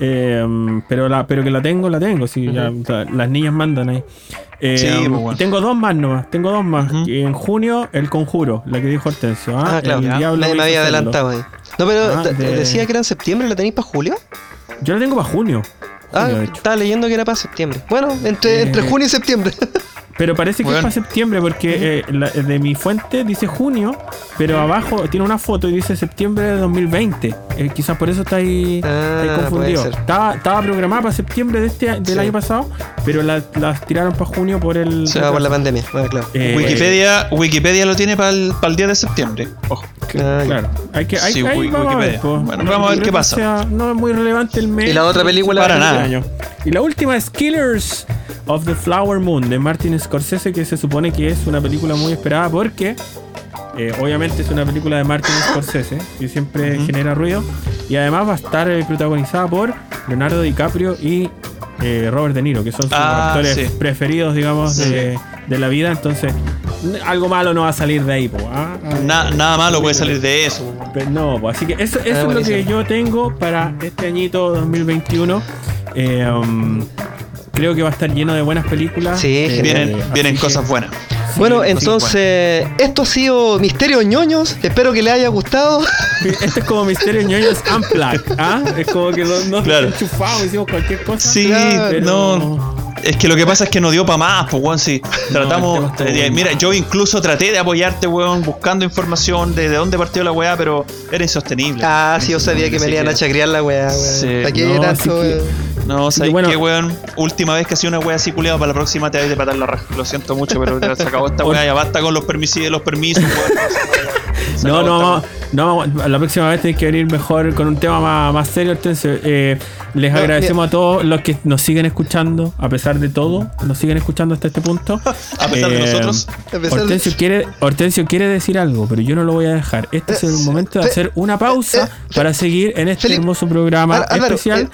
Eh, pero la, pero que la tengo, la tengo, sí, las niñas mandan ahí. Eh, Sí, pues, bueno. y Tengo dos más nomás, tengo dos más. En junio, El Conjuro, la que dijo Hortensio. Ah, Ah, claro. El Diablo Me, había adelantado ahí. No, pero Ah, de- decía que era en septiembre, ¿la tenéis para julio? Yo la tengo para junio. Ah, junio, estaba leyendo que era para septiembre. Bueno, entre, Eh, entre junio y septiembre. Pero parece que Bueno. es para septiembre porque eh, la- de mi fuente dice junio, pero abajo tiene una foto y dice septiembre de 2020. Eh, quizás por eso está ahí, Ah, está ahí confundido. Estaba, estaba programada para septiembre de este, del Sí. año pasado, pero la- las tiraron para junio por el... Se va por la pandemia. Bueno, claro. Eh, Wikipedia, Wikipedia lo tiene para el, día de septiembre. Ojo. Ah. Claro, hay que, hay, Sí, ahí vamos a ver, pues. Bueno, No vamos a ver qué pasa. sea- no es muy relevante el mes. ¿Y la otra película? Para nada. año. Y la última es Killers of the Flower Moon de Martin Scorsese, que se supone que es una película muy esperada porque eh, obviamente es una película de Martin Scorsese, que siempre genera ruido. Y además va a estar eh, protagonizada por Leonardo DiCaprio y eh, Robert De Niro, que son sus Ah, actores sí. preferidos, digamos, Sí. de, de la vida. Entonces, algo malo no va a salir de ahí, po, ¿ah? Ah, Na- nada malo puede salir de eso. No, así que eso, eso es lo que yo tengo para este añito 2021. Eh, um, creo que va a estar lleno de buenas películas. Sí, Eh. Vienen, cosas buenas. Bueno, entonces, esto ha sido Misterios ñoños. Espero que les haya gustado. Este es como Misterio Ñoños Unplugged, ¿ah? Es como que no, no Claro. enchufamos, hicimos cualquier cosa. Sí, pero- no. Es que lo que pasa es que no dio para más, pues, weón. Si el tema tratamos. eh, mira, yo incluso traté de apoyarte, weón, buscando información de, de dónde partió la weá, pero era insostenible. Ah, sí, yo sabía que me iban a chacrear la weá, weón. Sí. ¿Para qué No, que- weón? No, ¿sabes bueno. qué, weón? Última vez que hacía una weá así culiado, para la próxima te vais de patar la raja. Lo siento mucho, pero ya se acabó esta weá, ya basta con los permisos, los permisos, weón. No, no, no, no, la próxima vez tenés que venir mejor con un tema más, más serio. Entonces, eh, les No, agradecemos a todos los que nos siguen escuchando, a pesar de todo, nos siguen escuchando hasta este punto. A pesar de nosotros. A pesar de- Hortensio, quiere, Hortensio quiere decir algo, pero yo no lo voy a dejar. Este es el momento de hacer una pausa eh, Fe- para seguir en este Felipe, hermoso programa Álvaro, especial.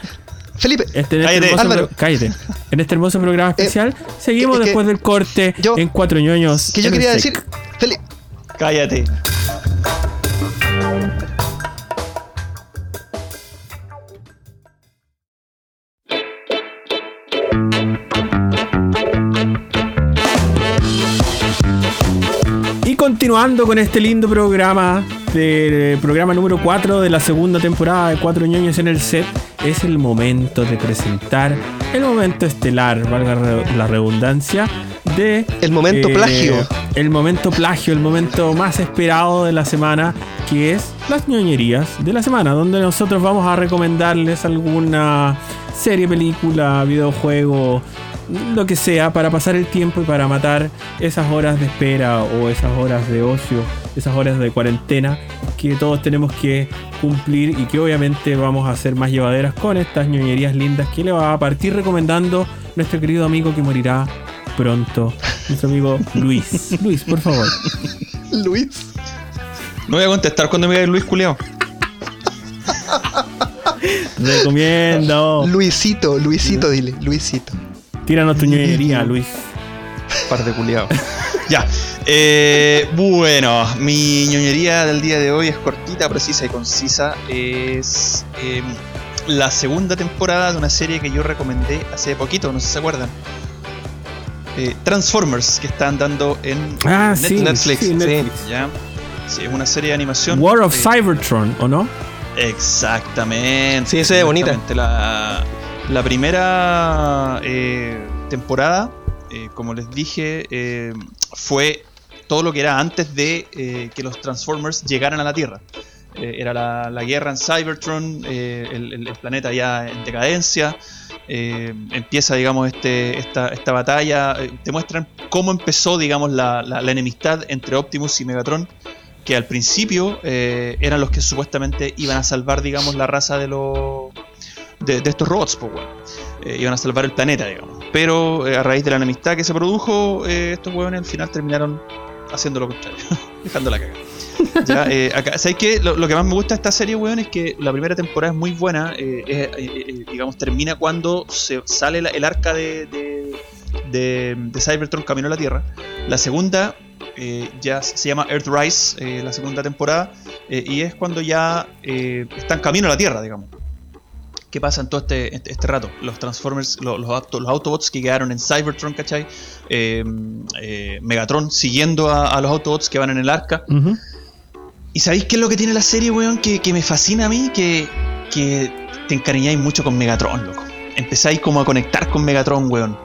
Eh, Felipe, Este, en, este Cállate. hermoso Álvaro. pro- cállate. En este hermoso programa especial, seguimos que después del corte yo- en Cuatro ñoños. que yo quería SEC. decir, Felipe, Cállate. Continuando con este lindo programa, del programa número 4 de la segunda temporada de Cuatro ñoños en el set, es el momento de presentar el momento estelar, valga la redundancia, de... El momento plagio. El momento plagio, el momento más esperado de la semana, que es las ñoñerías de la semana, donde nosotros vamos a recomendarles alguna serie, película, videojuego, lo que sea, para pasar el tiempo y para matar esas horas de espera o esas horas de ocio, esas horas de cuarentena que todos tenemos que cumplir y que obviamente vamos a hacer más llevaderas con estas ñoñerías lindas que le va a partir recomendando nuestro querido amigo que morirá pronto, nuestro amigo Luis. Luis, por favor. Luis. No voy a contestar cuando me diga Luis Culeado. Recomiendo. Luisito, Luisito, dile, Luisito. Tíranos tu ñoñería, Luis. Par de culiados. ya. Eh, bueno, mi ñoñería del día de hoy es cortita, precisa y concisa. Es eh, la segunda temporada de una serie que yo recomendé hace poquito, no sé si se acuerdan. Eh, Transformers, que están dando en Ah, Net- sí, Netflix. sí, Netflix. ¿ya? Sí, es una serie de animación. War of Eh, Cybertron, ¿o no? Exactamente. Sí, esa es bonita. La, la primera eh, temporada, eh, como les dije, eh, fue todo lo que era antes de que los Transformers llegaran a la Tierra. Era la, guerra en Cybertron, el, planeta ya en decadencia. empieza, digamos, este, esta, esta batalla. te muestran cómo empezó, digamos, la, enemistad entre Optimus y Megatron que al principio eran los que supuestamente iban a salvar, digamos, la raza de los de, de estos robots, pues, weón. Eh, iban a salvar el planeta, digamos. Pero eh, a raíz de la enemistad que se produjo, eh, estos huevones al final terminaron haciendo lo contrario, dejando la cagada. Ya, eh, acá, ¿sabes qué? Lo, lo que más me gusta de esta serie, weón, es que la primera temporada es muy buena. eh, eh, eh, digamos, termina cuando se sale la- el arca de, de, de, de Cybertron camino a la Tierra. La segunda eh, ya se llama Earthrise, la segunda temporada, y es cuando ya eh, están camino a la Tierra, digamos. ¿Qué pasa en todo este, este, este rato? Los Transformers, lo- los, auto- los Autobots que quedaron en Cybertron, ¿cachai? Eh, eh, Megatron siguiendo a, a los Autobots que van en el arca. ¿Y sabéis qué es lo que tiene la serie, weón? Que, que me fascina a mí, que, que te encariñáis mucho con Megatron, loco. Empezáis como a conectar con Megatron, weón.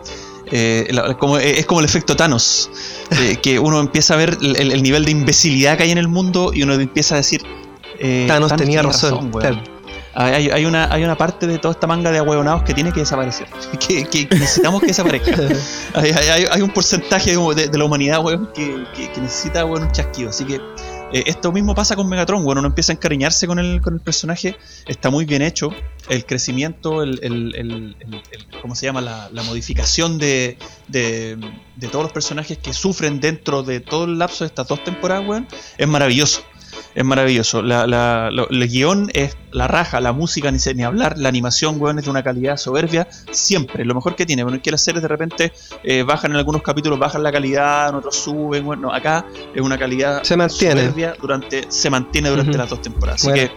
Eh, la- como, es como el efecto Thanos, eh, que uno empieza a ver el, el- el nivel de imbecilidad que hay en el mundo y uno empieza a decir... Thanos tenía razón, weón. claro. Hay, hay- una, hay una parte de toda esta manga de ahueonados que tiene que desaparecer. Que, necesitamos que desaparezca. hay, hay- hay- hay un porcentaje de, de la humanidad, weón, que, que- que necesita, weón, un chasquido. Así que eh, esto mismo pasa con Megatron, weón. Uno empieza a encariñarse con el, con el personaje. Está muy bien hecho. El crecimiento, el, el- el- el- el- ¿cómo se llama? La, la modificación de, de, de todos los personajes que sufren dentro de todo el lapso de estas dos temporadas, weón, es maravilloso. Es maravilloso. La, el guion es la raja, la música ni, se- ni hablar, la animación, weón, es de una calidad soberbia. Siempre, lo mejor que tiene. Bueno, es que las series de repente eh, bajan en algunos capítulos, bajan la calidad, en otros suben. Bueno, acá es una calidad Se mantiene. soberbia durante, se mantiene durante las dos temporadas. Así que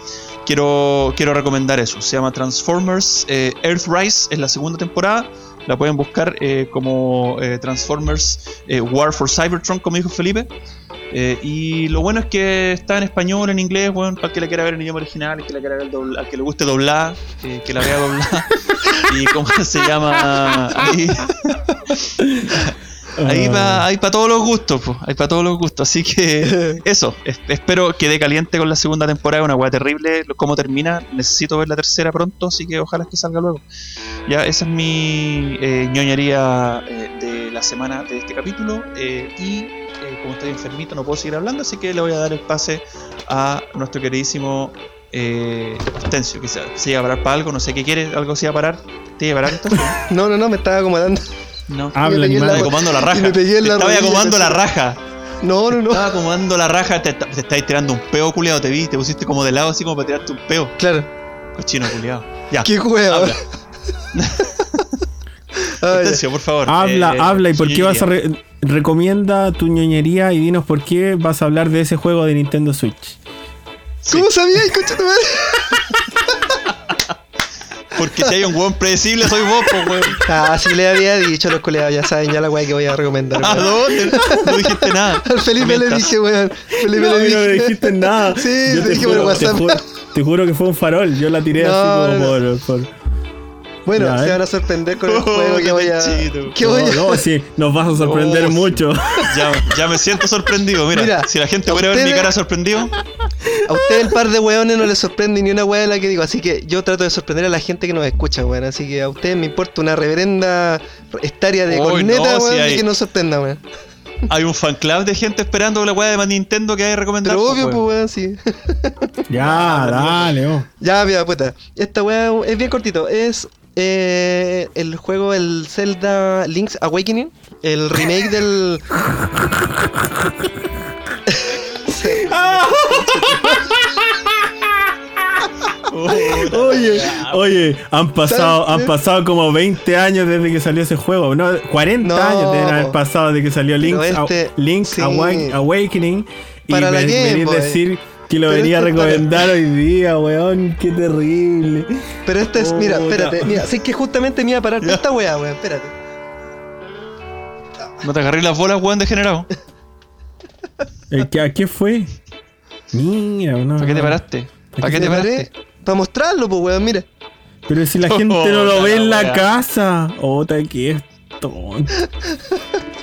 quiero, quiero recomendar eso. Se llama Transformers eh, Earthrise, es la segunda temporada. La pueden buscar eh, como eh, Transformers eh, War for Cybertron, como dijo Felipe. Eh, y lo bueno es que está en español, en inglés, bueno, para el que la quiera ver en idioma original, el que la quiera ver dobla- al que le guste doblar, eh, que la vea doblar. y cómo se llama. Ahí, ahí Ah. para todos los gustos, po, hay para todos los gustos. Así que eso, es- espero que dé caliente con la segunda temporada, una weá terrible. ¿Cómo termina? Necesito ver la tercera pronto, así que ojalá que salga luego. Ya, esa es mi eh, ñoñería eh, de la semana de este capítulo. eh, y como estoy enfermito, no puedo seguir hablando, así que le voy a dar el pase a nuestro queridísimo eh, Hortensio, que se, se iba a parar para algo, no sé qué quiere, algo se iba a parar. ¿Te iba a parar esto? No, no, no, me estaba acomodando. No. Habla, Me Estaba acomodando la raja. me pegué en Te la estaba rodilla, acomodando la raja. No, no, no. Estaba acomodando la raja, te, te estáis tirando un peo, culiado, te vi, te pusiste como de lado así como para tirarte un peo. Claro. Cochino, culiado. Ya. Qué. Habla. Ay, Hortensio, por favor. Habla, eh, habla. ¿Y por qué vas a re- recomienda tu ñoñería y dinos por qué vas a hablar de ese juego de Nintendo Switch? ¿Cómo sabías, madre? Porque si hay un hueón predecible, soy vos, po, weón. Ah, sí le había dicho a los colegas, ya saben ya la weá que voy a recomendar. ¿A weón. dónde? No dijiste nada. Al Felipe le dije, weón. Felipe No, le no dije. le dijiste nada. Sí, Yo le te dije por te WhatsApp. juro- Te juro que fue un farol. Yo la tiré No, así no, como por. por- Bueno, Ya, se eh. van a sorprender con el Oh, juego que qué voy a. pechito. Que voy a. No, no, sí, nos vas a sorprender Oh, mucho. Ya, ya me siento sorprendido. Mira, Mira, si la gente a puede ver mi cara sorprendido, A usted el par de weones no les sorprende ni una weá de la que digo. Así que yo trato de sorprender a la gente que nos escucha, weón. Así que a ustedes me importa una reverenda estaria de corneta, no, si weón, hay- y que nos sorprenda, weón. hay un fan club de gente esperando la weá de Nintendo que hay que recomendar. Pero obvio, pues weón. weón, sí. Ya, dale, oh. Ya, mira, puta. Esta weá es bien cortito. Es eh, el juego, el Zelda Link's Awakening. El remake del. Oye, oye, han pasado, ¿Sabes han pasado como 20 años desde que salió ese juego. No, 40 No, años deben haber pasado desde que salió Link's, este- Link's sí. Awakening. Y la me- Game Boy. decir que lo Pero venía a este es para- recomendar hoy día, weón. Qué terrible. Pero este es. Mira, espérate. Mira, sé que justamente me iba a parar con esta weá, weón. Espérate. No te agarré las bolas, weón, degenerado. ¿El que, ¿A qué fue? Mira, no. ¿Para qué te paraste? ¿Para qué te paraste? paré Para mostrarlo, pues weón, mira. Pero si la gente no lo ve en la la wea. casa. Ota, que es tonto.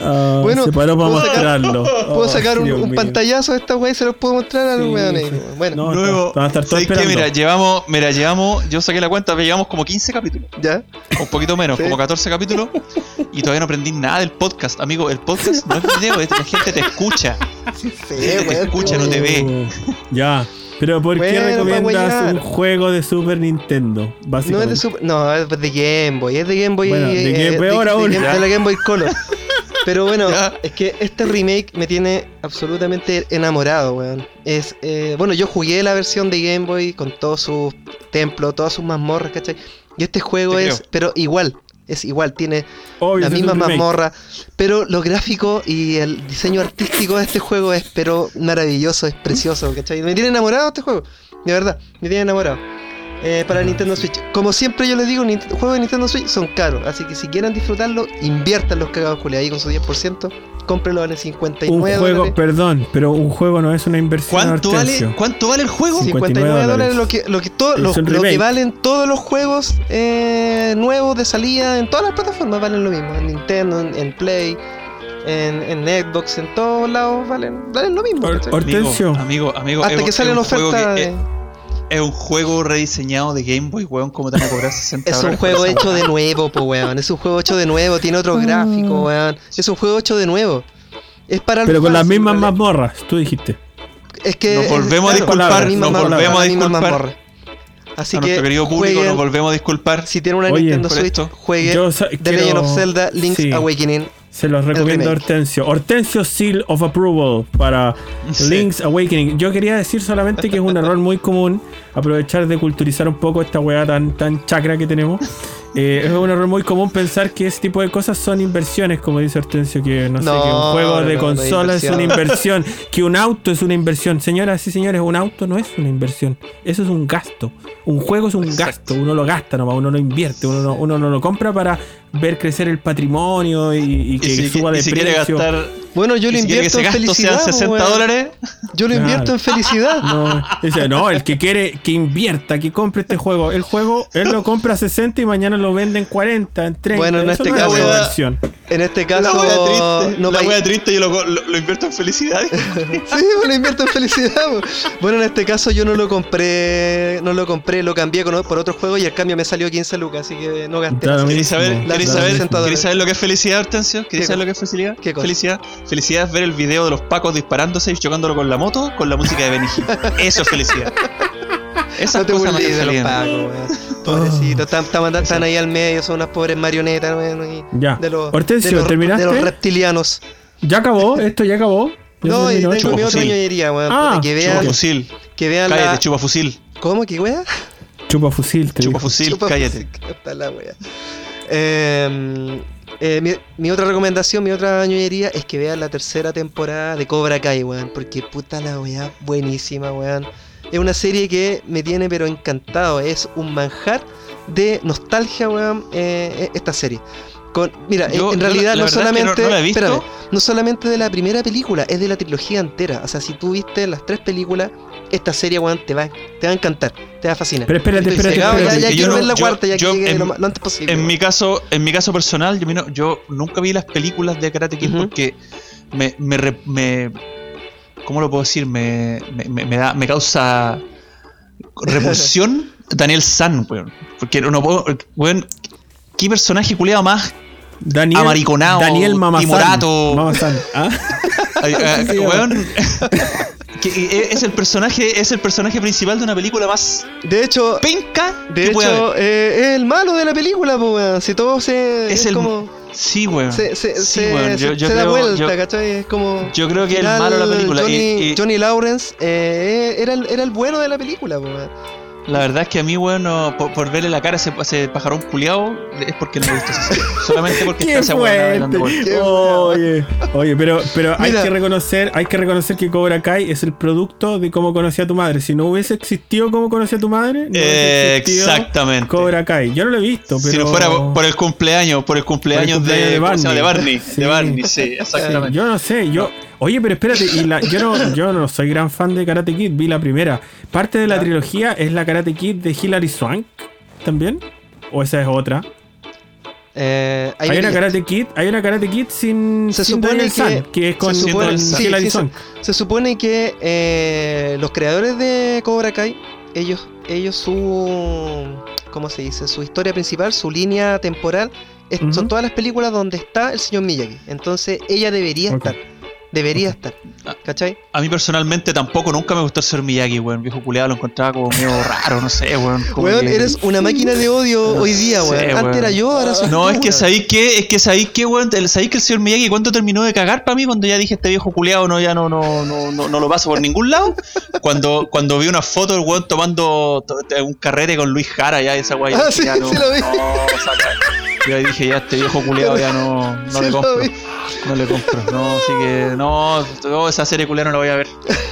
Ah, Bueno, se paró para puedo sacar- mostrarlo. Puedo Oh, sacar un, Dios un pantallazo de esta weá y se los puedo mostrar a los Sí, weones. sí. Bueno, No, Luego, van a estar todos ¿sabes qué? esperando. Mira, llevamos, mira, llevamos, yo saqué la cuenta, llevamos como 15 capítulos. ya. Un poquito menos, Sí. como 14 capítulos. Y todavía no aprendí nada del podcast. Amigo, el podcast no es video, es- la gente te escucha. Sí, La gente te escucha, no te ve. Oh, Ya. Pero ¿por qué Bueno, recomiendas un juego de Super Nintendo? No es de Super, no, es de Game Boy, es de Game Boy. Bueno, de Game Boy de, ahora de. Game- de la Game Boy Color. Pero bueno, Ya. es que este remake me tiene absolutamente enamorado, weón. Es, eh, bueno, yo jugué la versión de Game Boy con todos sus templos, todas sus mazmorras, ¿cachai? Y este juego Te es, creo. pero igual, es igual, tiene Obvio, la misma mazmorra, pero lo gráfico y el diseño artístico de este juego es pero maravilloso, es precioso, ¿cachai? Me tiene enamorado este juego, de verdad, me tiene enamorado. Eh, para Nintendo Switch. Como siempre yo les digo, juegos de Nintendo Switch son caros, así que si quieren disfrutarlo, inviertan los cagados Julia ahí con su 10%, cómprenlo vale 59 Un juego, dólares. perdón, pero un juego no es una inversión. ¿Cuánto vale, ¿Cuánto vale el juego? 59 59 dólares dólares. lo que, lo que, todo, Es lo, que valen todos los juegos eh, nuevos de salida en todas las plataformas valen lo mismo. En Nintendo, en, en Play, en, en Xbox, en todos lados valen, valen lo mismo. Hortensio. Amigo, amigo, amigo. Hasta es- que sale en juego oferta. que- de- es un juego rediseñado de Game Boy, weón. ¿Cómo te van a cobrar 60 Es un juego hecho de nuevo, po weón. Es un juego hecho de nuevo, tiene otros gráficos, weón. Es un juego hecho de nuevo. Es para Pero con las mismas mazmorras, tú dijiste. Es que Nos es- volvemos a disculpar, nos volvemos a disculpar. Así a que nuestro querido público jueguen- nos volvemos a disculpar. si tienen una Oye, Nintendo Switch, esto. jueguen Yo The quiero- Legend of Zelda Link's sí. Awakening. Se los recomiendo a. Hortensio. Hortensio Seal of Approval para Sí. Link's Awakening. Yo quería decir solamente que es un error muy común aprovechar de culturizar un poco esta weá tan, tan chacra que tenemos. Eh, es un error muy común pensar que ese tipo de cosas son inversiones, como dice Hortensio, que no, sé, que un juego no, de no, consola es una inversión. inversión, que un auto es una inversión. Señoras y señores, un auto no es una inversión, eso es un gasto. Un juego es un Exacto. gasto, uno lo gasta nomás, uno lo invierte, uno no, uno no lo compra para ver crecer el patrimonio y, y que Y si, suba de y si precio. quiere gastar. Bueno, yo lo invierto ese en gasto felicidad. sean 60 weón. dólares. Yo lo Claro. invierto en felicidad. No, dice, no, el que quiere que invierta, que compre este juego. El juego, él lo compra a 60 y mañana lo vende en 40, en 30. Bueno, en Eso este no es caso-. En este La caso, wea triste. no la wea triste yo lo, lo- lo invierto en felicidad. Sí, pues lo invierto en felicidad. pues. Bueno, en este caso yo no lo compré, no lo compré, lo cambié con- por otro juego y el cambio me salió 15 lucas, así que no gasté. ¿Queréis saber, mismo. ¿queréis Las saber, 60 ¿queréis dólares. saber lo que es felicidad, Hortensio? ¿Qué ¿Queréis saber lo que es felicidad? ¿Qué cosa? Felicidad. Felicidad es ver el video de los pacos disparándose y chocándolo con la moto con la música de Benny Hill. Eso es felicidad. Esas No te cosas me burles de los pacos. Pobrecitos, están, están- están ahí al medio, son unas pobres marionetas, weón, y Ya. De los, Hortensio, de los- ¿terminaste? De los reptilianos. Ya acabó, esto ya acabó. No, y tengo mi otra ñoñería, weón. Ah, que Chupa vean, fusil. que vean Cállate, la... chupa fusil. ¿Cómo? ¿Qué wea? Chupa fusil, te Chupa digo. fusil, Chupa cállate. fusil, está la wea. Eh, eh, mi, mi otra recomendación, mi otra ñoñería es que vean la tercera temporada de Cobra Kai, weón. Porque puta la weá, buenísima, weón. Es una serie que me tiene pero encantado. Es un manjar de nostalgia, weón, eh, esta serie. Con, mira, Yo- en realidad no solamente, no espérame, no solamente de la primera película, es de la trilogía entera. O sea, si tú viste las tres películas, esta serie, weón, te va, te va a encantar, te va a fascinar. Pero espérate, Estoy espérate, cegado, espérate, Ya, ya quiero no- ver la yo- cuarta, ya yo que llegue en- lo, antes posible. En weón. mi caso, en mi caso personal, yo, no- yo nunca vi las películas de Karate Kid Ujú. porque me, me, re- me- ¿cómo lo puedo decir? Me, me, me- me da, me causa repulsión Daniel San, weón. Porque no puedo, weón, qué personaje culiado más Daniel, Amariconado, Daniel Mamazán. timorato. Mamazán. ¿Ah? Ay, Sí, weón, que es el personaje, es el personaje principal de una película más De hecho, penca de hecho eh, es el malo de la película, pues. Si todo se. Es Es, el- como. Sí, weón. Se, se, Sí, weón. se- Yo- yo se da creo- vuelta, yo- ¿cachai? Es como. Yo creo que el malo de la película. Johnny, y- y- Johnny Lawrence eh, era, el, era el bueno de la película, pues, weón. La verdad es que a mí, weón, no- por, por verle la cara a ese, a ese pajarón culiado, es porque no me gusta esa serie. Solamente porque está esa weón. Oye, oye, pero, pero hay que reconocer, hay que reconocer que Cobra Kai es el producto de cómo conocí a tu madre. Si no hubiese existido cómo conocí a tu madre, no Eh, exactamente. Cobra Kai. Yo no lo he visto, pero Si no fuera por, por el cumpleaños, por el cumpleaños, de, de ¿cómo se llama? de Barney. Barney. Sí. De Barney, sí, exactamente. Yo no sé, yo. Oye, pero espérate, y la- yo, no, yo no soy gran fan de Karate Kid, vi la primera. ¿Parte de la trilogía es la Karate Kid de Hilary Swank también? ¿O esa es otra? Eh, Hay una. Karate Kid, hay una Karate Kid sin, Se sin supone Daniel que- San, que es con, se supone- con sí, Hilary sí, Swank. Se supone que eh, los creadores de Cobra Kai, ellos, ellos su, ¿cómo se dice? Su historia principal, su línea temporal, es- son todas las películas donde está el señor Miyagi. Entonces ella debería estar, debería estar, ¿cachai? A mí personalmente tampoco nunca me gustó el ser Miyagi, weón. Viejo culiado lo encontraba como medio raro, no sé, weón. Weón, que- eres una máquina de odio No hoy día, sé, weón. weón. Antes era yo, ahora soy No, tú, es que weón. sabéis que, es que sabéis que, weón, el- sabéis que el señor Miyagi cuánto terminó de cagar para mí cuando ya dije este viejo culiado no, ya no, no, no, no, no lo paso por ningún lado. Cuando, cuando vi una foto del weón tomando to- to- un carrere con Luis Jara, ya esa weá. Ah, ya sí, no, sí lo vi. no, saca. Yo ahí dije, ya este viejo culiado ya no, no le lo compro. No le compro. No, así que no, no, esa serie culiada no la voy a ver.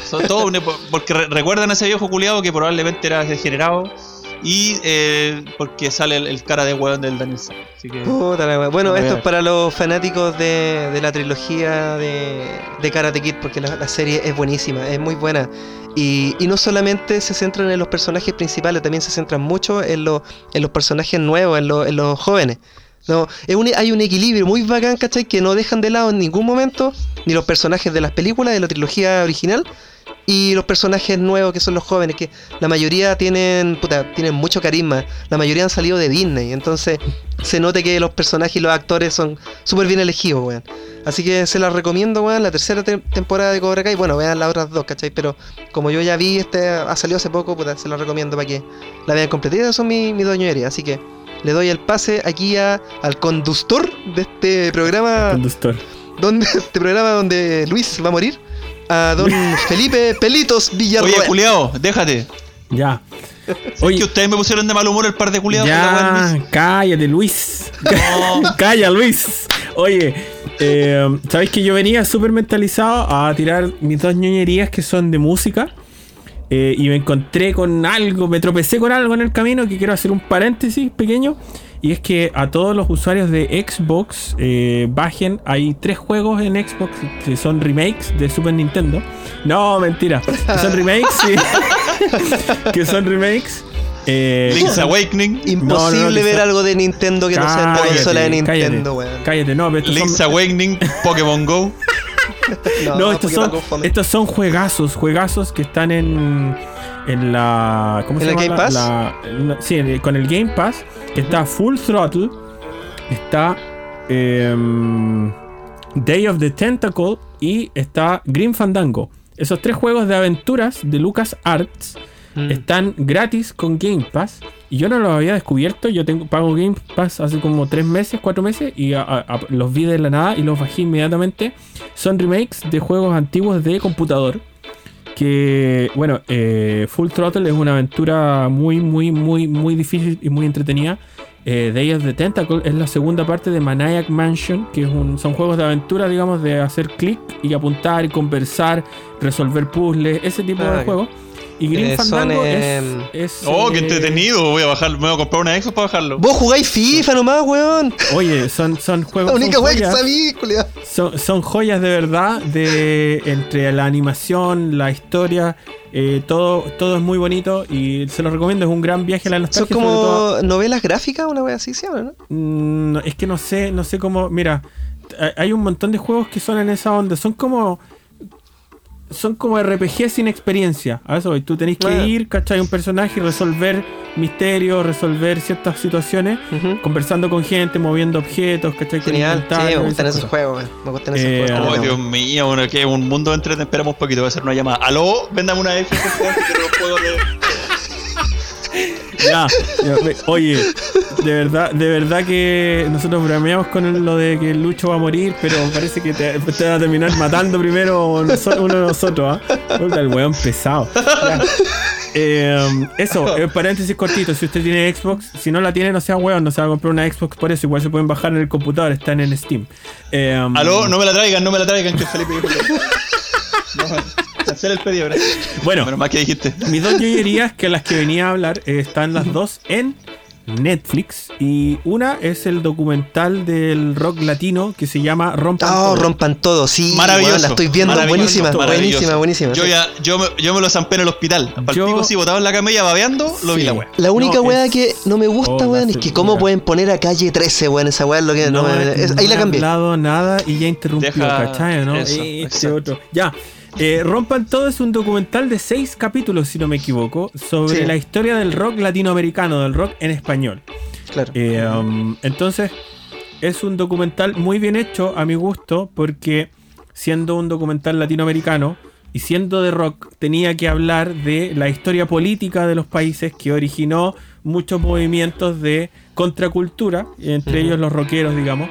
Son todo porque re- recuerdan a ese viejo culiado que probablemente era degenerado. Y eh, porque sale el, el cara de weón del Daniel. Así que. Puta la. Bueno, No, esto es para los fanáticos de, de la trilogía de, de Karate Kid, porque la, la serie es buenísima, es muy buena. Y, y no solamente se centran en los personajes principales, también se centran mucho en, los en los personajes nuevos, en, los- en los jóvenes. No, es un- hay un equilibrio muy bacán, ¿cachai? Que no dejan de lado en ningún momento ni los personajes de las películas, de la trilogía original, y los personajes nuevos que son los jóvenes, que la mayoría tienen, puta, tienen mucho carisma, la mayoría han salido de Disney, entonces se nota que los personajes y los actores son súper bien elegidos, weón. Así que se las recomiendo, weón, la tercera te- temporada de Cobra Kai, bueno, vean las otras dos, ¿cachai? Pero como yo ya vi, este ha salido hace poco, puta, se las recomiendo para que la vean completa. Son mis mi dos ñoñerías, así que le doy el pase aquí a, al conductor de este programa Conductor. donde este programa donde Luis va a morir a don Felipe Pelitos Oye, Villarroel. culiao, déjate. Ya. Es Oye, que ustedes me pusieron de mal humor el par de culiados. ya, cállate, Luis. No. Calla, Luis. Oye, eh, ¿sabéis que yo venía súper mentalizado a tirar mis dos ñoñerías que son de música? Eh, y me encontré con algo, me tropecé con algo en el camino que quiero hacer un paréntesis pequeño. Y es que a todos los usuarios de Xbox eh, bajen, hay tres juegos en Xbox que son remakes de Super Nintendo. No, mentira. Que son remakes, sí. que son remakes. Eh, Link's son- Awakening. Imposible No, no, que ver algo de Nintendo que no sea en la consola de Nintendo, cállate, weón. Cállate, no, pero Link's son, Awakening, Pokémon Go. no, estos son, estos son juegazos, juegazos que están en, en la. ¿Cómo ¿En se el llama? Game Pass? La- la- sí, con el Game Pass, que está Full Throttle, está. em, Day of the Tentacle y está Green Fandango. Esos tres juegos de aventuras de Lucas Arts Mm. están gratis con Game Pass. Y yo no los había descubierto. Yo tengo pago Game Pass hace como tres meses, cuatro meses. Y a- a- a- los vi de la nada y los bajé inmediatamente. Son remakes de juegos antiguos de computador. Que, bueno, eh, Full Throttle es una aventura muy, muy, muy, muy difícil y muy entretenida. Eh, Day of the Tentacle es la segunda parte de Maniac Mansion, que es un- son juegos de aventura, digamos, de hacer clic y apuntar y conversar, resolver puzzles, ese tipo de juegos. Y Green Eh, son, Fandango es, em, es, Oh, qué eh, entretenido. Voy a bajar, me voy a comprar una Xbox para bajarlo. Vos jugáis FIFA nomás, weón. Oye, son, son La juegos. única son que sabí. Son, son joyas de verdad de entre la animación, la historia, eh, todo, todo es muy bonito y se lo recomiendo, es un gran viaje a la Son nostalgia. todo- como novelas gráficas, una wea así se llama, ¿no? Mm, es que no sé, no sé cómo, mira, hay un montón de juegos que son en esa onda, son como son como RPG sin experiencia. A eso voy. Tú tenés que ir, ¿cachai? Un personaje y resolver misterios, resolver ciertas situaciones, conversando con gente, moviendo objetos, ¿cachai? Con Genial, sí, me gustan esos juegos, weón. Me gustan esos Eh, juegos. Oh, Dios mío, bueno, que un mundo entre esperamos un poquito, voy a hacer una llamada. Aló, véndame una por favor, que de. Ya, oye, de verdad, de verdad que nosotros bromeamos con lo de que Lucho va a morir, pero parece que te, te van a terminar matando primero uno de nosotros, ¿ah? Puta, el weón pesado. Eh, eso, eh, paréntesis cortito, si usted tiene Xbox, si no la tiene, no sea weón, no se va a comprar una Xbox por eso, igual se pueden bajar en el computador, están en Steam. Eh, Aló, no me la traigan, no me la traigan, que Felipe No, cancela el pedido. Bueno, Menos mal que dijiste. Mis dos yoyerías, que las que venía a hablar, eh, están las dos en Netflix. Y una es el documental del rock latino que se llama Rompan Oh, Todo. rompan todo, sí. Maravilloso. la estoy viendo, maravilloso, buenísima, maravilloso. buenísima, buenísima. Yo ya, yo me, yo me lo zampé en el hospital. Para Yo- sí, botado en la camilla babeando, lo vi Sí. la wea. La única No, weá es- que no me gusta, Oh, weón, es que cómo pueden poner a calle 13, weón. Esa weá es lo que no, No, me- he- es- no ahí la he cambié. hablado nada y ya interrumpió, Deja ¿cachai? ¿no? eso, Este otro. Ya. Eh, Rompan Todo es un documental de seis capítulos, si no me equivoco, sobre Sí. la historia del rock latinoamericano, del rock en español. Claro. Eh, um, entonces, es un documental muy bien hecho a mi gusto, porque siendo un documental latinoamericano y siendo de rock, tenía que hablar de la historia política de los países que originó muchos movimientos de contracultura, entre ellos los rockeros, digamos.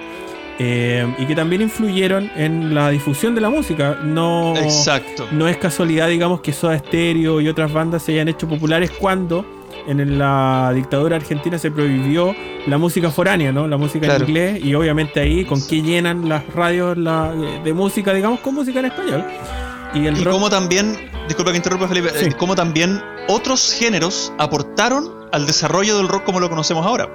Eh, y que también influyeron en la difusión de la música. No, Exacto. no es casualidad, digamos, que Soda Stereo y otras bandas se hayan hecho populares cuando en la dictadura argentina se prohibió la música foránea, ¿no? La música Claro. en inglés y obviamente ahí con qué llenan las radios la- de música, digamos, con música en español. Y el Y rock como también, disculpa que interrumpa Felipe, Sí. eh, como también otros géneros aportaron al desarrollo del rock como lo conocemos ahora.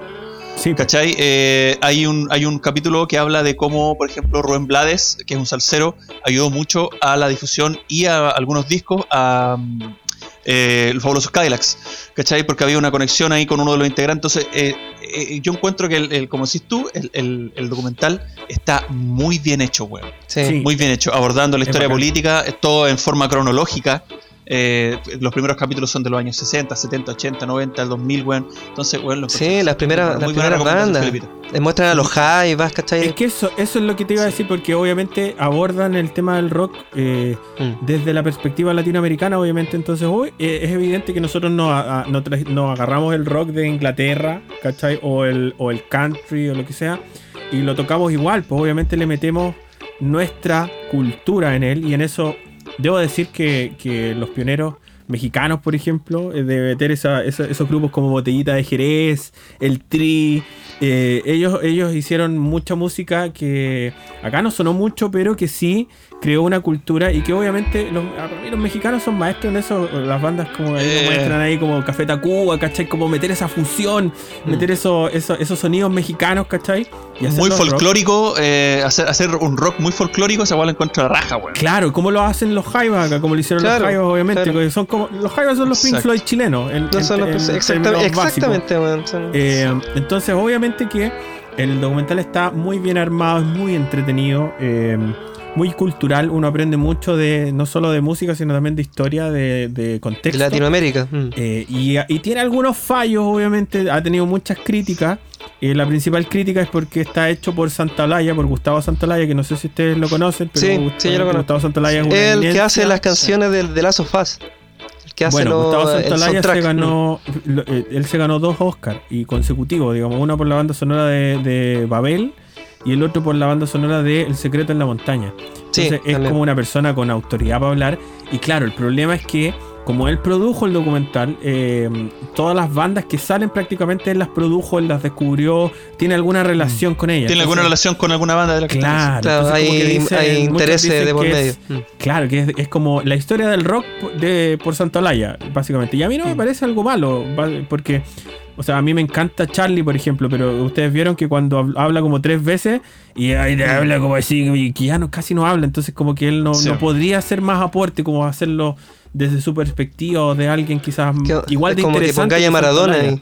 Sí, ¿Cachai? Eh, hay, un, hay un capítulo que habla de cómo, por ejemplo, Rubén Blades, que es un salsero, ayudó mucho a la difusión y a algunos discos a mm, eh, los fabulosos Cadillacs, ¿cachai? Porque había una conexión ahí con uno de los integrantes. Entonces, eh, eh, yo encuentro que, el, el- como decís tú, el, el- el documental está muy bien hecho, weón. Sí. Muy bien hecho, abordando la historia política, todo en forma cronológica. Eh, los primeros capítulos son de los años 60, 70, 80, 90, el 2000, weón. Entonces, weón, lo Sí, las primeras, las primeras bandas. Les muestran a los Jaivas, ¿cachai? Es que eso, eso es lo que te iba a decir, porque obviamente abordan el tema del rock eh, Mm. desde la perspectiva latinoamericana, obviamente. Entonces, hoy eh, es evidente que nosotros nos, a- nos agarramos el rock de Inglaterra, ¿cachai? O el, o el country o lo que sea, y lo tocamos igual, pues obviamente le metemos nuestra cultura en él, y en eso debo decir que, que los pioneros mexicanos, por ejemplo, eh, de meter esa- esa- esos grupos como Botellita de Jerez, el Tri, eh, ellos, ellos hicieron mucha música que acá no sonó mucho, pero que sí creó una cultura y que obviamente los, los mexicanos son maestros en eso, las bandas como ahí Eh. muestran ahí como Café Tacuba, ¿cachai? Como meter esa fusión, meter eso, eso- esos sonidos mexicanos, ¿cachai? Y Muy folclórico, eh, hacer, hacer un rock muy folclórico, esa weá la encuentro a la raja, weón. Claro, como lo hacen los Jaivas acá, como lo hicieron Claro, los Jaivas, obviamente. claro. son como, los Jaivas son los Pink. Floyd chilenos. En, No en- son los- en exacta- términos básicos. exactamente, weón. Eh, entonces, obviamente que el documental está muy bien armado, es muy entretenido, eh, muy cultural. Uno aprende mucho de no solo de música, sino también de historia, de, de de contexto. Latinoamérica. mm. Eh, y, y tiene algunos fallos, obviamente, ha tenido muchas críticas, eh, la principal crítica es porque está hecho por Santalaya, por Gustavo Santalaya, que no sé si ustedes lo conocen, pero Sí, Gustavo, sí, yo lo conozco. Gustavo Santalaya es El que hace las canciones de. El que hace Bueno, lo- Gustavo soundtrack. se ganó, lo- eh, él se ganó dos Oscars y consecutivos, digamos, uno por la banda sonora de, de Babel y el otro por la banda sonora de El secreto en la montaña. Sí, Entonces es como una persona con autoridad para hablar y claro, el problema es que como él produjo el documental, eh, todas las bandas que salen prácticamente él las produjo, él las descubrió, tiene alguna relación con ellas. ¿Tiene alguna relación con alguna banda de la que Claro, Claro, hay- dicen- intereses de por medio. es- Mm. Claro, que es, es como la historia del rock de, por Santolaya, básicamente. Y a mí Mm. no me parece algo malo, porque, o sea, a mí me encanta Charlie, por ejemplo, pero ustedes vieron que cuando hab- habla como tres veces y ahí te habla como así, y que ya no, casi no habla, entonces como que él no, Sí. no podría hacer más aporte, como hacerlo desde su perspectiva o de alguien quizás Que- igual de como que interesante. pongáis a Maradona Santolaya. ahí.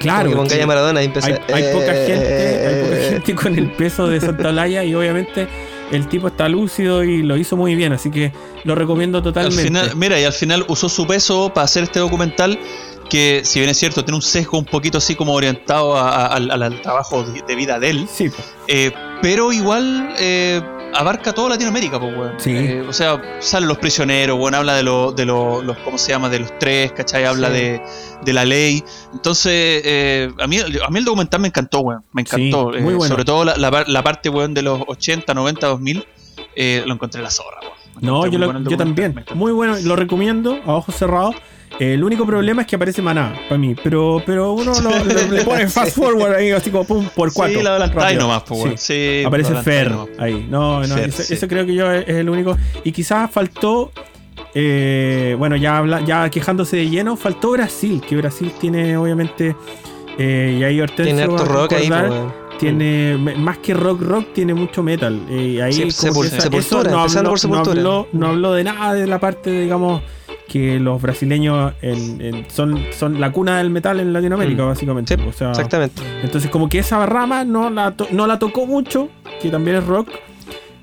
Claro, Como que a Maradona y empecé. hay, hay poca eh, gente, hay poca eh, gente con el peso de Santa Olaya y obviamente el tipo está lúcido y lo hizo muy bien, así que lo recomiendo Al totalmente. final, mira, y al final usó su peso para hacer este documental que, si bien es cierto, tiene un sesgo un poquito así como orientado a- a- al, al trabajo de, de vida de él, Sí, eh, pero igual eh, abarca toda Latinoamérica, pues, weón. Sí. Eh, o sea, salen los prisioneros, weón, habla de, lo, de lo- los, ¿cómo se llama? De los tres, ¿cachai? Habla Sí. de, de la ley. Entonces, a, mí, a mí el documental me encantó, weón. Me encantó. Sí, muy bueno. Sobre todo la, la par- la parte, weón, de los 80, 90, 2000. eh, lo encontré la zorra, weón. No, yo, lo- yo también. Muy bueno, lo recomiendo a ojos cerrados. Eh, el único problema es que aparece Maná para mí, pero, pero uno lo, lo- le pone fast forward ahí, así como pum, por cuatro. Sí, la adelantáis nomás, pues, weón. Sí. Sí, Aparece Fer nomás. ahí. No, no, Fer, eso, sí. eso creo que yo es, el único. Y quizás faltó, eh, bueno, ya habla, ya quejándose de lleno, faltó Brasil, que Brasil tiene obviamente, eh, y ahí Hortensio Tiene harto rock ahí, pues. Tiene más que rock rock tiene mucho metal eh, ahí Sí, Sepul- esa- Sepultura, no habló, por Sepultura. no habló no habló de nada de la parte digamos que los brasileños en- en- son, son la cuna del metal en Latinoamérica Mm. básicamente Sí, o sea, Exactamente. entonces como que esa rama no la, to- no la tocó mucho que también es rock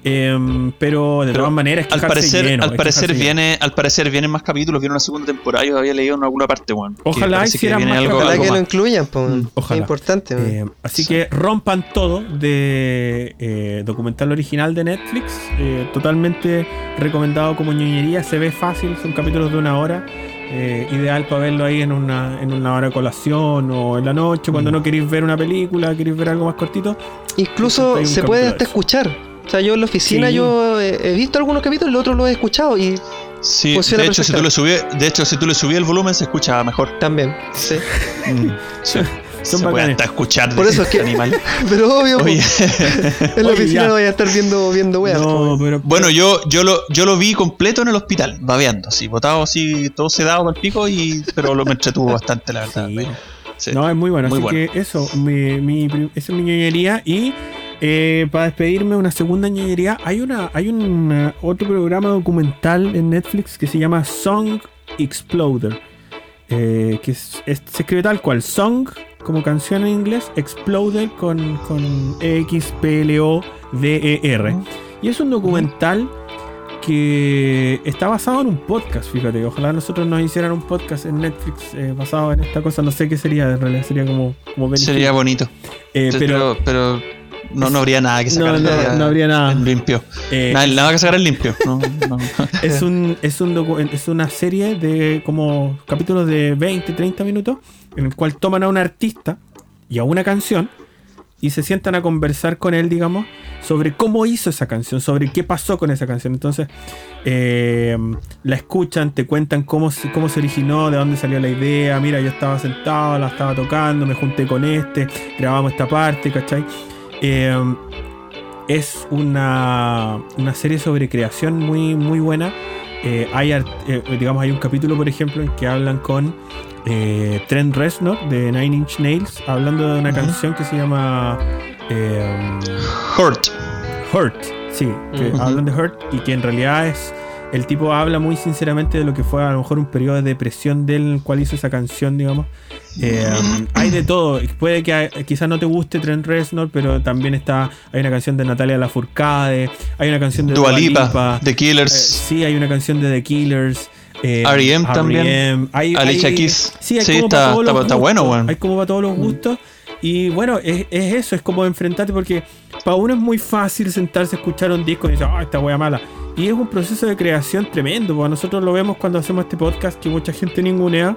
em, pero de Pero todas maneras Al parecer, lleno, al parecer lleno. viene, al parecer vienen más capítulos, viene una segunda temporada, yo había leído en alguna parte, que Ojalá hicieran viene más algo, Ojalá algo que lo más. incluyan, pues. Mm, ojalá. Es importante. Eh, así que rompan todo de eh, documental original de Netflix. eh, totalmente recomendado como ñoñería. Se ve fácil, son capítulos de una hora. eh, ideal para verlo ahí en una, en una hora de colación o en la noche, cuando no queréis ver una película, queréis ver algo más cortito. Incluso se puede hasta escuchar. O sea, yo en la oficina Sí. yo he, he visto algunos capítulos, los otros los he escuchado y Sí, de hecho, si tú le subí, de hecho, si tú le subí el volumen se escucha mejor. también. Sí. Sí. Son se puede hasta escuchar Por eso es que- este animal. Pero obvio, Oye, en la oficina no voy a estar viendo, viendo weas. No, pero. bueno, yo, yo lo, yo lo vi completo en el hospital, babeando, así, botado así, todo sedado para el pico, y, pero lo me entretuvo bastante, la verdad. Sí. Sí. No, es muy bueno. Muy así bueno. que eso, mi, mi, esa es mi ñoñería. Y eh, para despedirme, una segunda ñoñería. Hay una, hay un eh, otro programa documental en Netflix que se llama Song Exploder. eh, que es- es- se escribe tal cual, Song como canción en inglés, Exploder con, con E-X-P-L-O-D-E-R. Y es un documental que está basado en un podcast, fíjate. Ojalá nosotros nos hicieran un podcast en Netflix eh, basado en esta cosa. No sé qué sería, en realidad sería como, como Sería bonito. Eh, pero pero, pero no, no habría nada que sacar. no, habría nada. en limpio. Eh, nada, nada que sacar en limpio. Es, un, es, un es una serie de como capítulos de 20, 30 minutos en el cual toman a un artista y a una canción y se sientan a conversar con él, digamos, sobre cómo hizo esa canción, sobre qué pasó con esa canción. Entonces, eh, la escuchan, te cuentan cómo cómo se originó, de dónde salió la idea. Mira, yo estaba sentado, la estaba tocando, me junté con este, grabamos esta parte, ¿cachai? Eh, es una, una serie sobre creación muy, muy buena. Eh, hay, art- eh, digamos, hay un capítulo, por ejemplo, en que hablan con eh, Trent Reznor de Nine Inch Nails, hablando de una canción que se llama eh, Hurt. Hurt. Sí, que hablan de Hurt y que en realidad es. El tipo habla muy sinceramente de lo que fue a lo mejor un periodo de depresión del cual hizo esa canción, digamos. Eh, hay de todo. Puede que eh, quizás no te guste Trent Reznor, pero también está. Hay una canción de Natalia Lafourcade, hay una canción de Dua Dua The eh, Killers. sí, hay una canción de The Killers. eh, R.E.M. también. R.E.M.. Hay, Alicia hay- Keys. Sí, hay Sí, como está- para está- está bueno, weón. Hay como para todos los gustos. Y bueno, es, es eso, es como enfrentarte porque para uno es muy fácil sentarse a escuchar un disco y decir, ah, esta wea mala. Y es un proceso de creación tremendo, porque nosotros lo vemos cuando hacemos este podcast que mucha gente ningunea.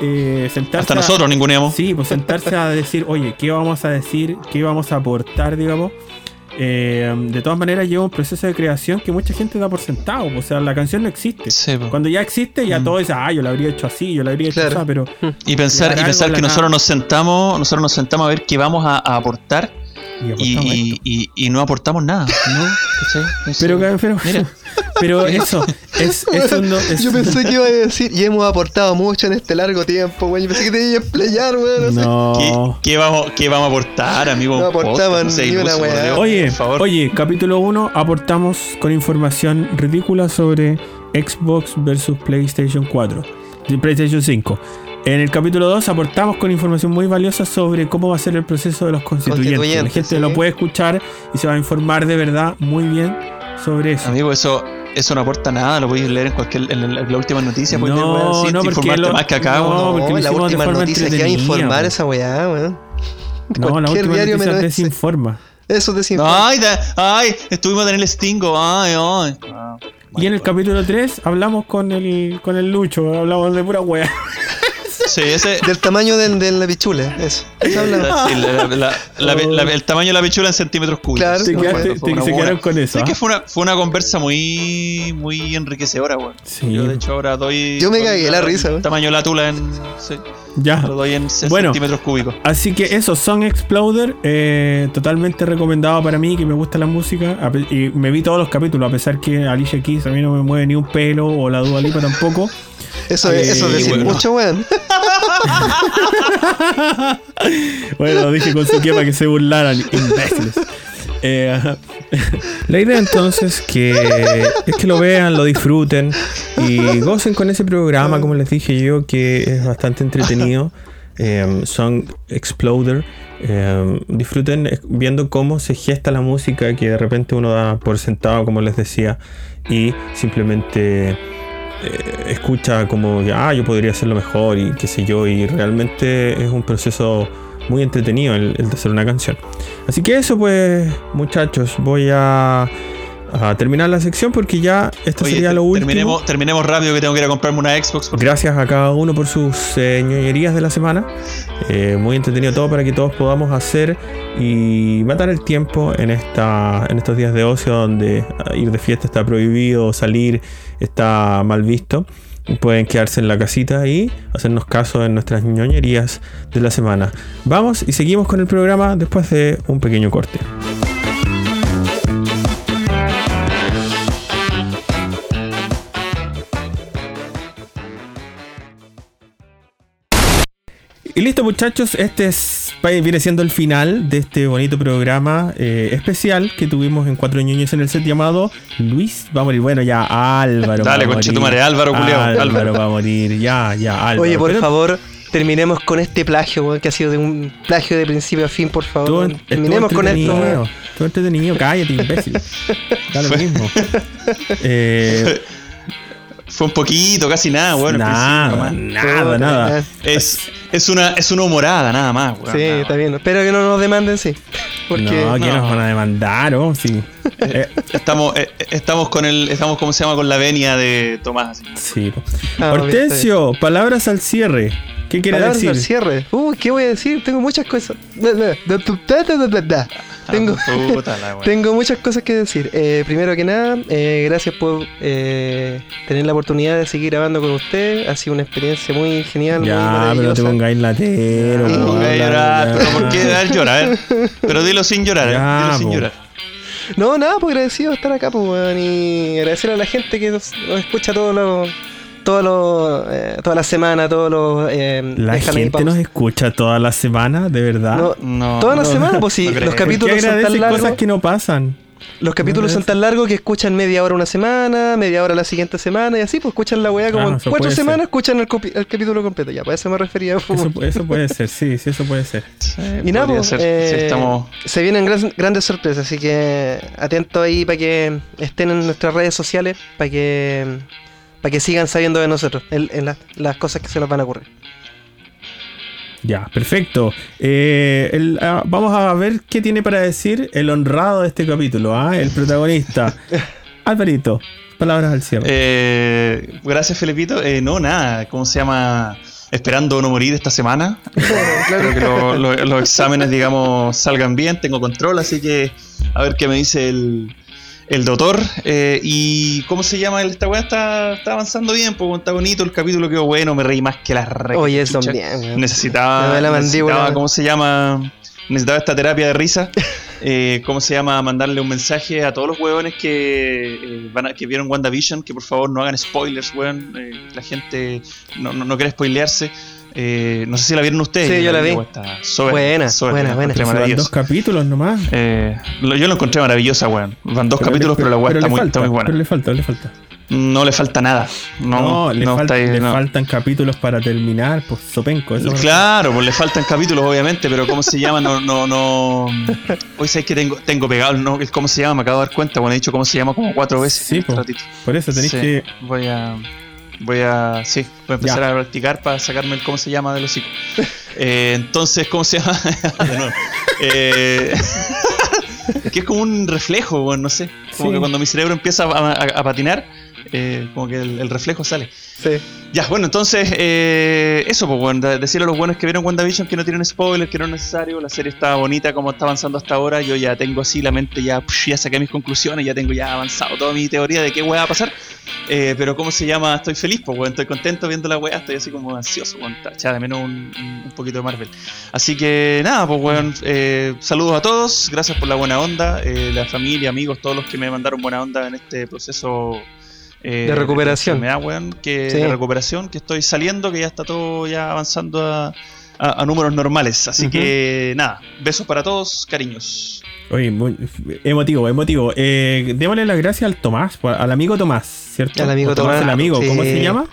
Eh, sentarse Hasta a- nosotros ninguneamos. Sí, pues sentarse a decir, oye, ¿qué vamos a decir? ¿Qué vamos a aportar, digamos? Eh, de todas maneras, lleva un proceso de creación que mucha gente da por sentado. O sea, la canción no existe. Sí, po. Cuando ya existe, ya todo dice, ah, yo lo habría hecho así, yo lo habría hecho así, pero. Y pensar, y pensar que a la nosotros nada. nos sentamos, nosotros nos sentamos a ver qué vamos a, a aportar Y y, y- y no aportamos nada. ¿no? Pero, pero, mira. pero eso, es, eso no. es- Yo pensé que iba a decir, y hemos aportado mucho en este largo tiempo, weón. Yo pensé que te iba a emplear, weón. No. sé. No. ¿Qué, qué vamos, ¿Qué vamos a aportar, amigo? No aportaban Podcast, ni una weá. Oye, por favor. oye, capítulo 1 aportamos con información ridícula sobre Xbox versus PlayStation 4, de PlayStation 5. En el capítulo 2 aportamos con información muy valiosa sobre cómo va a ser el proceso de los constituyentes. La Constituyentes, gente sí. lo puede escuchar y se va a informar de verdad muy bien sobre eso. Amigo, eso, eso no aporta nada, lo podéis leer en cualquier en la, la última noticia, podéis No, sin no, porque lo- más que acá, no, weón. porque la última noticia que va a informar esa weá, weón. No, la cualquier última diario noticia desinforma. Eso desinforma. Ay, da- ay, estuvimos en el Stingo, ay, ay. Y en el capítulo 3 hablamos con el, con el Lucho, hablamos de pura wea. Sí, ese. Del tamaño de, de la pichula, eso. Eso hablamos. la- sí, la- la- la- la- el tamaño de la pichula en centímetros cúbicos. Claro, no, quedaste- te- fue se buena- con eso. Sí, ¿ah? que fue una, fue una conversa muy muy enriquecedora, weón. Sí. Yo de hecho ahora doy. Yo me cagué la risa, weón. tamaño de la tula en. Sí, Ya. lo doy en Bueno. centímetros cúbicos. Así que eso, Song Exploder, eh, totalmente recomendado para mí, que me gusta la música. Y me vi todos los capítulos, a pesar que Alicia Keys a mí no me mueve ni un pelo, o la Dua Lipa tampoco. Eso, es- eso es decir bueno. mucho, weón. Bueno, lo dije con su para que se burlaran, imbéciles. Eh, la idea entonces que es que lo vean, lo disfruten y gocen con ese programa, como les dije yo, que es bastante entretenido. Eh, Song Exploder. Eh, disfruten viendo cómo se gesta la música que de repente uno da por sentado, como les decía, y simplemente eh, escucha como que, ah, yo podría hacerlo mejor y qué sé yo, y realmente es un proceso muy entretenido el, el de hacer una canción. Así que eso pues, muchachos, voy a, a terminar la sección porque ya esto Oye, sería lo último. terminemos, terminemos rápido que tengo que ir a comprarme una Xbox. Gracias a cada uno por sus eh, ñoñerías de la semana. Eh, muy entretenido todo para que todos podamos hacer y matar el tiempo en, esta, en estos días de ocio donde ah, ir de fiesta está prohibido, salir está mal visto. Pueden quedarse en la casita y hacernos caso en nuestras ñoñerías de la semana. Vamos y seguimos con el programa después de un pequeño corte. Y listo muchachos, este es, viene siendo el final de este bonito programa eh, especial que tuvimos en Cuatro Ñoños en el set llamado Luis va a morir. Bueno, ya Álvaro. Dale, va a concha tu morir. madre, Álvaro, culiao, Álvaro, Álvaro. va a morir, ya, ya, Álvaro. Oye, por Pero favor, terminemos con este plagio, weón, que ha sido de un plagio de principio a fin, por favor. terminemos con esto, weón. Estuvo entretenido, cállate, imbécil. Da lo mismo. Eh, Fue un poquito, casi nada, weón. nada, nada, nada. eh. Es, es, una, es una humorada, nada más, weón. Sí, nada está bien. Espero que no nos demanden, sí. Porque no, que no. nos van a demandar, ¿o? Sí. Eh, Estamos, eh, estamos con el, estamos, ¿cómo se llama? Con la venia de Tomás. sí. Ah, Hortensio, palabras al cierre. ¿Qué quiere Palabras decir? al cierre. Uy, ¿qué voy a decir? Tengo muchas cosas. Tengo, tengo muchas cosas que decir. Eh, primero que nada, eh, gracias por eh, tener la oportunidad de seguir grabando con usted. Ha sido una experiencia muy genial. muy Ya, pero no te pongáis latero. No po, ponga a habla- llorar, pero ¿por qué dar llorar? Pero dilo sin llorar, Ya, dilo sin llorar. No, nada, pues agradecido de estar acá, pues, y agradecer a la gente que nos, nos escucha todos los. Todos los, eh, toda la semana, todos los. Eh, La gente nos escucha toda la semana, de verdad. No, No, toda la no, semana, pues sí, los ¿Por qué capítulos son tan largos. cosas que no pasan? Los capítulos son tan largos que escuchan media hora una semana, media hora la siguiente semana y así, pues escuchan la weá como Ah, en eso cuatro semanas, ser. escuchan el, capítulo completo. Ya, para eso me refería. Eso, eso puede ser, sí, sí, eso puede ser. y nada, Podría pues, ser, eh, estamos... se vienen gran- grandes sorpresas, así que atento ahí para que estén en nuestras redes sociales, para que para que sigan sabiendo de nosotros, en, en las- las cosas que se nos van a ocurrir. Ya, perfecto. Eh, el- ah, vamos a ver qué tiene para decir el honrado de este capítulo, ¿ah? el protagonista. Alvarito, palabras al cierre. Eh, gracias, Felipito. Eh, no, nada, ¿cómo se llama? Esperando no morir esta semana. Espero que lo- lo- los exámenes, digamos, salgan bien. Tengo control, así que a ver qué me dice el, el doctor. Eh, y ¿cómo se llama? Esta weá está, está avanzando bien, pues, está bonito. El capítulo quedó bueno, me reí más que la re. Oye, chucha. bien. Necesitaba, Me duele la necesitaba. ¿cómo se llama? Necesitaba esta terapia de risa. Eh, ¿Cómo se llama? Mandarle un mensaje a todos los huevones que, eh, van a- que vieron WandaVision, que por favor no hagan spoilers, weón. Eh, la gente no, no, no quiere spoilearse. Eh, no sé si la vieron ustedes. Sí, yo la vi. Buena, buena, buena. Van dos capítulos nomás. Eh, lo- yo lo encontré maravillosa, weón. Van dos Pero capítulos, le- pero la weá pero está muy, está muy buena. Pero le falta, le falta. No le falta nada. No, No, le, no falta- ahí, le no. faltan capítulos para terminar, pues sopenco. Eso Claro, pues le faltan capítulos, obviamente, pero ¿cómo se llama? No, no, no. Hoy sabes que tengo, tengo pegado el, no, cómo se llama, me acabo de dar cuenta, bueno, he dicho cómo se llama como cuatro veces. Sí, en este po. ratito. Por eso tenéis Sí, que. Voy a. Voy a. Sí, voy a empezar Ya. a practicar para sacarme el cómo se llama de los hocico. Eh, entonces, ¿cómo se llama? De nuevo. Eh, que es como un reflejo, bueno, no sé. Como Sí. que cuando mi cerebro empieza a, a- a patinar, eh, como que el, el reflejo sale. Sí. Ya, bueno, entonces, eh, eso, pues, bueno, de- decirle a los buenos que vieron WandaVision que no tienen spoilers, que no es necesario, la serie está bonita como está avanzando hasta ahora, yo ya tengo así la mente, ya, ya saqué mis conclusiones, ya tengo ya avanzado toda mi teoría de qué weá va a pasar, Eh, pero ¿cómo se llama? Estoy feliz, pues, bueno, estoy contento viendo la weá, estoy así como ansioso, bueno, echaba de menos un, un- poquito de Marvel. Así que, nada, pues, bueno, saludos a todos, gracias por la buena onda, la familia, amigos, todos los que me mandaron buena onda en este proceso eh, De recuperación. weón, que, Sí. de recuperación, que estoy saliendo, que ya está todo ya avanzando a, a- a números normales. Así que nada, besos para todos, cariños. Oye, muy emotivo, emotivo. Eh, démosle las gracias al Tomás, al amigo Tomás, ¿cierto? Al amigo Tomás, el amigo, ¿cómo sí. se llama?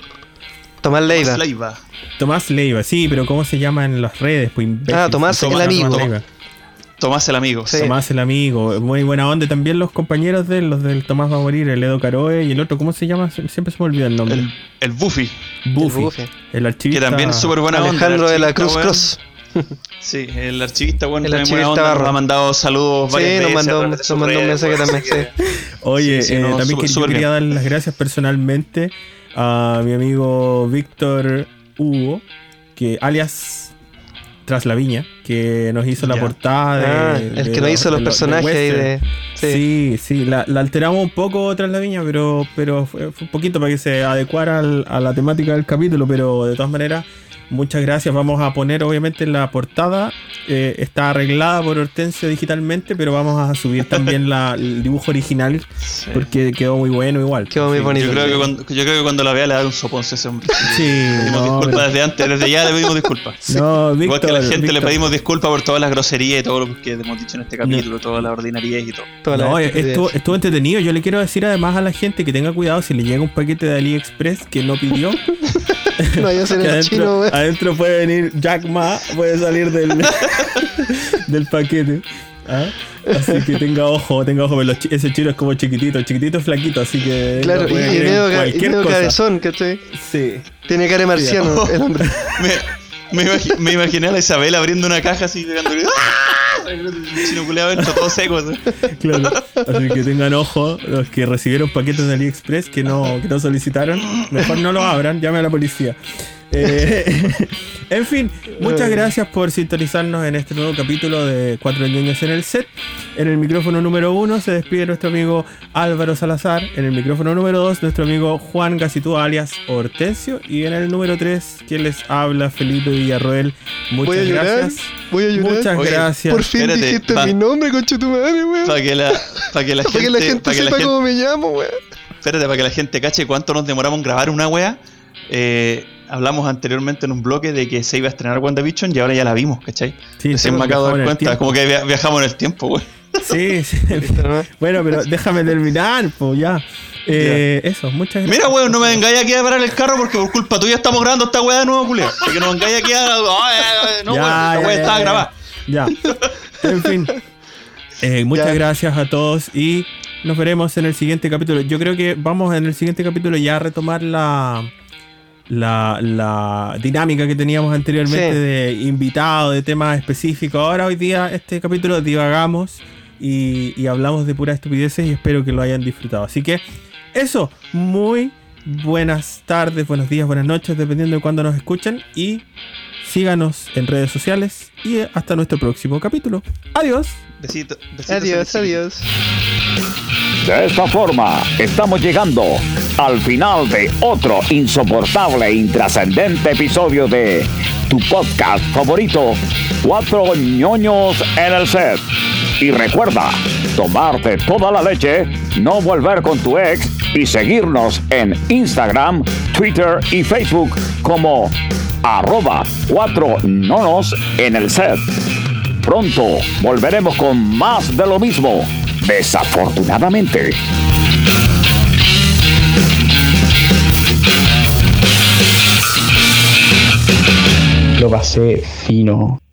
Tomás Leiva. Tomás Leiva. Tomás Leiva, sí, pero ¿cómo se llama en las redes? Pues. Ah, Tomás el Tomás amigo. Leiva. Tomás el amigo. Sí. Tomás el amigo, muy buena onda. También los compañeros de él, los del Tomás va a morir, el Edo Caroe y el otro, ¿cómo se llama? Sie- Siempre se me olvida el nombre. El, el Buffy, Buffy, el archivista. que también es súper buena onda. Alejandro el de la Cruz. Cross. Sí, el archivista, bueno, El archivista onda, nos Barro. ha mandado saludos Sí, varias nos mandó, nos mandó un mensaje weón, también, así que- sí. Oye, Sí, sí, eh, no, también que- yo quería dar las gracias personalmente a mi amigo Víctor Hugo, que alias Tras la Viña, que nos hizo la Ya. portada de, Ah, el de que nos hizo los de personajes de. Sí, sí, la, la alteramos un poco tras la viña, pero, pero fue, fue un poquito para que se adecuara al- a la temática del capítulo, pero de todas maneras, muchas gracias. Vamos a poner obviamente la portada, eh, está arreglada por Hortensio digitalmente, pero vamos a subir también la, el dibujo original Sí. porque quedó muy bueno igual. Quedó muy bonito. Yo creo, que cuando, yo creo que cuando la vea le daré un soponce a ese hombre. Sí, Pedimos no, disculpas pero- desde antes, desde ya le pedimos disculpas. no, Igual que a la gente le pedimos disculpas por todas las groserías y todo lo que hemos dicho en este capítulo, todas las ordinariedades y todo. Toda No, estupidez. estuvo, estuvo entretenido. Yo le quiero decir además a la gente que tenga cuidado si le llega un paquete de AliExpress que no pidió. No ser que el chino, weón. Adentro puede venir Jack Ma, puede salir del, del paquete. ¿ah? Así que tenga ojo, tenga ojo, pero los chi- ese chino es como chiquitito, chiquitito flaquito, así que. Claro, no y, y medio, ca- y medio cabezón, ¿cachai? Sí. Tiene cara de marciano el hombre. Me, me, imagi- me imaginé a la Isabel abriendo una caja así, pegando. ¡Ah! El chino culeado dentro, todo seco. así. Claro. Así que tengan ojo, los que recibieron paquetes de AliExpress que no, que no solicitaron, mejor no lo abran, llame a la policía. Eh, en fin, muchas gracias por sintonizarnos en este nuevo capítulo de Cuatro Ñoños en el set. En el micrófono número uno se despide nuestro amigo Álvaro Salazar. En el micrófono número dos, nuestro amigo Juan Gacitúa alias Hortensio. Y en el número tres, quien les habla, Felipe Villarroel. Muchas Voy a llorar. gracias. Voy a llorar. Muchas Oye, gracias. Por fin Espérate, dijiste va. mi nombre, concha tu madre, weón. Para que la, para que la Para gente, que la gente la sepa gente- cómo me llamo, weón. espérate, para que la gente cache cuánto nos demoramos en grabar una wea. Eh, hablamos anteriormente en un bloque de que se iba a estrenar WandaVision y ahora ya la vimos, ¿cachai? Sí, Recién me acabo de dar cuenta, tiempo. como que via- viajamos en el tiempo, wey. Sí, sí. bueno, pero déjame terminar, pues ya. Eh, Eso, muchas gracias. Mira, weón, no me vengáis aquí a parar el carro porque por culpa tuya estamos grabando esta weá de nuevo, culiao. Que no vengáis aquí a. No, Ya, weón, esta ya, weá ya, estaba ya. grabada. Ya. En fin. Eh, muchas Ya. gracias a todos y nos veremos en el siguiente capítulo. Yo creo que vamos en el siguiente capítulo ya a retomar la la, la dinámica que teníamos anteriormente Sí. de invitado, de temas específicos. Ahora hoy día este capítulo divagamos y, y hablamos de puras estupideces y espero que lo hayan disfrutado. Así que eso, muy buenas tardes, buenos días, buenas noches, dependiendo de cuándo nos escuchen y síganos en redes sociales y hasta nuestro próximo capítulo. Adiós. Besito, besitos Adiós, adiós. De esta forma, estamos llegando al final de otro insoportable e intrascendente episodio de tu podcast favorito, Cuatro ñoños en el set. Y recuerda, tomarte toda la leche, no volver con tu ex y seguirnos en Instagram, Twitter y Facebook como arroba cuatro nonos en el set. Pronto volveremos con más de lo mismo. Desafortunadamente. Lo pasé fino.